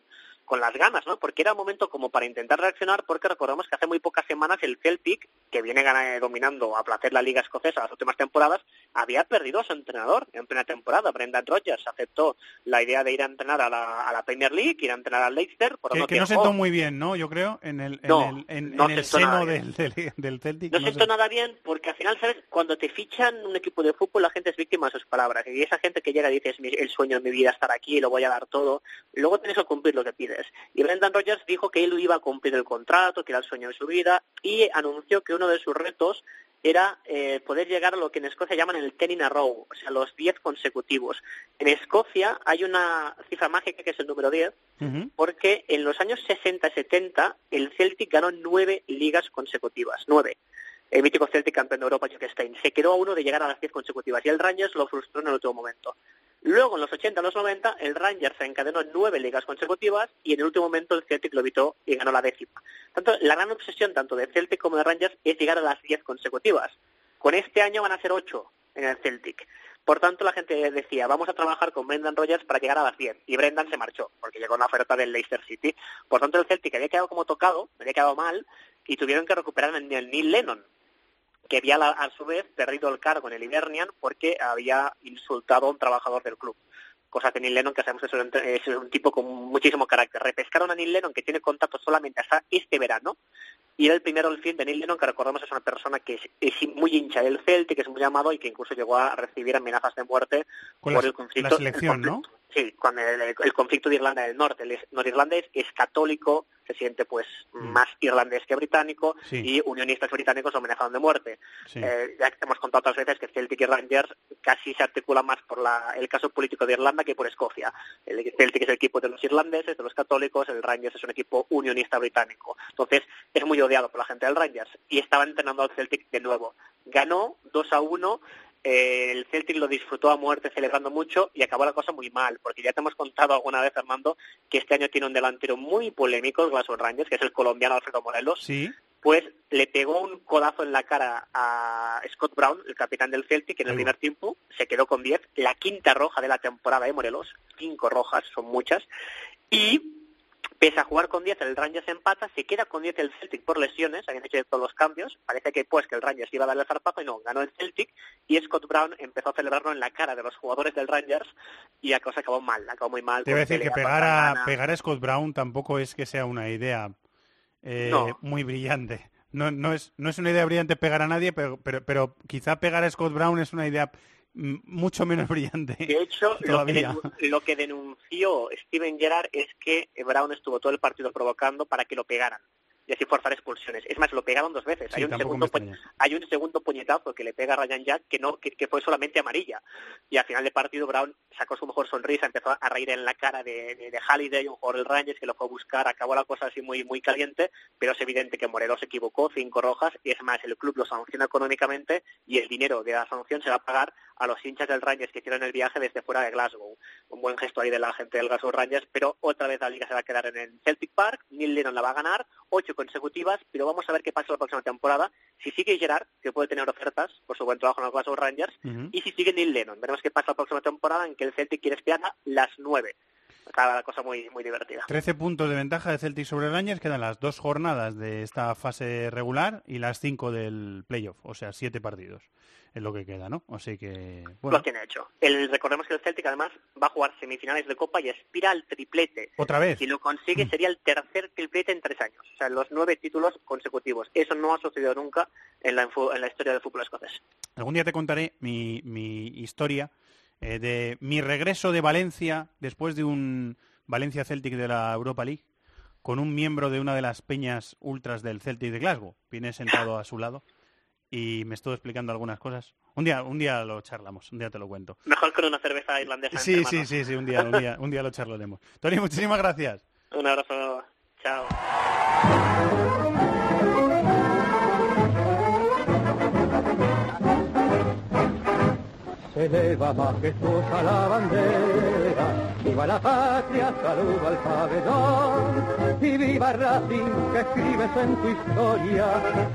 [SPEAKER 16] con las ganas, ¿no? Porque era un momento como para intentar reaccionar, porque recordemos que hace muy pocas semanas el Celtic, que viene gana- dominando a placer la liga escocesa las últimas temporadas, había perdido a su entrenador en plena temporada. Brendan Rodgers aceptó la idea de ir a entrenar a la, a la Premier League, ir a entrenar al Leicester, por
[SPEAKER 1] Que, que no sentó muy bien, ¿no? Yo creo, en el, en
[SPEAKER 16] No,
[SPEAKER 1] el, en,
[SPEAKER 16] no
[SPEAKER 1] en el
[SPEAKER 16] sentó nada
[SPEAKER 1] seno del, del, del Celtic.
[SPEAKER 16] No
[SPEAKER 1] no
[SPEAKER 16] siento
[SPEAKER 1] sé.
[SPEAKER 16] nada bien porque al final, ¿sabes? Cuando te fichan un equipo de fútbol, la gente es víctima de sus palabras. Y esa gente que llega y dice, "Es mi- el sueño de mi vida estar aquí, lo voy a dar todo, luego tienes que cumplir lo que pides. Y Brendan Rodgers dijo que él iba a cumplir el contrato, que era el sueño de su vida, y anunció que uno de sus retos era eh, poder llegar a lo que en Escocia llaman el ten in a row, o sea, los 10 consecutivos. En Escocia hay una cifra mágica que es el número 10, porque en los años 60 y 70 el Celtic ganó nueve ligas consecutivas, nueve. El mítico Celtic campeón de Europa, Jock Stein, se quedó a uno de llegar a las diez consecutivas y el Rangers lo frustró en el último momento. Luego, en los 80 y los 90, el Rangers se encadenó nueve ligas consecutivas y en el último momento el Celtic lo evitó y ganó la décima. Tanto, la gran obsesión tanto de Celtic como de Rangers es llegar a las diez consecutivas. Con este año van a ser ocho en el Celtic. Por tanto, la gente decía, vamos a trabajar con Brendan Rodgers para llegar a las 10. Y Brendan se marchó, porque llegó una oferta del Leicester City. Por tanto, el Celtic había quedado como tocado, había quedado mal, y tuvieron que recuperar el Neil Lennon, que había a su vez perdido el cargo en el Hibernian porque había insultado a un trabajador del club. Cosa que Neil Lennon, que sabemos que es un, tipo con muchísimo carácter. Repescaron a Neil Lennon, que tiene contacto solamente hasta este verano, y era el primero del fin de Neil Lennon, que recordemos es una persona que es, es muy hincha del Celtic, que es muy amado y que incluso llegó a recibir amenazas de muerte
[SPEAKER 1] Con
[SPEAKER 16] por
[SPEAKER 1] la-
[SPEAKER 16] el conflicto.
[SPEAKER 1] la selección,
[SPEAKER 16] el
[SPEAKER 1] ¿no?
[SPEAKER 16] Sí, con el, el conflicto de Irlanda del Norte. El norirlandés es católico, se siente pues más irlandés que británico
[SPEAKER 1] Sí.
[SPEAKER 16] y unionistas británicos lo amenazaron de muerte.
[SPEAKER 1] Sí.
[SPEAKER 16] Eh, ya hemos contado otras veces que Celtic y Rangers casi se articulan más por la- el caso político de Irlanda que por Escocia. El Celtic es el equipo de los irlandeses, de los católicos, el Rangers es un equipo unionista británico. Entonces es muy odiado por la gente del Rangers y estaba entrenando al Celtic de nuevo. Ganó 2 a 1 eh, el Celtic lo disfrutó a muerte celebrando mucho y acabó la cosa muy mal, porque ya te hemos contado alguna vez, Fernando, que este año tiene un delantero muy polémico, el Glasgow Rangers, que es el colombiano Alfredo Morelos,
[SPEAKER 1] Sí.
[SPEAKER 16] pues le pegó un codazo en la cara a Scott Brown, el capitán del Celtic, en el primer tiempo, se quedó con 10, la quinta roja de la temporada de Morelos, cinco rojas, son muchas, y Pese a jugar con 10, el Rangers empata, se queda con 10 el Celtic por lesiones, habían hecho todos los cambios, parece que pues que el Rangers iba a darle el zarpazo y no, ganó el Celtic y Scott Brown empezó a celebrarlo en la cara de los jugadores del Rangers y la cosa acabó mal, acabó muy mal.
[SPEAKER 1] Te iba a
[SPEAKER 16] con
[SPEAKER 1] decir que pegar a, pegar a Scott Brown tampoco es que sea una idea eh,
[SPEAKER 16] No.
[SPEAKER 1] muy brillante. No, no, es, no es una idea brillante pegar a nadie, pero, pero, pero quizá pegar a Scott Brown es una idea mucho menos brillante.
[SPEAKER 16] De hecho, lo que, lo denunció Steven Gerrard es que Brown estuvo todo el partido provocando para que lo pegaran y así forzar expulsiones. Es más, lo pegaron dos veces.
[SPEAKER 1] Sí,
[SPEAKER 16] hay, un segundo hay un segundo puñetazo que le pega a Ryan Jack que no que, que fue solamente amarilla. Y al final del partido Brown sacó su mejor sonrisa, empezó a reír en la cara de, de, de Halliday, un jugador del Rangers que lo fue a buscar. Acabó la cosa así muy muy caliente, pero es evidente que Morelos se equivocó, cinco rojas, y es más, el club lo sanciona económicamente y el dinero de la sanción se va a pagar a los hinchas del Rangers que hicieron el viaje desde fuera de Glasgow. Un buen gesto ahí de la gente del Glasgow Rangers, pero otra vez la liga se va a quedar en el Celtic Park, Neil Lennon la va a ganar, ocho consecutivas, pero vamos a ver qué pasa la próxima temporada. Si sigue Gerard, que puede tener ofertas por su buen trabajo en los Glasgow Rangers, y si sigue Neil Lennon. Veremos qué pasa la próxima temporada en que el Celtic quiere espiar a las nueve. Acaba la cosa muy, muy divertida.
[SPEAKER 1] 13 puntos de ventaja de Celtic sobre Rangers, quedan las dos jornadas de esta fase regular y las cinco del playoff, o sea, siete partidos es lo que queda, ¿no? Así que, bueno,
[SPEAKER 16] Lo tiene hecho. El, recordemos que el Celtic además va a jugar semifinales de Copa y aspira al triplete.
[SPEAKER 1] otra vez.
[SPEAKER 16] Si lo consigue sería el tercer triplete en tres años. O sea, los nueve títulos consecutivos. Eso no ha sucedido nunca en la, en la historia del fútbol escocés.
[SPEAKER 1] Algún día te contaré mi, mi historia eh, de mi regreso de Valencia después de un Valencia Celtic de la Europa League con un miembro de una de las peñas ultras del Celtic de Glasgow. Viene sentado a su lado y me estuvo explicando algunas cosas. Un día, un día lo charlamos, un día te lo cuento.
[SPEAKER 16] Mejor con una cerveza irlandesa.
[SPEAKER 1] Sí,
[SPEAKER 16] entre
[SPEAKER 1] sí,
[SPEAKER 16] manos.
[SPEAKER 1] sí, sí, un día, un día, un día lo charlaremos. Tony, muchísimas gracias.
[SPEAKER 16] Un abrazo. Chao.
[SPEAKER 17] Se eleva majestuosa la bandera, viva la patria, saludo al pabellón, y viva Racing que escribes en tu historia,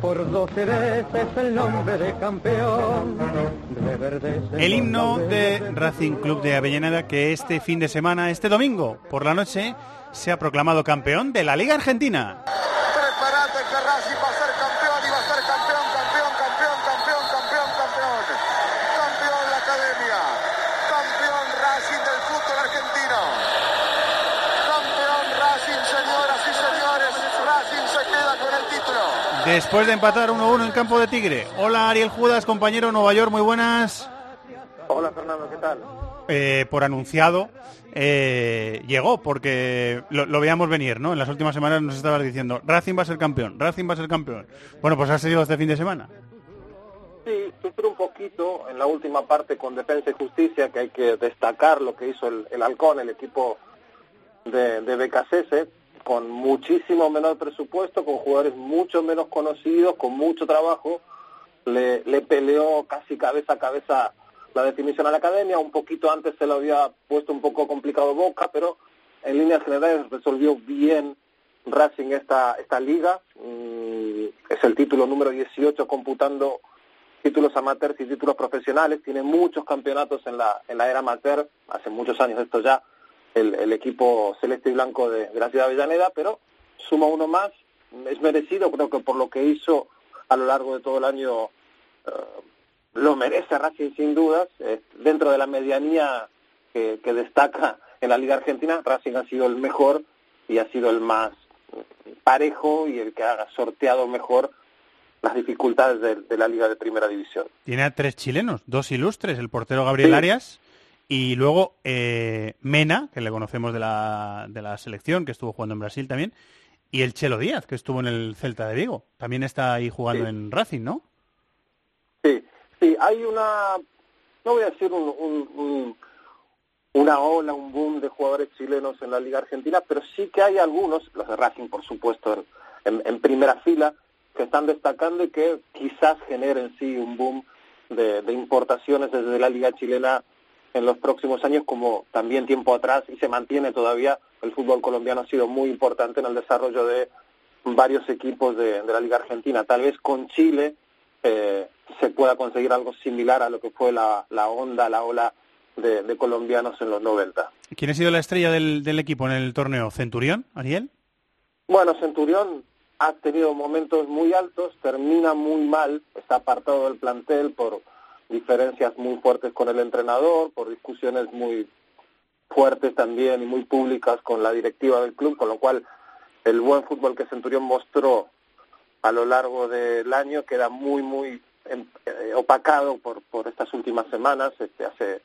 [SPEAKER 17] por doce veces el nombre de campeón. Reverdecer
[SPEAKER 1] El himno de Racing Club de Avellaneda que este fin de semana, este domingo por la noche, se ha proclamado campeón de la Liga Argentina.
[SPEAKER 4] Prepárate que Racing va a ser campeón y va a ser campeón, campeón, campeón, campeón, campeón, campeón. Campeón la academia. Campeón Racing del fútbol argentino. Campeón Racing, señoras y señores. Racing se queda con el título.
[SPEAKER 1] Después de empatar 1-1 en campo de Tigre. Hola Ariel Judas, compañero Nueva York, muy buenas.
[SPEAKER 18] Hola Fernando, ¿qué tal?
[SPEAKER 1] Eh, por anunciado, eh, llegó porque lo, lo veíamos venir, ¿no? En las últimas semanas nos estabas diciendo, Racing va a ser campeón, Racing va a ser campeón. Bueno, pues ha sido este fin de semana.
[SPEAKER 18] Sí, sufrió un poquito en la última parte con Defensa y Justicia, que hay que destacar lo que hizo el, el Halcón, el equipo de, de BKCS, con muchísimo menor presupuesto, con jugadores mucho menos conocidos, con mucho trabajo, le, le peleó casi cabeza a cabeza la definición a la academia, un poquito antes se lo había puesto un poco complicado Boca, pero en líneas generales resolvió bien Racing esta, esta liga, Mm, es el título número 18 computando títulos amateurs y títulos profesionales, tiene muchos campeonatos en la, en la era amateur, hace muchos años esto ya, el, el equipo celeste y blanco de, de la ciudad de Avellaneda, pero suma uno más, es merecido, creo que por lo que hizo a lo largo de todo el año eh, lo merece Racing sin dudas, eh, dentro de la medianía que, que destaca en la Liga Argentina, Racing ha sido el mejor y ha sido el más parejo y el que ha sorteado mejor las dificultades de, de la Liga de Primera División.
[SPEAKER 1] Tiene a tres chilenos, dos ilustres, el portero Gabriel
[SPEAKER 18] Sí.
[SPEAKER 1] Arias y luego eh, Mena, que le conocemos de la, de la selección, que estuvo jugando en Brasil también, y el Chelo Díaz, que estuvo en el Celta de Vigo. También está ahí jugando
[SPEAKER 18] Sí.
[SPEAKER 1] en Racing, ¿no?
[SPEAKER 18] Sí, sí, hay una, no voy a decir un, un- un- una ola, un boom de jugadores chilenos en la Liga Argentina, pero sí que hay algunos, los de Racing por supuesto en, en- en primera fila, que están destacando y que quizás generen sí un boom de, de importaciones desde la Liga chilena en los próximos años, como también tiempo atrás, y se mantiene todavía, el fútbol colombiano ha sido muy importante en el desarrollo de varios equipos de, de la Liga Argentina. Tal vez con Chile eh, se pueda conseguir algo similar a lo que fue la, la onda, la ola de, de colombianos en los 90.
[SPEAKER 1] ¿Quién ha sido la estrella del, del equipo en el torneo? ¿Centurión, Ariel?
[SPEAKER 18] Bueno, Centurión ha tenido momentos muy altos, termina muy mal, está apartado del plantel por diferencias muy fuertes con el entrenador, por discusiones muy fuertes también y muy públicas con la directiva del club, con lo cual el buen fútbol que Centurión mostró a lo largo del año queda muy, muy em, eh, opacado por, por estas últimas semanas. Este, hace,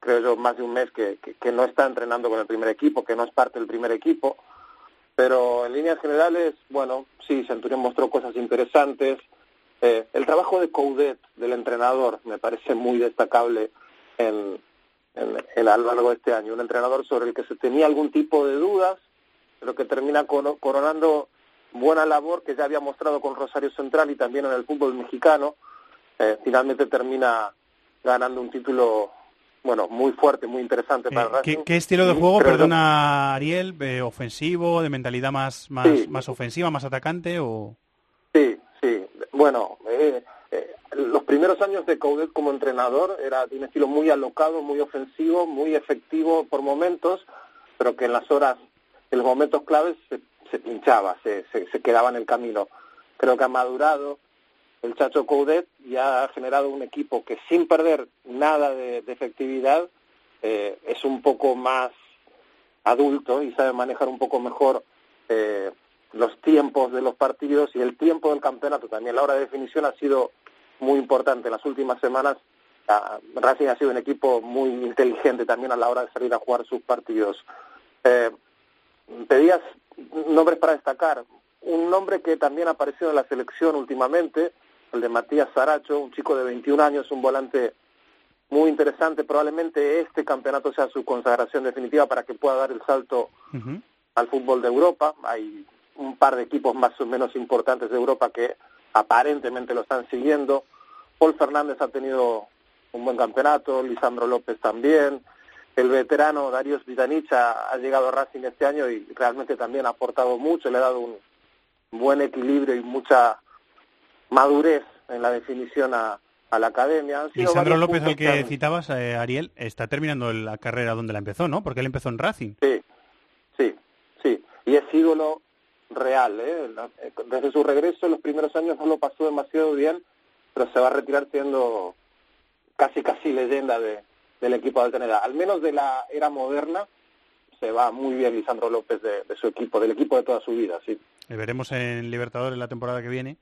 [SPEAKER 18] creo yo, más de un mes que, que, que no está entrenando con el primer equipo, que no es parte del primer equipo. Pero en líneas generales, bueno, sí, Centurión mostró cosas interesantes. Eh, el trabajo de Coudet, del entrenador, me parece muy destacable en, en, en, a lo largo de este año. Un entrenador sobre el que se tenía algún tipo de dudas, pero que termina coronando buena labor que ya había mostrado con Rosario Central y también en el fútbol mexicano. Eh, finalmente termina ganando un título bueno, muy fuerte, muy interesante para
[SPEAKER 1] eh,
[SPEAKER 18] Racing.
[SPEAKER 1] ¿qué, ¿qué, estilo de juego, perdona Ariel, eh, ofensivo, de mentalidad más, más, sí. más ofensiva, más atacante o...?
[SPEAKER 18] Sí. Bueno, eh, eh, los primeros años de Coudet como entrenador era de un estilo muy alocado, muy ofensivo, muy efectivo por momentos, pero que en las horas, en los momentos claves se, se pinchaba, se, se, se quedaba en el camino. Creo que ha madurado, el Chacho Coudet ya ha generado un equipo que sin perder nada de, de efectividad eh, es un poco más adulto y sabe manejar un poco mejor eh, los tiempos de los partidos y el tiempo del campeonato también. La hora de definición ha sido muy importante. En las últimas semanas Racing ha sido un equipo muy inteligente también a la hora de salir a jugar sus partidos. Eh, pedías nombres para destacar. Un nombre que también ha aparecido en la selección últimamente, el de Matías Saracho, un chico de 21 años, un volante muy interesante. Probablemente este campeonato sea su consagración definitiva para que pueda dar el salto uh -huh. al fútbol de Europa. Hay un par de equipos más o menos importantes de Europa que aparentemente lo están siguiendo. Paul Fernández ha tenido un buen campeonato, Lisandro López también. El veterano Darius Vitanich ha, ha llegado a Racing este año y realmente también ha aportado mucho, le ha dado un buen equilibrio y mucha madurez en la definición a, a la academia.
[SPEAKER 1] Lisandro López, al que, que citabas, eh, Ariel, está terminando la carrera donde la empezó, ¿no? Porque él empezó en Racing.
[SPEAKER 18] Sí, sí, sí. Y es ídolo real, ¿eh? Desde su regreso en los primeros años no lo pasó demasiado bien, pero se va a retirar siendo casi, casi leyenda de, del equipo de Alteneda. Al menos de la era moderna, se va muy bien Lisandro López de, su equipo, del equipo de toda su vida, sí.
[SPEAKER 1] Le veremos en Libertadores la temporada que viene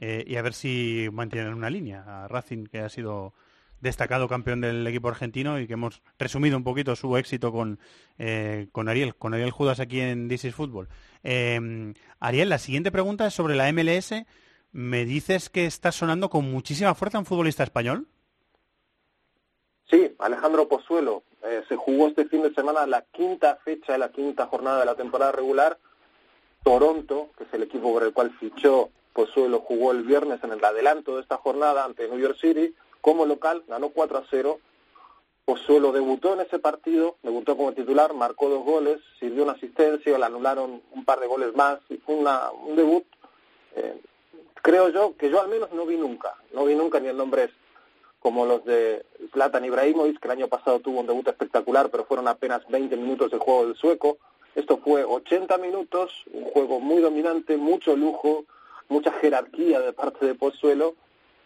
[SPEAKER 1] eh, y a ver si mantienen una línea. A Racing, que ha sido destacado campeón del equipo argentino y que hemos resumido un poquito su éxito con, eh, con Ariel, con Ariel Judas aquí en This is Football. Eh, Ariel, la siguiente pregunta es sobre la MLS. ¿Me dices que está sonando con muchísima fuerza un futbolista español?
[SPEAKER 18] Sí, Alejandro Pozuelo. Eh, se jugó este fin de semana la quinta fecha de la quinta jornada de la temporada regular. Toronto, que es el equipo por el cual fichó Pozuelo, jugó el viernes en el adelanto de esta jornada ante New York City como local, ganó 4 a 0. Pozuelo debutó en ese partido, debutó como titular, marcó dos goles, sirvió una asistencia, le anularon un par de goles más y fue una, un debut, eh, creo yo, que yo al menos no vi nunca, no vi nunca ni en nombres como los de Zlatan Ibrahimovic, que el año pasado tuvo un debut espectacular, pero fueron apenas 20 minutos de juego del sueco. Esto fue 80 minutos, un juego muy dominante, mucho lujo, mucha jerarquía de parte de Pozuelo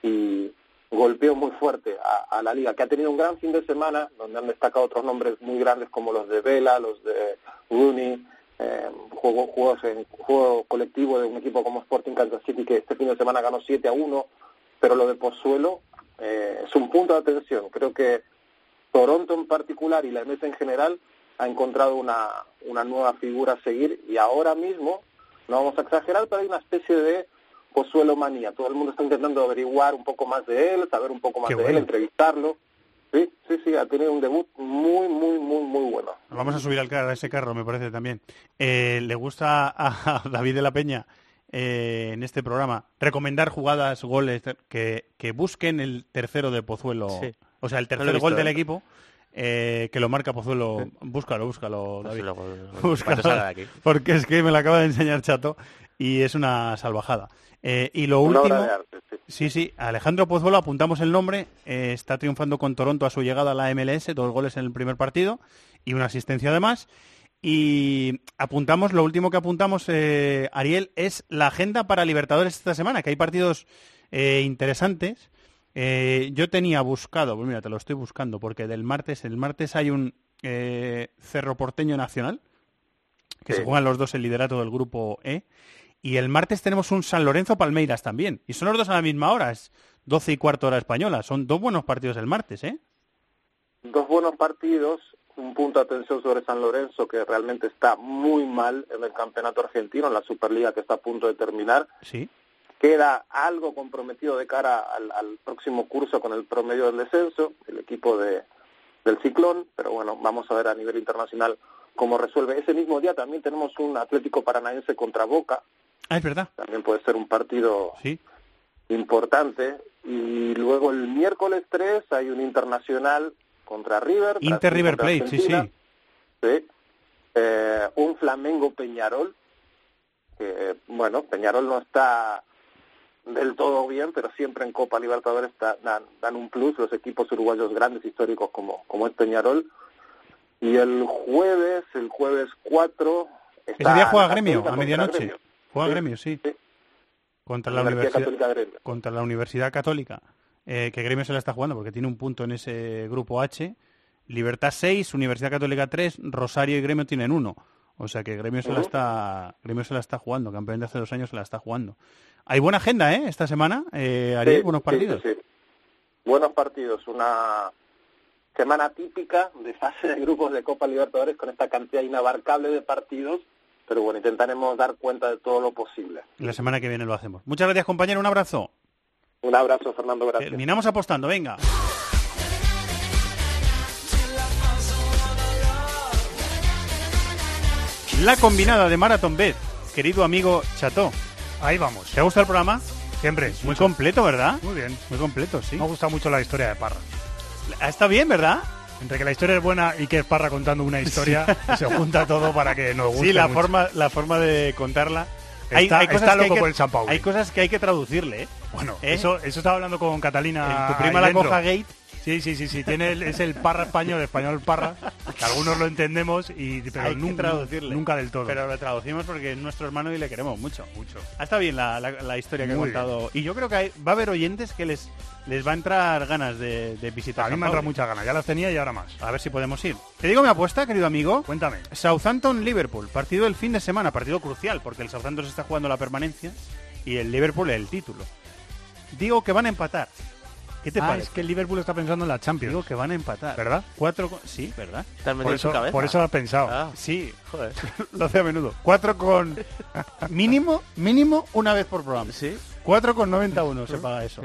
[SPEAKER 18] y golpeó muy fuerte a, la liga, que ha tenido un gran fin de semana, donde han destacado otros nombres muy grandes como los de Vela, los de Rooney, eh, juego, juegos en juego colectivo de un equipo como Sporting Kansas City, que este fin de semana ganó 7 a 1, pero lo de Pozuelo eh, es un punto de atención. Creo que Toronto en particular y la MS en general ha encontrado una, una nueva figura a seguir y ahora mismo, no vamos a exagerar, pero hay una especie de Pozuelo manía. Todo el mundo está intentando averiguar un poco más de él, saber un poco más Qué de bueno. él, entrevistarlo. Sí, sí, sí, ha tenido un debut muy, muy, muy, muy bueno.
[SPEAKER 1] Vamos a subir al carro, a ese carro, me parece también. Eh, ¿Le gusta a David de la Peña eh, en este programa recomendar jugadas, goles que, que busquen el tercero de Pozuelo? Sí. O sea, el tercer no gol del equipo. Eh, que lo marca Pozuelo. Sí. Búscalo, búscalo, David. Sí, luego, búscalo, porque es que me lo acaba de enseñar Chato y es una salvajada. Eh, y lo
[SPEAKER 18] una
[SPEAKER 1] último,
[SPEAKER 18] arte, sí.
[SPEAKER 1] sí, sí, Alejandro Pozuelo, apuntamos el nombre, eh, está triunfando con Toronto a su llegada a la MLS, dos goles en el primer partido y una asistencia además. Y apuntamos, lo último que apuntamos, eh, Ariel, es la agenda para Libertadores esta semana, que hay partidos interesantes. Yo tenía buscado, pues mira, te lo estoy buscando, porque del martes, el martes hay un Cerro Porteño Nacional, que se juegan los dos el liderato del grupo E. Y el martes tenemos un San Lorenzo Palmeiras también. Y son los dos a la misma hora, es 12 y cuarto hora española. Son dos buenos partidos el martes, ¿eh?
[SPEAKER 18] Dos buenos partidos, un punto de atención sobre San Lorenzo que realmente está muy mal en el campeonato argentino, en la Superliga que está a punto de terminar.
[SPEAKER 1] Sí.
[SPEAKER 18] Queda algo comprometido de cara al, al próximo curso con el promedio del descenso, el equipo de, del Ciclón, pero bueno, vamos a ver a nivel internacional cómo resuelve. Ese mismo día también tenemos un Atlético Paranaense contra Boca,
[SPEAKER 1] Ah, es verdad.
[SPEAKER 18] también puede ser un partido
[SPEAKER 1] Sí.
[SPEAKER 18] importante. Y luego el miércoles 3 hay un internacional contra River.
[SPEAKER 1] Inter River Plate, sí,
[SPEAKER 18] Argentina.
[SPEAKER 1] sí.
[SPEAKER 18] Sí. Eh, un Flamengo Peñarol, que bueno, Peñarol no está del todo bien, pero siempre en Copa Libertadores está- dan, dan un plus los equipos uruguayos grandes históricos como, como es Peñarol. Y el jueves, el jueves 4...
[SPEAKER 1] Ese día juega Gremio, a medianoche.
[SPEAKER 18] Gremio.
[SPEAKER 1] Juega
[SPEAKER 18] Sí,
[SPEAKER 1] Gremio, sí. Contra la,
[SPEAKER 18] Universidad
[SPEAKER 1] contra la Universidad Católica. Eh, que Gremio se la está jugando porque tiene un punto en ese grupo H. Libertad 6, Universidad Católica 3, Rosario y Gremio tienen uno. O sea que Gremio se la está Gremio se la está jugando, campeón de hace dos años se la está jugando. Hay buena agenda, ¿eh? Esta semana, eh, Ariel,
[SPEAKER 18] Sí,
[SPEAKER 1] buenos partidos.
[SPEAKER 18] sí, sí. Buenos partidos, una semana típica de fase de grupos de Copa Libertadores con esta cantidad inabarcable de partidos, pero bueno, intentaremos dar cuenta de todo lo posible.
[SPEAKER 1] La semana que viene lo hacemos. Muchas gracias, compañero. Un abrazo.
[SPEAKER 18] Un abrazo, Fernando, gracias.
[SPEAKER 1] Terminamos apostando, venga. La combinada de Marathon Bet, querido amigo Chato.
[SPEAKER 19] Ahí vamos.
[SPEAKER 1] ¿Te ha gustado el programa?
[SPEAKER 19] Siempre.
[SPEAKER 1] Muy completo, ¿verdad?
[SPEAKER 19] Muy bien.
[SPEAKER 1] Muy completo, sí.
[SPEAKER 19] Me ha gustado mucho la historia de Parra.
[SPEAKER 1] Está bien, ¿verdad?
[SPEAKER 19] Entre que la historia es buena y que es Parra contando una historia, se junta todo para que nos guste
[SPEAKER 1] Sí, la
[SPEAKER 19] mucho.
[SPEAKER 1] forma, la forma de contarla.
[SPEAKER 19] Está- está
[SPEAKER 1] hay
[SPEAKER 19] loco
[SPEAKER 1] que-
[SPEAKER 19] por el San.
[SPEAKER 1] Hay cosas que hay que traducirle, ¿eh?
[SPEAKER 19] Bueno,
[SPEAKER 1] ¿Eh?
[SPEAKER 19] eso, eso estaba hablando con Catalina.
[SPEAKER 1] El tu prima la coja gate.
[SPEAKER 19] Sí, sí, sí, sí. Tiene el- es el parra español, español parra, que algunos lo entendemos, y, pero
[SPEAKER 1] hay que
[SPEAKER 19] nunca,
[SPEAKER 1] traducirle.
[SPEAKER 19] nunca del todo.
[SPEAKER 1] Pero lo traducimos porque es nuestro hermano y le queremos mucho. Mucho. Está bien la, la- la historia que ha
[SPEAKER 19] Muy
[SPEAKER 1] contado. Y yo creo que hay- va a haber oyentes que les, les va a entrar ganas de, de visitar.
[SPEAKER 19] a mí
[SPEAKER 1] San
[SPEAKER 19] me entra
[SPEAKER 1] Pauli.
[SPEAKER 19] muchas ganas, ya las tenía y ahora más.
[SPEAKER 1] A ver si podemos ir. Te digo mi apuesta, querido amigo.
[SPEAKER 19] Cuéntame.
[SPEAKER 1] Southampton-Liverpool, partido del fin de semana, partido crucial, porque el Southampton se está jugando la permanencia y el Liverpool el título. Digo que van a empatar. ¿Qué te
[SPEAKER 19] Ah,
[SPEAKER 1] parece?
[SPEAKER 19] es que el Liverpool está pensando en la Champions.
[SPEAKER 1] Digo que van a empatar.
[SPEAKER 19] ¿Verdad?
[SPEAKER 1] Cuatro con... Sí, ¿verdad?
[SPEAKER 19] Por eso,
[SPEAKER 2] cabeza.
[SPEAKER 19] por eso lo has pensado.
[SPEAKER 2] Ah,
[SPEAKER 1] Sí,
[SPEAKER 2] joder.
[SPEAKER 1] lo hace a menudo. Cuatro con... mínimo, mínimo una vez por programa.
[SPEAKER 2] Sí.
[SPEAKER 1] Cuatro con 91 se paga eso.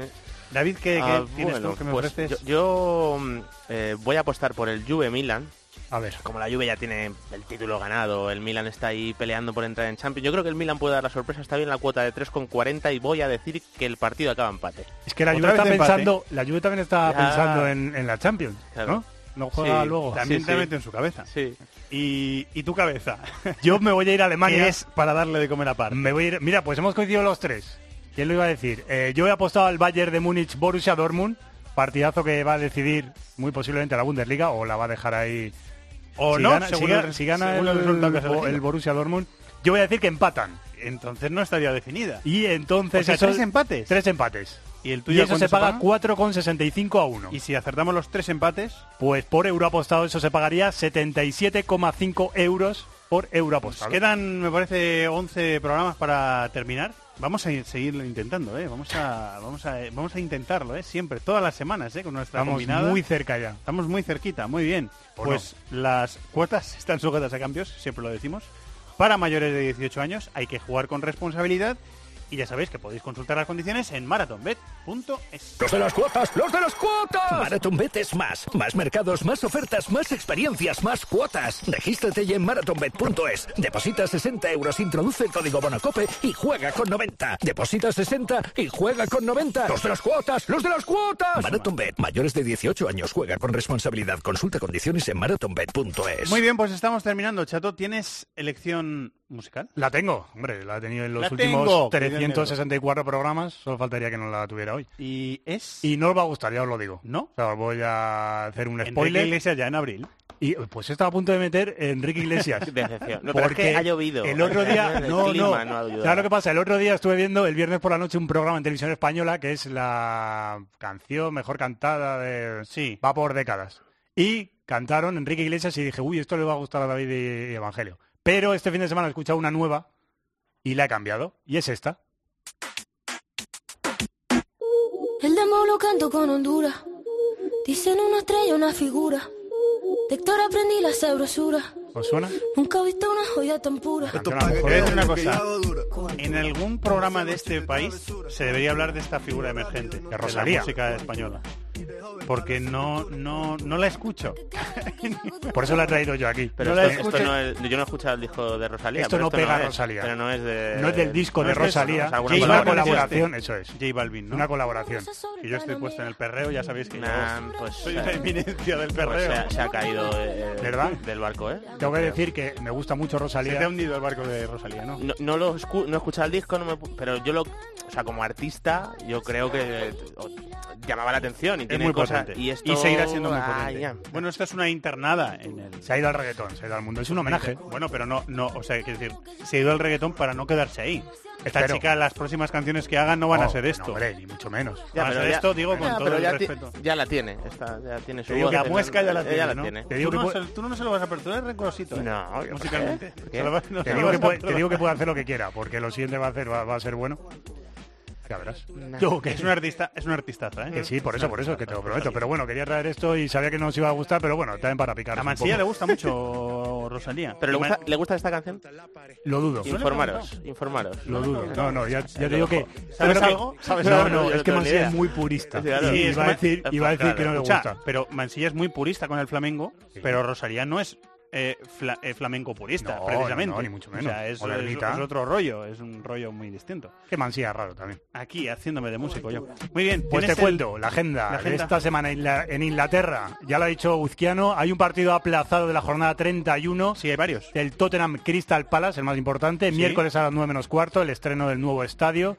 [SPEAKER 1] David, ¿qué, qué
[SPEAKER 2] Ah,
[SPEAKER 1] tienes
[SPEAKER 2] bueno,
[SPEAKER 1] tú que me
[SPEAKER 2] pues
[SPEAKER 1] ofreces?
[SPEAKER 2] Yo, yo, mm, eh, voy a apostar por el Juve Milan.
[SPEAKER 19] A ver.
[SPEAKER 2] Como la Juve ya tiene el título ganado, el Milan está ahí peleando por entrar en Champions. Yo creo que el Milan puede dar la sorpresa. Está bien la cuota de 3,40 y voy a decir que el partido acaba empate.
[SPEAKER 19] Es que la Juve está pensando, la Juve también está
[SPEAKER 2] Ya.
[SPEAKER 19] pensando en, en la Champions,
[SPEAKER 2] Claro.
[SPEAKER 19] ¿no? No juega
[SPEAKER 2] Sí,
[SPEAKER 19] luego.
[SPEAKER 1] También
[SPEAKER 2] Sí,
[SPEAKER 1] te
[SPEAKER 2] sí.
[SPEAKER 1] mete en su cabeza.
[SPEAKER 2] Sí.
[SPEAKER 1] Y, y tu cabeza.
[SPEAKER 19] Yo me voy a ir a
[SPEAKER 1] ¿Qué
[SPEAKER 19] Alemania.
[SPEAKER 1] es para darle de comer aparte?
[SPEAKER 19] Me voy a ir. Mira, pues hemos coincidido los tres. ¿Quién lo iba a decir? Eh, yo he apostado al Bayern de Múnich Borussia Dortmund, partidazo que va a decidir muy posiblemente la Bundesliga o la va a dejar ahí.
[SPEAKER 1] O
[SPEAKER 19] si
[SPEAKER 1] no,
[SPEAKER 19] gana,
[SPEAKER 1] según
[SPEAKER 19] si gana-
[SPEAKER 1] el-
[SPEAKER 19] si gana
[SPEAKER 1] según
[SPEAKER 19] el,
[SPEAKER 1] el resultado que has
[SPEAKER 19] Bo-
[SPEAKER 1] elegido.
[SPEAKER 19] el Borussia Dortmund, yo voy a decir que empatan.
[SPEAKER 1] Entonces no estaría definida.
[SPEAKER 19] Y entonces
[SPEAKER 1] O sea,
[SPEAKER 19] eso-
[SPEAKER 1] tres empates.
[SPEAKER 19] Tres empates.
[SPEAKER 1] ¿Y el
[SPEAKER 19] Y
[SPEAKER 1] tuyo
[SPEAKER 19] eso
[SPEAKER 1] cuánto
[SPEAKER 19] se paga
[SPEAKER 1] paga?
[SPEAKER 19] 4,65 a 1.
[SPEAKER 1] Y si acertamos los tres empates,
[SPEAKER 19] Pues por euro apostado eso se pagaría 77,5 euros por euro
[SPEAKER 1] pues
[SPEAKER 19] apostado.
[SPEAKER 1] quedan, me parece, 11 programas para terminar. Vamos a ir- seguir intentando, ¿eh? Vamos a, vamos a, vamos a intentarlo, ¿eh? Siempre, todas las semanas, ¿eh? Con nuestra
[SPEAKER 19] Estamos
[SPEAKER 1] combinada.
[SPEAKER 19] muy cerca ya.
[SPEAKER 1] Estamos muy cerquita, muy bien.
[SPEAKER 19] ¿O
[SPEAKER 1] Pues las cuotas están sujetas a cambios, siempre lo decimos. Para mayores de 18 años hay que jugar con responsabilidad y ya sabéis que podéis consultar las condiciones en marathonbet.es.
[SPEAKER 15] Los de las cuotas, los de las cuotas. MarathonBet es más. Más mercados, más ofertas, más experiencias, más cuotas. Regístrate ya en marathonbet.es. Deposita 60 euros, introduce el código Bonacope y juega con 90. Deposita 60 y juega con 90. Los de las cuotas, los de las cuotas. MarathonBet, mayores de 18 años, juega con responsabilidad. Consulta condiciones en marathonbet.es.
[SPEAKER 1] Muy bien, pues estamos terminando. Chato, ¿tienes elección musical?
[SPEAKER 19] La tengo, hombre, la he tenido en los
[SPEAKER 1] La
[SPEAKER 19] últimos
[SPEAKER 1] tengo,
[SPEAKER 19] 364 programas, solo faltaría que no la tuviera hoy.
[SPEAKER 1] Y es...
[SPEAKER 19] Y no os va a gustar, ya os lo digo.
[SPEAKER 1] ¿No?
[SPEAKER 19] O sea, voy a hacer un
[SPEAKER 1] Enrique
[SPEAKER 19] spoiler.
[SPEAKER 1] Iglesias ya en abril.
[SPEAKER 19] Y pues estaba a punto de meter Enrique Iglesias.
[SPEAKER 2] No, pero es que
[SPEAKER 19] Porque
[SPEAKER 2] ha llovido.
[SPEAKER 19] El otro día,
[SPEAKER 2] El
[SPEAKER 19] no,
[SPEAKER 2] clima
[SPEAKER 19] no.
[SPEAKER 2] no ha ayudado.
[SPEAKER 19] ¿Sabes lo que pasa? El otro día estuve viendo el viernes por la noche un programa en televisión española que es la canción mejor cantada de
[SPEAKER 1] Sí.
[SPEAKER 19] va por décadas. Y cantaron Enrique Iglesias y dije, uy, esto le va a gustar a David y Evangelio. Pero este fin de semana he escuchado una nueva y la he cambiado. Y es esta.
[SPEAKER 20] El demo lo canto con Honduras. Dicen una estrella, una figura. De Héctor aprendí la sabrosura.
[SPEAKER 19] ¿Os suena?
[SPEAKER 20] Nunca he visto una joya tan pura.
[SPEAKER 1] Decir una cosa. En algún programa de este país se debería hablar de esta figura emergente, de
[SPEAKER 19] Rosalía.
[SPEAKER 1] la música española. Porque no, no, no la escucho.
[SPEAKER 19] Por eso la he traído yo aquí.
[SPEAKER 2] Pero
[SPEAKER 1] No la
[SPEAKER 2] esto, esto
[SPEAKER 1] escuché.
[SPEAKER 2] no es- yo no he escuchado el disco de Rosalía.
[SPEAKER 19] Esto
[SPEAKER 2] pero
[SPEAKER 19] no pega a
[SPEAKER 2] es,
[SPEAKER 19] Rosalía.
[SPEAKER 2] Pero no es de...
[SPEAKER 19] No es del disco
[SPEAKER 1] No
[SPEAKER 19] de
[SPEAKER 1] es de eso,
[SPEAKER 19] Rosalía,
[SPEAKER 1] ¿no? O sea, alguna
[SPEAKER 19] es una
[SPEAKER 1] colaboración.
[SPEAKER 19] colaboración, eso es.
[SPEAKER 1] J Balvin, ¿no?
[SPEAKER 19] Una colaboración.
[SPEAKER 1] Y yo estoy puesto en el perreo, ya sabéis que
[SPEAKER 2] Nah,
[SPEAKER 1] yo
[SPEAKER 2] pues,
[SPEAKER 1] soy
[SPEAKER 2] eh,
[SPEAKER 1] una eminencia del
[SPEAKER 2] Pues
[SPEAKER 1] perreo.
[SPEAKER 2] se, ha, se ha caído eh,
[SPEAKER 19] ¿Verdad?
[SPEAKER 2] del barco, ¿eh?
[SPEAKER 19] Tengo que decir que me gusta mucho
[SPEAKER 1] Se te ha
[SPEAKER 19] Rosalía.
[SPEAKER 1] hundido el barco de Rosalía, ¿no?
[SPEAKER 2] No, no lo escu- no he escuchado el disco, no me pero yo lo, o sea, como artista, yo creo que llamaba la atención y tiene
[SPEAKER 1] muy
[SPEAKER 2] cosas
[SPEAKER 1] potente.
[SPEAKER 2] y esto
[SPEAKER 1] seguirá siendo muy
[SPEAKER 2] Ah,
[SPEAKER 1] potente. Bueno, esta es una internada en el...
[SPEAKER 19] Se ha ido al reggaetón, se ha ido al mundo. Es un homenaje.
[SPEAKER 1] Bueno, pero no, no, o sea, quiero decir, se ha ido al reggaetón para no quedarse ahí. Esta chica, las próximas canciones que hagan no van a
[SPEAKER 19] No,
[SPEAKER 1] ser
[SPEAKER 19] no,
[SPEAKER 1] esto.
[SPEAKER 19] hombre, ni mucho menos.
[SPEAKER 2] Ya,
[SPEAKER 1] Van a
[SPEAKER 2] pero
[SPEAKER 1] ser
[SPEAKER 2] ya-
[SPEAKER 1] esto, digo, con
[SPEAKER 2] ya,
[SPEAKER 1] todo el
[SPEAKER 2] ya ti-
[SPEAKER 1] respeto.
[SPEAKER 2] ya la tiene, esta, ya tiene su
[SPEAKER 1] Te digo
[SPEAKER 2] voz,
[SPEAKER 1] que la
[SPEAKER 2] ya-
[SPEAKER 1] muesca ya la tiene,
[SPEAKER 2] la
[SPEAKER 1] ¿no?
[SPEAKER 2] tiene.
[SPEAKER 19] Te digo
[SPEAKER 1] tú,
[SPEAKER 19] que
[SPEAKER 1] no
[SPEAKER 19] puede-
[SPEAKER 1] se, tú no se lo vas a perder, tú eres rencorosito. ¿eh?
[SPEAKER 2] No,
[SPEAKER 1] musicalmente.
[SPEAKER 19] Te digo, que puede, te
[SPEAKER 1] perder.
[SPEAKER 19] digo que puede hacer lo que quiera, porque lo siguiente va a hacer va, va a ser bueno. Ya verás.
[SPEAKER 1] Tú, que es un artista, es un artistaza, ¿eh?
[SPEAKER 19] Que sí, por eso, por eso, que te lo prometo. Pero bueno, quería traer esto y sabía que no os iba a gustar, pero bueno, también para picar.
[SPEAKER 1] A Mansilla le gusta mucho Rosalía.
[SPEAKER 2] ¿Pero le gusta, le gusta esta canción?
[SPEAKER 19] Lo dudo.
[SPEAKER 2] Informaros, informaros.
[SPEAKER 19] Lo dudo. No, no, ya, ya te digo que...
[SPEAKER 1] ¿Sabes algo?
[SPEAKER 2] ¿Sabes
[SPEAKER 19] no,
[SPEAKER 2] algo?
[SPEAKER 19] no, es que Mansilla es muy purista.
[SPEAKER 2] Sí.
[SPEAKER 19] Y iba a decir, iba a decir que no le gusta.
[SPEAKER 1] Pero Mansilla es muy purista con el flamenco, pero Rosalía no es eh, fla- eh, flamenco purista,
[SPEAKER 19] No,
[SPEAKER 1] precisamente.
[SPEAKER 19] no, ni mucho
[SPEAKER 1] O
[SPEAKER 19] menos.
[SPEAKER 1] sea, es, es-
[SPEAKER 19] Modernita.
[SPEAKER 1] es otro rollo, es un rollo muy distinto.
[SPEAKER 19] Que Mansilla es raro también.
[SPEAKER 1] Aquí, haciéndome de músico yo. Muy bien,
[SPEAKER 19] Pues
[SPEAKER 1] ¿tienes
[SPEAKER 19] te
[SPEAKER 1] el-
[SPEAKER 19] cuento, la agenda,
[SPEAKER 1] la
[SPEAKER 19] de esta semana en, la- en Inglaterra. Ya lo ha dicho Uzquiano, hay un partido aplazado de la jornada 31
[SPEAKER 1] Sí, hay varios.
[SPEAKER 19] del Tottenham Crystal Palace, el más importante,
[SPEAKER 1] Sí.
[SPEAKER 19] miércoles a las 9 menos cuarto, el estreno del nuevo estadio.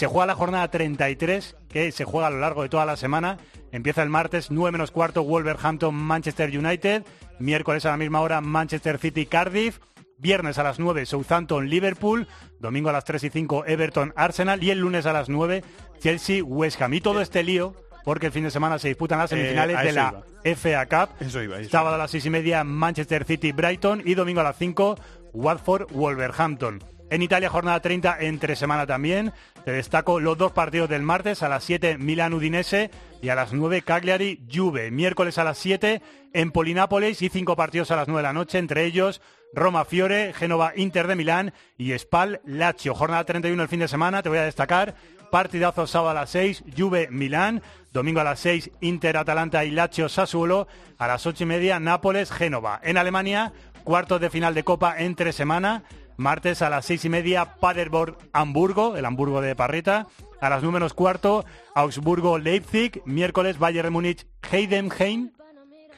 [SPEAKER 19] Se juega la jornada 33, que se juega a lo largo de toda la semana. Empieza el martes 9 menos cuarto, Wolverhampton, Manchester United. Miércoles a la misma hora, Manchester City, Cardiff. Viernes a las 9, Southampton, Liverpool. Domingo a las 3 y 5, Everton, Arsenal. Y el lunes a las 9, Chelsea, West Ham. Y todo este lío, porque el fin de semana se disputan las
[SPEAKER 1] Eh,
[SPEAKER 19] semifinales de la FA Cup.
[SPEAKER 1] Eso iba, eso
[SPEAKER 19] Sábado a las 6 y media, Manchester City, Brighton. Y domingo a las 5, Watford, Wolverhampton. En Italia, jornada 30, entre semana también. Te destaco los dos partidos del martes, a las 7, Milán Udinese y a las 9, Cagliari Juve. Miércoles a las 7, en Polinápolis y cinco partidos a las 9 de la noche, entre ellos Roma Fiore, Génova Inter de Milán y Spal Lazio. Jornada 31 el fin de semana, te voy a destacar. Partidazo sábado a las 6, Juve Milán. Domingo a las 6, Inter Atalanta y Lazio Sassuolo. A las 8 y media, Nápoles Génova. En Alemania, cuartos de final de Copa entre semana. Martes a las seis y media, Paderborn Hamburgo, el Hamburgo de Parrita. A las 9 menos cuarto, Augsburgo Leipzig. Miércoles, Bayern de Múnich Heidenheim.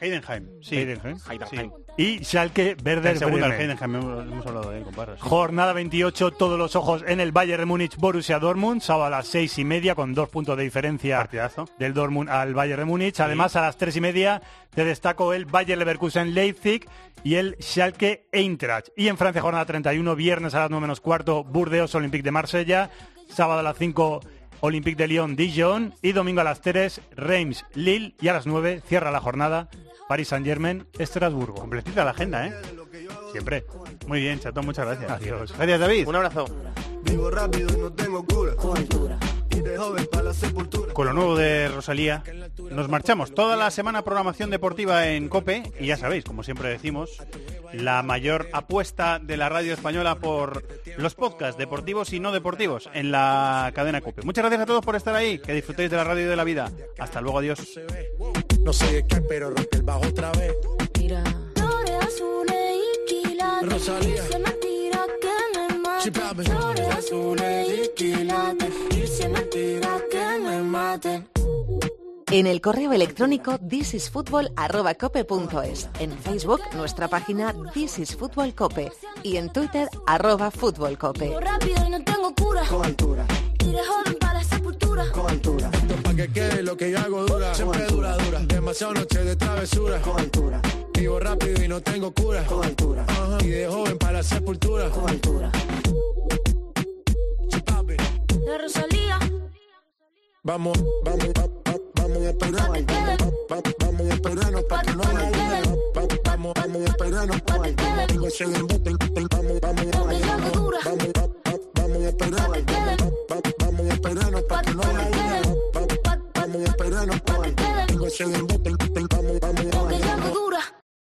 [SPEAKER 1] Heidenheim, sí.
[SPEAKER 19] Heidenheim.
[SPEAKER 1] Sí.
[SPEAKER 19] Y Schalke Werder Bremen.
[SPEAKER 1] Heidenheim, hemos, hemos hablado de él, compadre. sí.
[SPEAKER 19] Jornada 28, todos los ojos en el Bayern de Múnich Borussia Dortmund, sábado a las seis y media con dos puntos de diferencia
[SPEAKER 1] Partidazo.
[SPEAKER 19] del Dortmund al Bayern de Múnich. Además, a las tres y media te destaco el Bayern Leverkusen Leipzig y el Schalke Eintracht. Y en Francia, jornada 31, viernes a las 9 menos cuarto, Burdeos Olympique de Marsella. Sábado a las 5, Olympique de Lyon Dijon. Y domingo a las 3, Reims Lille. Y a las 9, cierra la jornada, Paris Saint-Germain Estrasburgo.
[SPEAKER 1] Completita la agenda, ¿eh?
[SPEAKER 19] Siempre.
[SPEAKER 1] Muy bien, Chato, muchas gracias.
[SPEAKER 19] Adiós.
[SPEAKER 1] Gracias, David.
[SPEAKER 2] Un abrazo.
[SPEAKER 5] Vivo rápido y no tengo cura.
[SPEAKER 1] Con lo nuevo de Rosalía, nos marchamos. Toda la semana programación deportiva en COPE y ya sabéis, como siempre decimos, la mayor apuesta de la radio española por los podcasts deportivos y no deportivos en la cadena COPE. Muchas gracias a todos por estar ahí, que disfrutéis de la radio y de la vida. Hasta luego, adiós.
[SPEAKER 5] No sé de qué, pero rompe el bajo otra vez.
[SPEAKER 20] Mira. Flores azules y quilates.
[SPEAKER 5] Rosalía.
[SPEAKER 20] Dice mentira que me
[SPEAKER 5] papi.
[SPEAKER 20] Flores azules y quilates. Dice mentira que me maten.
[SPEAKER 7] En el correo electrónico thisisfutbol@cope.es, en Facebook nuestra página This is Fútbol Cope y en Twitter arroba Fútbol Cope.
[SPEAKER 20] Vivo rápido y no tengo cura. Y de joven para la sepultura.
[SPEAKER 5] Esto pa' que quede lo que yo hago dura. Siempre dura, dura. Demasiado noche de travesura. Y
[SPEAKER 21] Vivo rápido y no tengo cura.
[SPEAKER 22] Con altura.
[SPEAKER 21] Ajá. Y de joven para la sepultura.
[SPEAKER 22] Con altura.
[SPEAKER 20] La Rosalía.
[SPEAKER 21] Vamos, vamos, va- va- vamos a esperar.
[SPEAKER 20] Pa' que quede.
[SPEAKER 21] Va- Vamos a esperarnos para que no. Va- Vamos, vamos a esperarnos. Vamos, vamos, vamos, va- va- vamos a esperar.
[SPEAKER 20] Pa' que.
[SPEAKER 21] Va- va- Vamos a esperarnos que no
[SPEAKER 20] Pa'
[SPEAKER 21] la
[SPEAKER 20] que.
[SPEAKER 21] Va- Vamos a esperarnos.
[SPEAKER 20] Pa' que.
[SPEAKER 21] Tengo